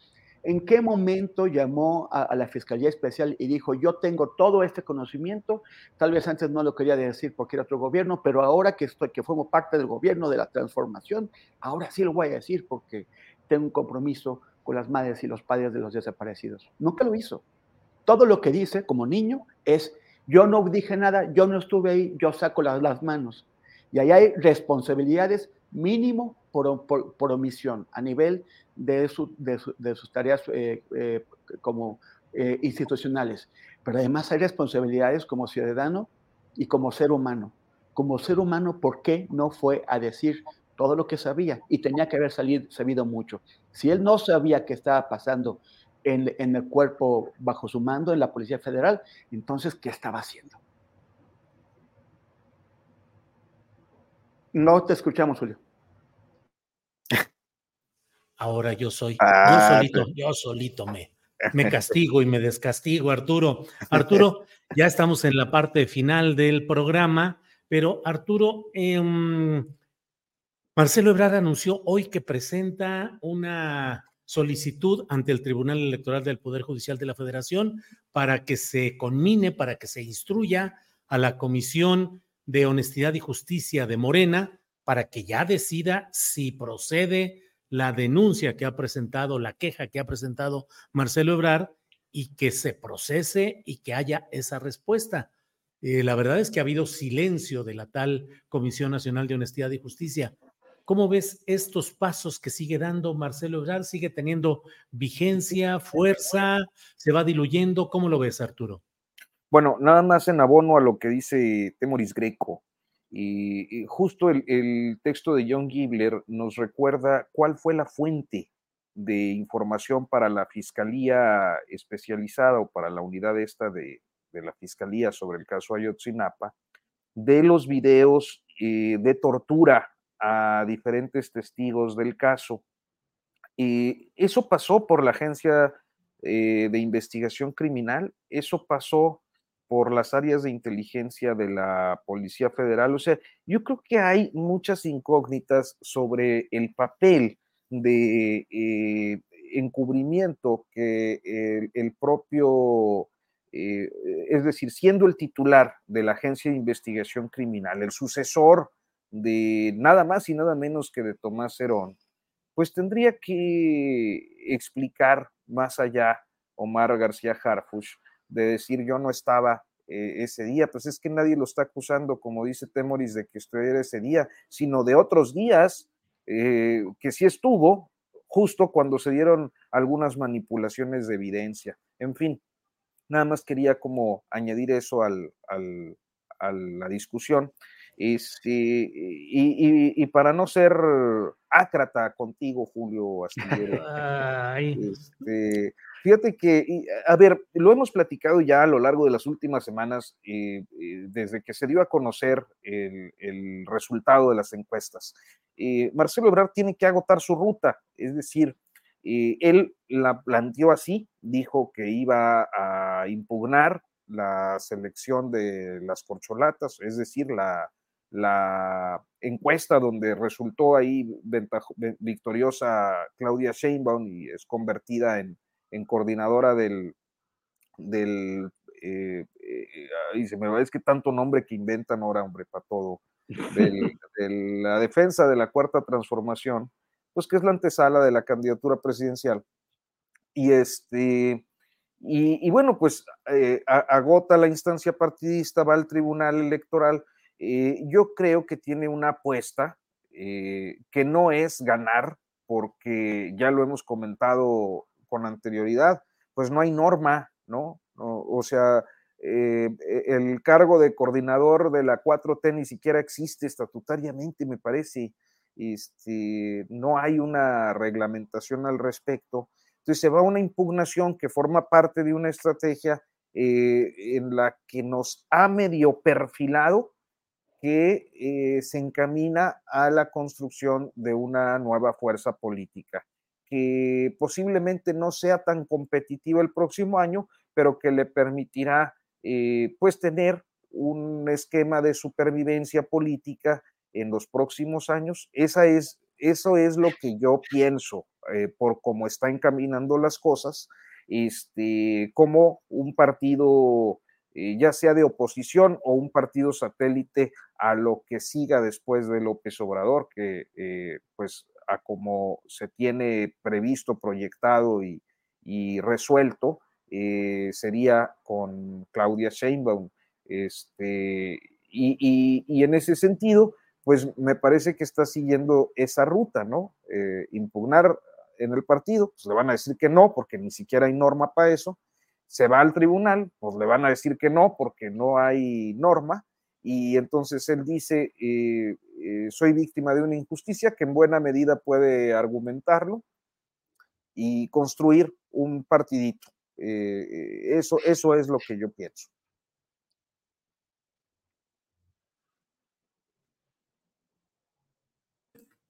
K: ¿en qué momento llamó a, la Fiscalía Especial y dijo, yo tengo todo este conocimiento? Tal vez antes no lo quería decir porque era otro gobierno, pero ahora que, estoy, que formo parte del gobierno de la transformación, ahora sí lo voy a decir porque tengo un compromiso con las madres y los padres de los desaparecidos. Nunca lo hizo. Todo lo que dice como niño es, yo no dije nada, yo no estuve ahí, yo saco las, las manos. Y ahí hay responsabilidades mínimo por, omisión a nivel de, de, sus tareas eh, eh, como eh, institucionales. Pero además hay responsabilidades como ciudadano y como ser humano. Como ser humano, ¿por qué no fue a decir todo lo que sabía? Y tenía que haber salido, sabido mucho. Si él no sabía qué estaba pasando en, en el cuerpo bajo su mando, en la Policía Federal, entonces, ¿qué estaba haciendo? No te escuchamos, Julio.
A: Ahora yo soy, ah, yo solito, yo solito me, me [laughs] castigo y me descastigo, Arturo. [laughs] Arturo, ya estamos en la parte final del programa, pero Arturo, eh, Marcelo Ebrard anunció hoy que presenta una solicitud ante el Tribunal Electoral del Poder Judicial de la Federación para que se conmine, para que se instruya a la Comisión de Honestidad y Justicia de Morena para que ya decida si procede la denuncia que ha presentado, la queja que ha presentado Marcelo Ebrard y que se procese y que haya esa respuesta. Eh, la verdad es que ha habido silencio de la tal Comisión Nacional de Honestidad y Justicia. ¿Cómo ves estos pasos que sigue dando Marcelo Ebrard? ¿Sigue teniendo vigencia, fuerza? ¿Se va diluyendo? ¿Cómo lo ves, Arturo?
N: Bueno, nada más en abono a lo que dice Temoris Greco. Y, justo el, texto de John Gibler nos recuerda cuál fue la fuente de información para la Fiscalía especializada o para la unidad esta de, la Fiscalía sobre el caso Ayotzinapa, de los videos eh, de tortura a diferentes testigos del caso. Y eso pasó por la Agencia eh, de Investigación Criminal, eso pasó por las áreas de inteligencia de la Policía Federal. O sea, yo creo que hay muchas incógnitas sobre el papel de eh, encubrimiento que el, propio, eh, es decir, siendo el titular de la Agencia de Investigación Criminal, el sucesor de nada más y nada menos que de Tomás Herón, pues tendría que explicar más allá Omar García Harfush de decir yo no estaba eh, ese día, pues es que nadie lo está acusando, como dice Temoris, de que estuviera ese día, sino de otros días eh, que sí estuvo, justo cuando se dieron algunas manipulaciones de evidencia. En fin, nada más quería como añadir eso al, a la discusión. Este, y, y, para no ser ácrata contigo, Julio Astillero, [laughs] este, Fíjate que, a ver, lo hemos platicado ya a lo largo de las últimas semanas, eh, eh, desde que se dio a conocer el, resultado de las encuestas. Eh, Marcelo Ebrard tiene que agotar su ruta, es decir, él la planteó así, dijo que iba a impugnar la selección de las corcholatas, es decir, la encuesta donde resultó ahí victoriosa Claudia Sheinbaum y es convertida en, en coordinadora del, del eh, eh, se me va, es que tanto nombre que inventan ahora, hombre, para todo, de [laughs] la defensa de la cuarta transformación, pues que es la antesala de la candidatura presidencial. Y este, Y, bueno, pues eh, agota la instancia partidista, va al tribunal electoral. Eh, yo creo que tiene una apuesta eh, que no es ganar, porque ya lo hemos comentado con anterioridad, pues no hay norma, ¿no? o sea, e, el cargo de coordinador de la 4T ni siquiera existe estatutariamente, me parece. Este, no hay una reglamentación al respecto. Entonces se va una impugnación que forma parte de una estrategia eh, en la que nos ha medio perfilado que eh, se encamina a la construcción de una nueva fuerza política, que posiblemente no sea tan competitiva el próximo año, pero que le permitirá eh, pues tener un esquema de supervivencia política en los próximos años. Esa es, eso es lo que yo pienso eh, por cómo está encaminando las cosas, este, como un partido, eh, ya sea de oposición o un partido satélite a lo que siga después de López Obrador, que pues a como se tiene previsto, proyectado y, resuelto, sería con Claudia Sheinbaum. Este, y, y, en ese sentido, pues me parece que está siguiendo esa ruta, ¿no? impugnar en el partido, pues le van a decir que no, porque ni siquiera hay norma para eso. Se va al tribunal, pues le van a decir que no, porque no hay norma. Y entonces él dice, eh, eh, soy víctima de una injusticia que en buena medida puede argumentarlo y construir un partidito. Eh, eso, eso es lo que yo pienso.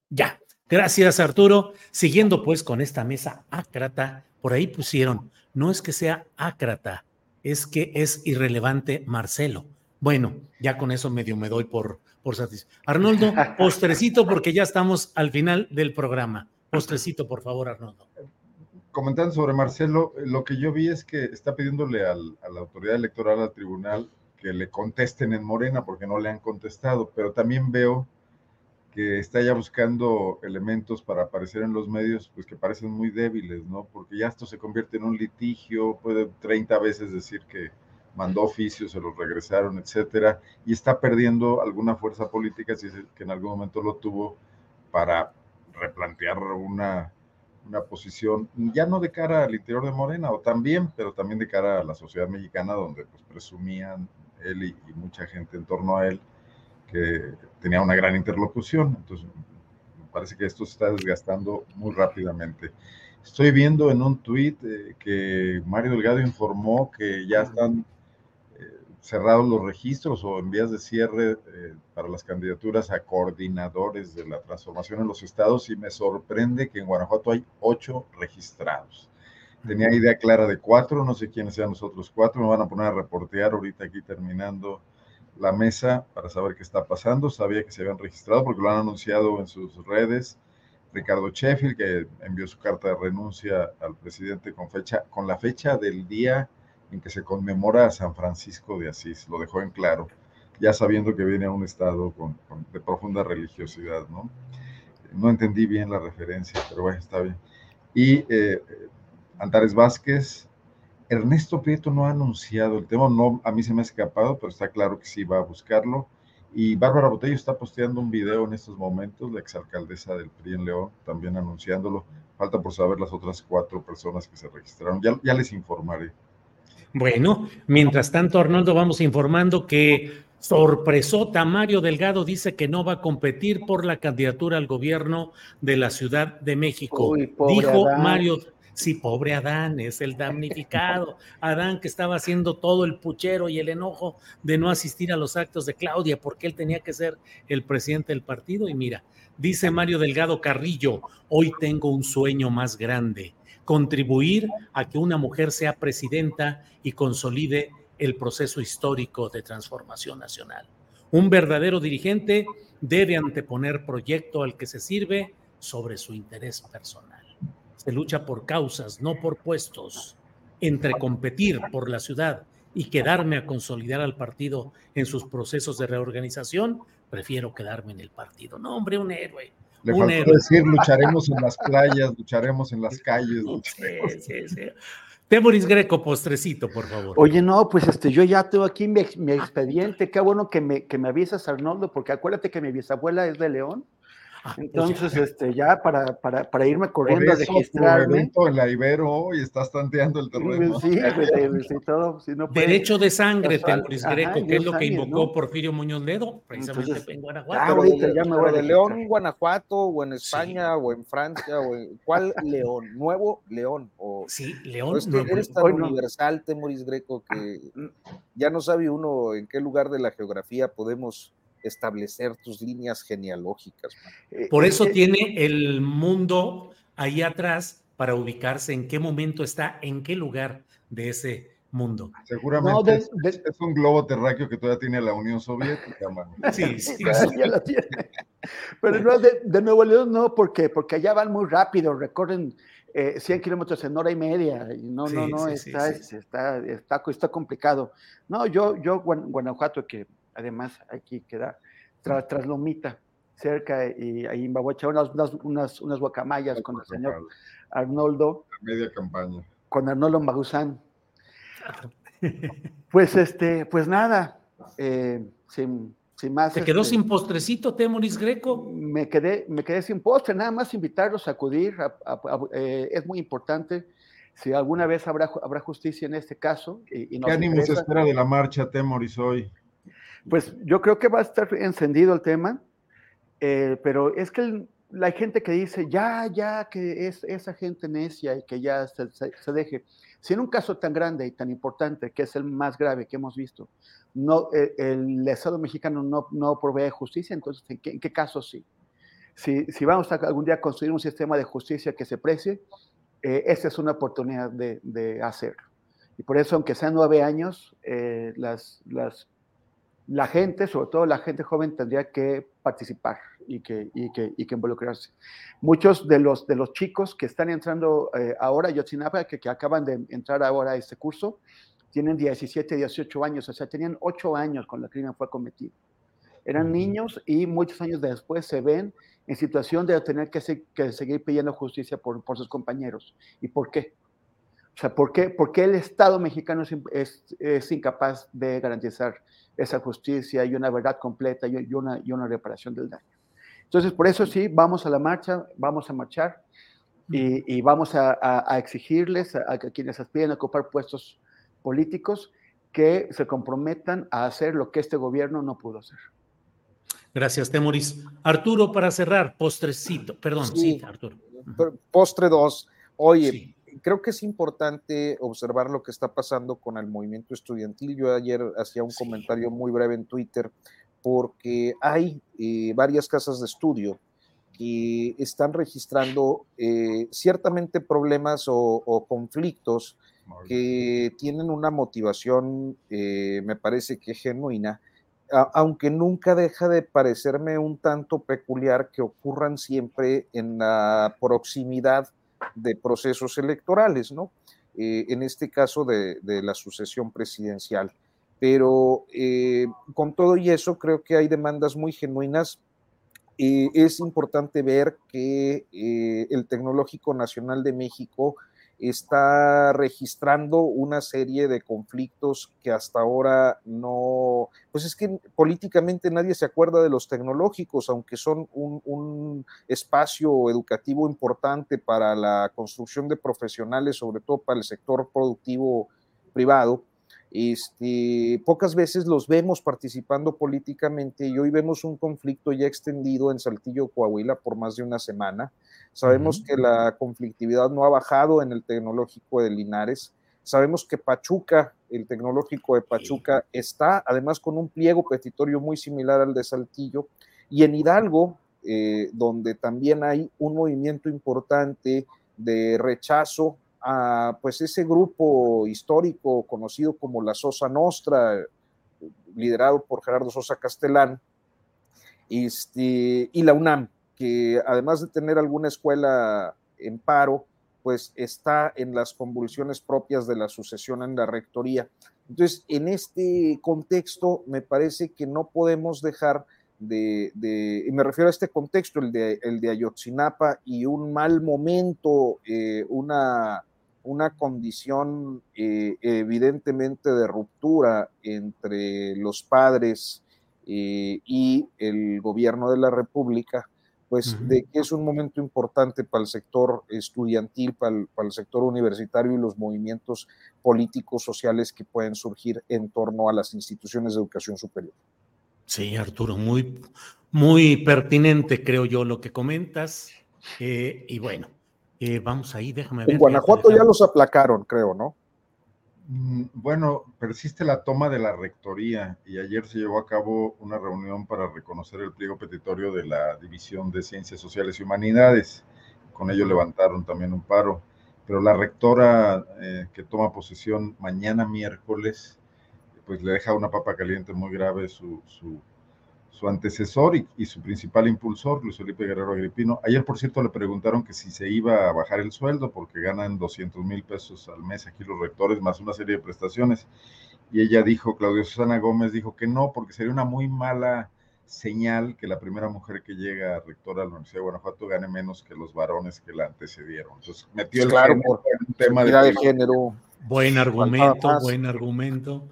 A: Ya, Gracias, Arturo. Siguiendo pues con esta mesa ácrata, por ahí pusieron, no es que sea ácrata, es que es irrelevante Marcelo. Bueno, ya con eso medio me doy por, por satisfecho. Arnoldo, [laughs] postrecito porque ya estamos al final del programa. Postrecito, por favor, Arnoldo.
L: Comentando sobre Marcelo, lo que yo vi es que está pidiéndole a la autoridad electoral, al tribunal, que le contesten en Morena porque no le han contestado, pero también veo que está ya buscando elementos para aparecer en los medios, pues que parecen muy débiles, ¿no? Porque ya esto se convierte en un litigio, puede 30 veces decir que mandó oficios, se los regresaron, etcétera, y está perdiendo alguna fuerza política, si es que en algún momento lo tuvo, para replantear una, una posición, ya no de cara al interior de Morena, o también, pero también de cara a la sociedad mexicana, donde pues presumían él y, y mucha gente en torno a él, que tenía una gran interlocución. Entonces, me parece que esto se está desgastando muy rápidamente. Estoy viendo en un tuit eh, que Mario Delgado informó que ya están cerrados los registros o en vías de cierre eh, para las candidaturas a coordinadores de la transformación en los estados y me sorprende que en Guanajuato hay ocho registrados. Tenía idea clara de cuatro, no sé quiénes sean los otros cuatro, me van a poner a reportear ahorita aquí terminando la mesa para saber qué está pasando. Sabía que se habían registrado porque lo han anunciado en sus redes. Ricardo Sheffield, que envió su carta de renuncia al presidente con, fecha, con la fecha del día en que se conmemora a San Francisco de Asís, lo dejó en claro, ya sabiendo que viene a un estado de profunda religiosidad, ¿no? No entendí bien la referencia, pero bueno, está bien. Y eh, Antares Vázquez, Ernesto Prieto no ha anunciado el tema, no, a mí se me ha escapado, pero está claro que sí va a buscarlo. Y Bárbara Botello está posteando un video en estos momentos, la exalcaldesa del PRI en León, también anunciándolo. Falta por saber las otras cuatro personas que se registraron. Ya les informaré.
A: Bueno, mientras tanto, Arnoldo, vamos informando que sorpresota Mario Delgado dice que no va a competir por la candidatura al gobierno de la Ciudad de México. Dijo Mario Sí, pobre Adán, es el damnificado. Adán que estaba haciendo todo el puchero y el enojo de no asistir a los actos de Claudia porque él tenía que ser el presidente del partido. Y mira, dice Mario Delgado Carrillo, hoy tengo un sueño más grande, contribuir a que una mujer sea presidenta y consolide el proceso histórico de transformación nacional. Un verdadero dirigente debe anteponer proyecto al que se sirve sobre su interés personal se lucha por causas, no por puestos. Entre competir por la ciudad y quedarme a consolidar al partido en sus procesos de reorganización, prefiero quedarme en el partido. No, hombre, un héroe.
L: Le faltó decir, lucharemos en las playas, lucharemos en las calles.
A: Sí, sí, sí. Temoris Greco, postrecito, por favor.
K: Oye, no, pues este, yo ya tengo aquí mi, mi expediente. Qué bueno que me, que me avisas, Arnoldo, porque acuérdate que mi bisabuela es de León.
A: Ah, pues [laughs]
K: Entonces, este, ya para, para, para irme
L: Por
K: corriendo a
L: eso tu
K: registrarme.
L: en la Ibero y estás tanteando el terreno.
K: Sí, pues, sí, todo, si no puede-
A: Derecho de sangre, Temoris
K: ajá,
A: Greco, que es lo que invocó
K: ¿no?
A: Porfirio Muñoz Ledo, precisamente
K: Entonces,
A: en
K: ah,
A: Guanajuato.
K: ahorita ya me voy a
N: de. León, Guanajuato, o en España, o en Francia, o en... ¿Cuál [laughs] León? ¿Nuevo León? O...
A: Sí, León.
N: O es que
A: Nuevo
N: eres tan
A: Hoy no.
N: universal, Temoris Greco, que ya no sabe uno en qué lugar de la geografía podemos establecer tus líneas genealógicas. man.
A: Por eso tiene el mundo ahí atrás para ubicarse en qué momento está, en qué lugar de ese mundo.
L: Seguramente
K: No, de-
L: es, es un globo terráqueo que todavía tiene la Unión Soviética, mano. [laughs]
A: Sí, [laughs] sí.
K: Ya lo tiene. Pero no, de, de Nuevo León no, porque, porque allá van muy rápido, recorren eh, 100 kilómetros en hora y media. Y no, no,
A: Sí,
K: no,
A: sí,
K: está,
A: sí.
K: Está, está, está complicado. No, yo, yo Guan- Guanajuato, que además aquí queda tras, tras Lomita, cerca, y ahí me voy a echar unas, unas, unas, unas guacamayas con el señor Arnoldo,
L: Media campaña.
K: con Arnoldo Magusán. Pues este, pues nada, eh, sin, sin más.
A: ¿Te quedó
K: este,
A: sin postrecito, Temoris Greco?
K: me quedé, me quedé sin postre, nada más invitarlos a acudir, a- a- a- eh, es muy importante, si alguna vez habrá, habrá justicia en este caso. Y, y
L: ¿Qué ánimo se
K: interesa,
L: espera de la marcha, Temoris, hoy?
K: Pues yo creo que va a estar encendido el tema, eh, pero es que el- la gente que dice, ya, ya, que es esa gente necia y que ya se, deje, si en un caso tan grande y tan importante, que es el más grave que hemos visto, eh, el Estado mexicano no, no provee justicia, entonces, ¿en qué, en caso sí? Si, si vamos a algún día construir un sistema de justicia que se precie, eh, esta es una oportunidad de, de hacerlo. Y por eso, aunque sean nueve años, eh, las, las la gente, sobre todo la gente joven, tendría que participar y que, y que, y que involucrarse. Muchos de los, de los chicos que están entrando eh, ahora a Yotzinapa, que, que acaban de entrar ahora a este curso, tienen 17, 18 años, o sea, tenían 8 años cuando el crimen fue cometido. Eran niños y muchos años después se ven en situación de tener que, se- que seguir pidiendo justicia por, por sus compañeros. ¿Y por qué? O sea, ¿por qué, por qué el Estado mexicano es, es- es incapaz de garantizar esa justicia y una verdad completa y y una, y una reparación del daño? Entonces, por eso sí, vamos a la marcha, vamos a marchar y, y vamos a, a- a exigirles a, a quienes aspiren a ocupar puestos políticos que se comprometan a hacer lo que este gobierno no pudo hacer.
A: Gracias, Temoris. Arturo, para cerrar, postrecito. Perdón, sí,
N: Sí.
A: Arturo.
N: Postre 2. Oye, creo que es importante observar lo que está pasando con el movimiento estudiantil. Yo ayer hacía un comentario muy breve en Twitter porque hay eh, varias casas de estudio que están registrando eh, ciertamente problemas o, o conflictos que tienen una motivación, eh, me parece que genuina, a- aunque nunca deja de parecerme un tanto peculiar que ocurran siempre en la proximidad de procesos electorales, ¿no? Eh, en este caso de, la sucesión presidencial. Pero eh, con todo y eso, creo que hay demandas muy genuinas. Eh, es importante ver que eh, el Tecnológico Nacional de México está registrando una serie de conflictos que hasta ahora no, pues es que políticamente nadie se acuerda de los tecnológicos, aunque son un, espacio educativo importante para la construcción de profesionales, sobre todo para el sector productivo privado. Este, pocas veces los vemos participando políticamente y hoy vemos un conflicto ya extendido en Saltillo, Coahuila, por más de una semana. Sabemos que la conflictividad no ha bajado en el tecnológico de Linares. Sabemos que Pachuca, el tecnológico de Pachuca, está además con un pliego petitorio muy similar al de Saltillo. Y en Hidalgo, eh, donde también hay un movimiento importante de rechazo a pues ese grupo histórico conocido como la Sosa Nostra, liderado por Gerardo Sosa Castellán, este, y la UNAM, que además de tener alguna escuela en paro, pues está en las convulsiones propias de la sucesión en la rectoría. Entonces, en este contexto, me parece que no podemos dejar de, y me refiero a este contexto, el de, el de Ayotzinapa y un mal momento, eh, una una condición eh, evidentemente de ruptura entre los padres eh, y el gobierno de la República, pues de que es un momento importante para el sector estudiantil, para el, sector universitario y los movimientos políticos, sociales que pueden surgir en torno a las instituciones de educación superior.
A: Sí, Arturo, muy, muy pertinente, creo yo, lo que comentas. Eh, y bueno, eh, vamos ahí, déjame ver.
N: En Guanajuato ya los aplacaron, creo, ¿no?
L: Mm, bueno, persiste la toma de la rectoría y ayer se llevó a cabo una reunión para reconocer el pliego petitorio de la División de Ciencias Sociales y Humanidades. Con ello levantaron también un paro, pero la rectora eh, que toma posesión mañana miércoles, pues le deja una papa caliente muy grave su, su su antecesor y, su principal impulsor, Luis Felipe Guerrero Agripino. Ayer, por cierto, le preguntaron que si se iba a bajar el sueldo porque ganan 200 mil pesos al mes aquí los rectores, más una serie de prestaciones. Y ella dijo, Claudia Susana Gómez dijo que no, porque sería una muy mala señal que la primera mujer que llega a rectora de la Universidad de Guanajuato gane menos que los varones que la antecedieron. Entonces metió el
N: claro, por un tema de, género.
A: Buen argumento, buen argumento.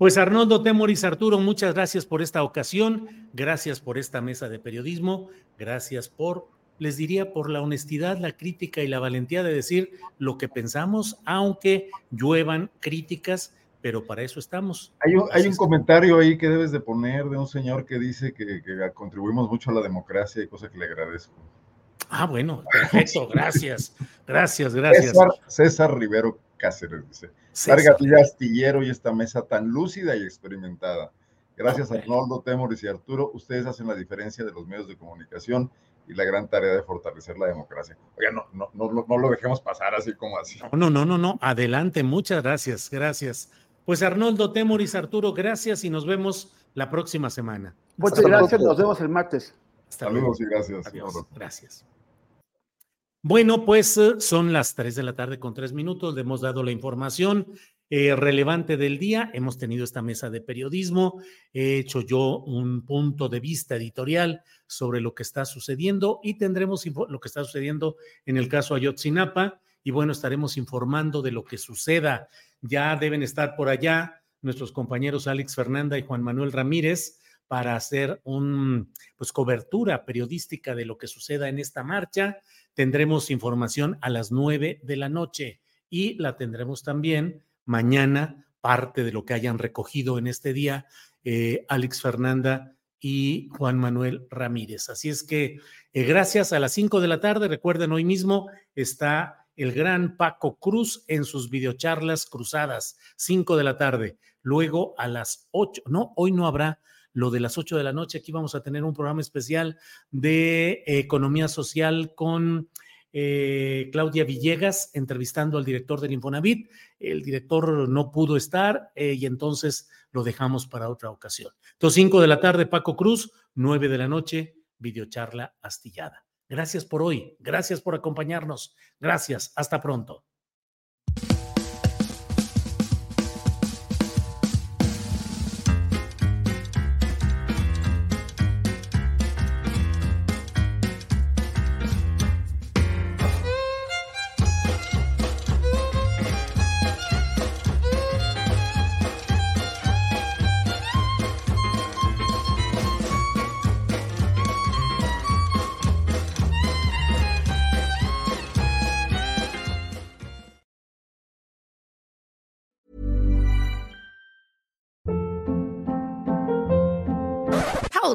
A: Pues Arnoldo Temoris Arturo, muchas gracias por esta ocasión, gracias por esta mesa de periodismo, gracias por, les diría, por la honestidad, la crítica y la valentía de decir lo que pensamos, aunque lluevan críticas, pero para eso estamos.
L: Hay un, hay un comentario ahí que debes de poner de un señor que dice que, contribuimos mucho a la democracia y cosa que le agradezco.
A: Ah, bueno, perfecto, gracias, gracias, gracias.
L: César, César Rivero Cáceres dice. Ya astillero y esta mesa tan lúcida y experimentada. Gracias a Arnoldo, Temoris y Arturo, ustedes hacen la diferencia de los medios de comunicación y la gran tarea de fortalecer la democracia. Oiga, no, no, no, no lo dejemos pasar así como así.
A: No, no, no, no, adelante, muchas gracias, gracias. Pues Arnoldo, Temoris, Arturo, gracias y nos vemos la próxima semana.
K: Muchas gracias, nos vemos el martes.
L: Saludos y gracias.
A: Gracias. Bueno, pues eh, son las 3 de la tarde con tres minutos. Le hemos dado la información eh, relevante del día. Hemos tenido esta mesa de periodismo. He hecho yo un punto de vista editorial sobre lo que está sucediendo y tendremos lo que está sucediendo en el caso Ayotzinapa. Y bueno, estaremos informando de lo que suceda. Ya deben estar por allá nuestros compañeros Alex Fernanda y Juan Manuel Ramírez para hacer un pues cobertura periodística de lo que suceda en esta marcha. Tendremos información a las nueve de la noche y la tendremos también mañana, parte de lo que hayan recogido en este día eh, Alex Fernanda y Juan Manuel Ramírez. Así es que eh, gracias a las cinco de la tarde, recuerden, hoy mismo está el gran Paco Cruz en sus videocharlas cruzadas, cinco de la tarde. Luego a las ocho, no, hoy no habrá lo de las 8 de la noche. Aquí vamos a tener un programa especial de economía social con eh, Claudia Villegas entrevistando al director del Infonavit. El director no pudo estar eh, y entonces lo dejamos para otra ocasión. Entonces, 5 de la tarde, Paco Cruz, 9 de la noche, videocharla astillada. Gracias por hoy, gracias por acompañarnos, gracias, hasta pronto.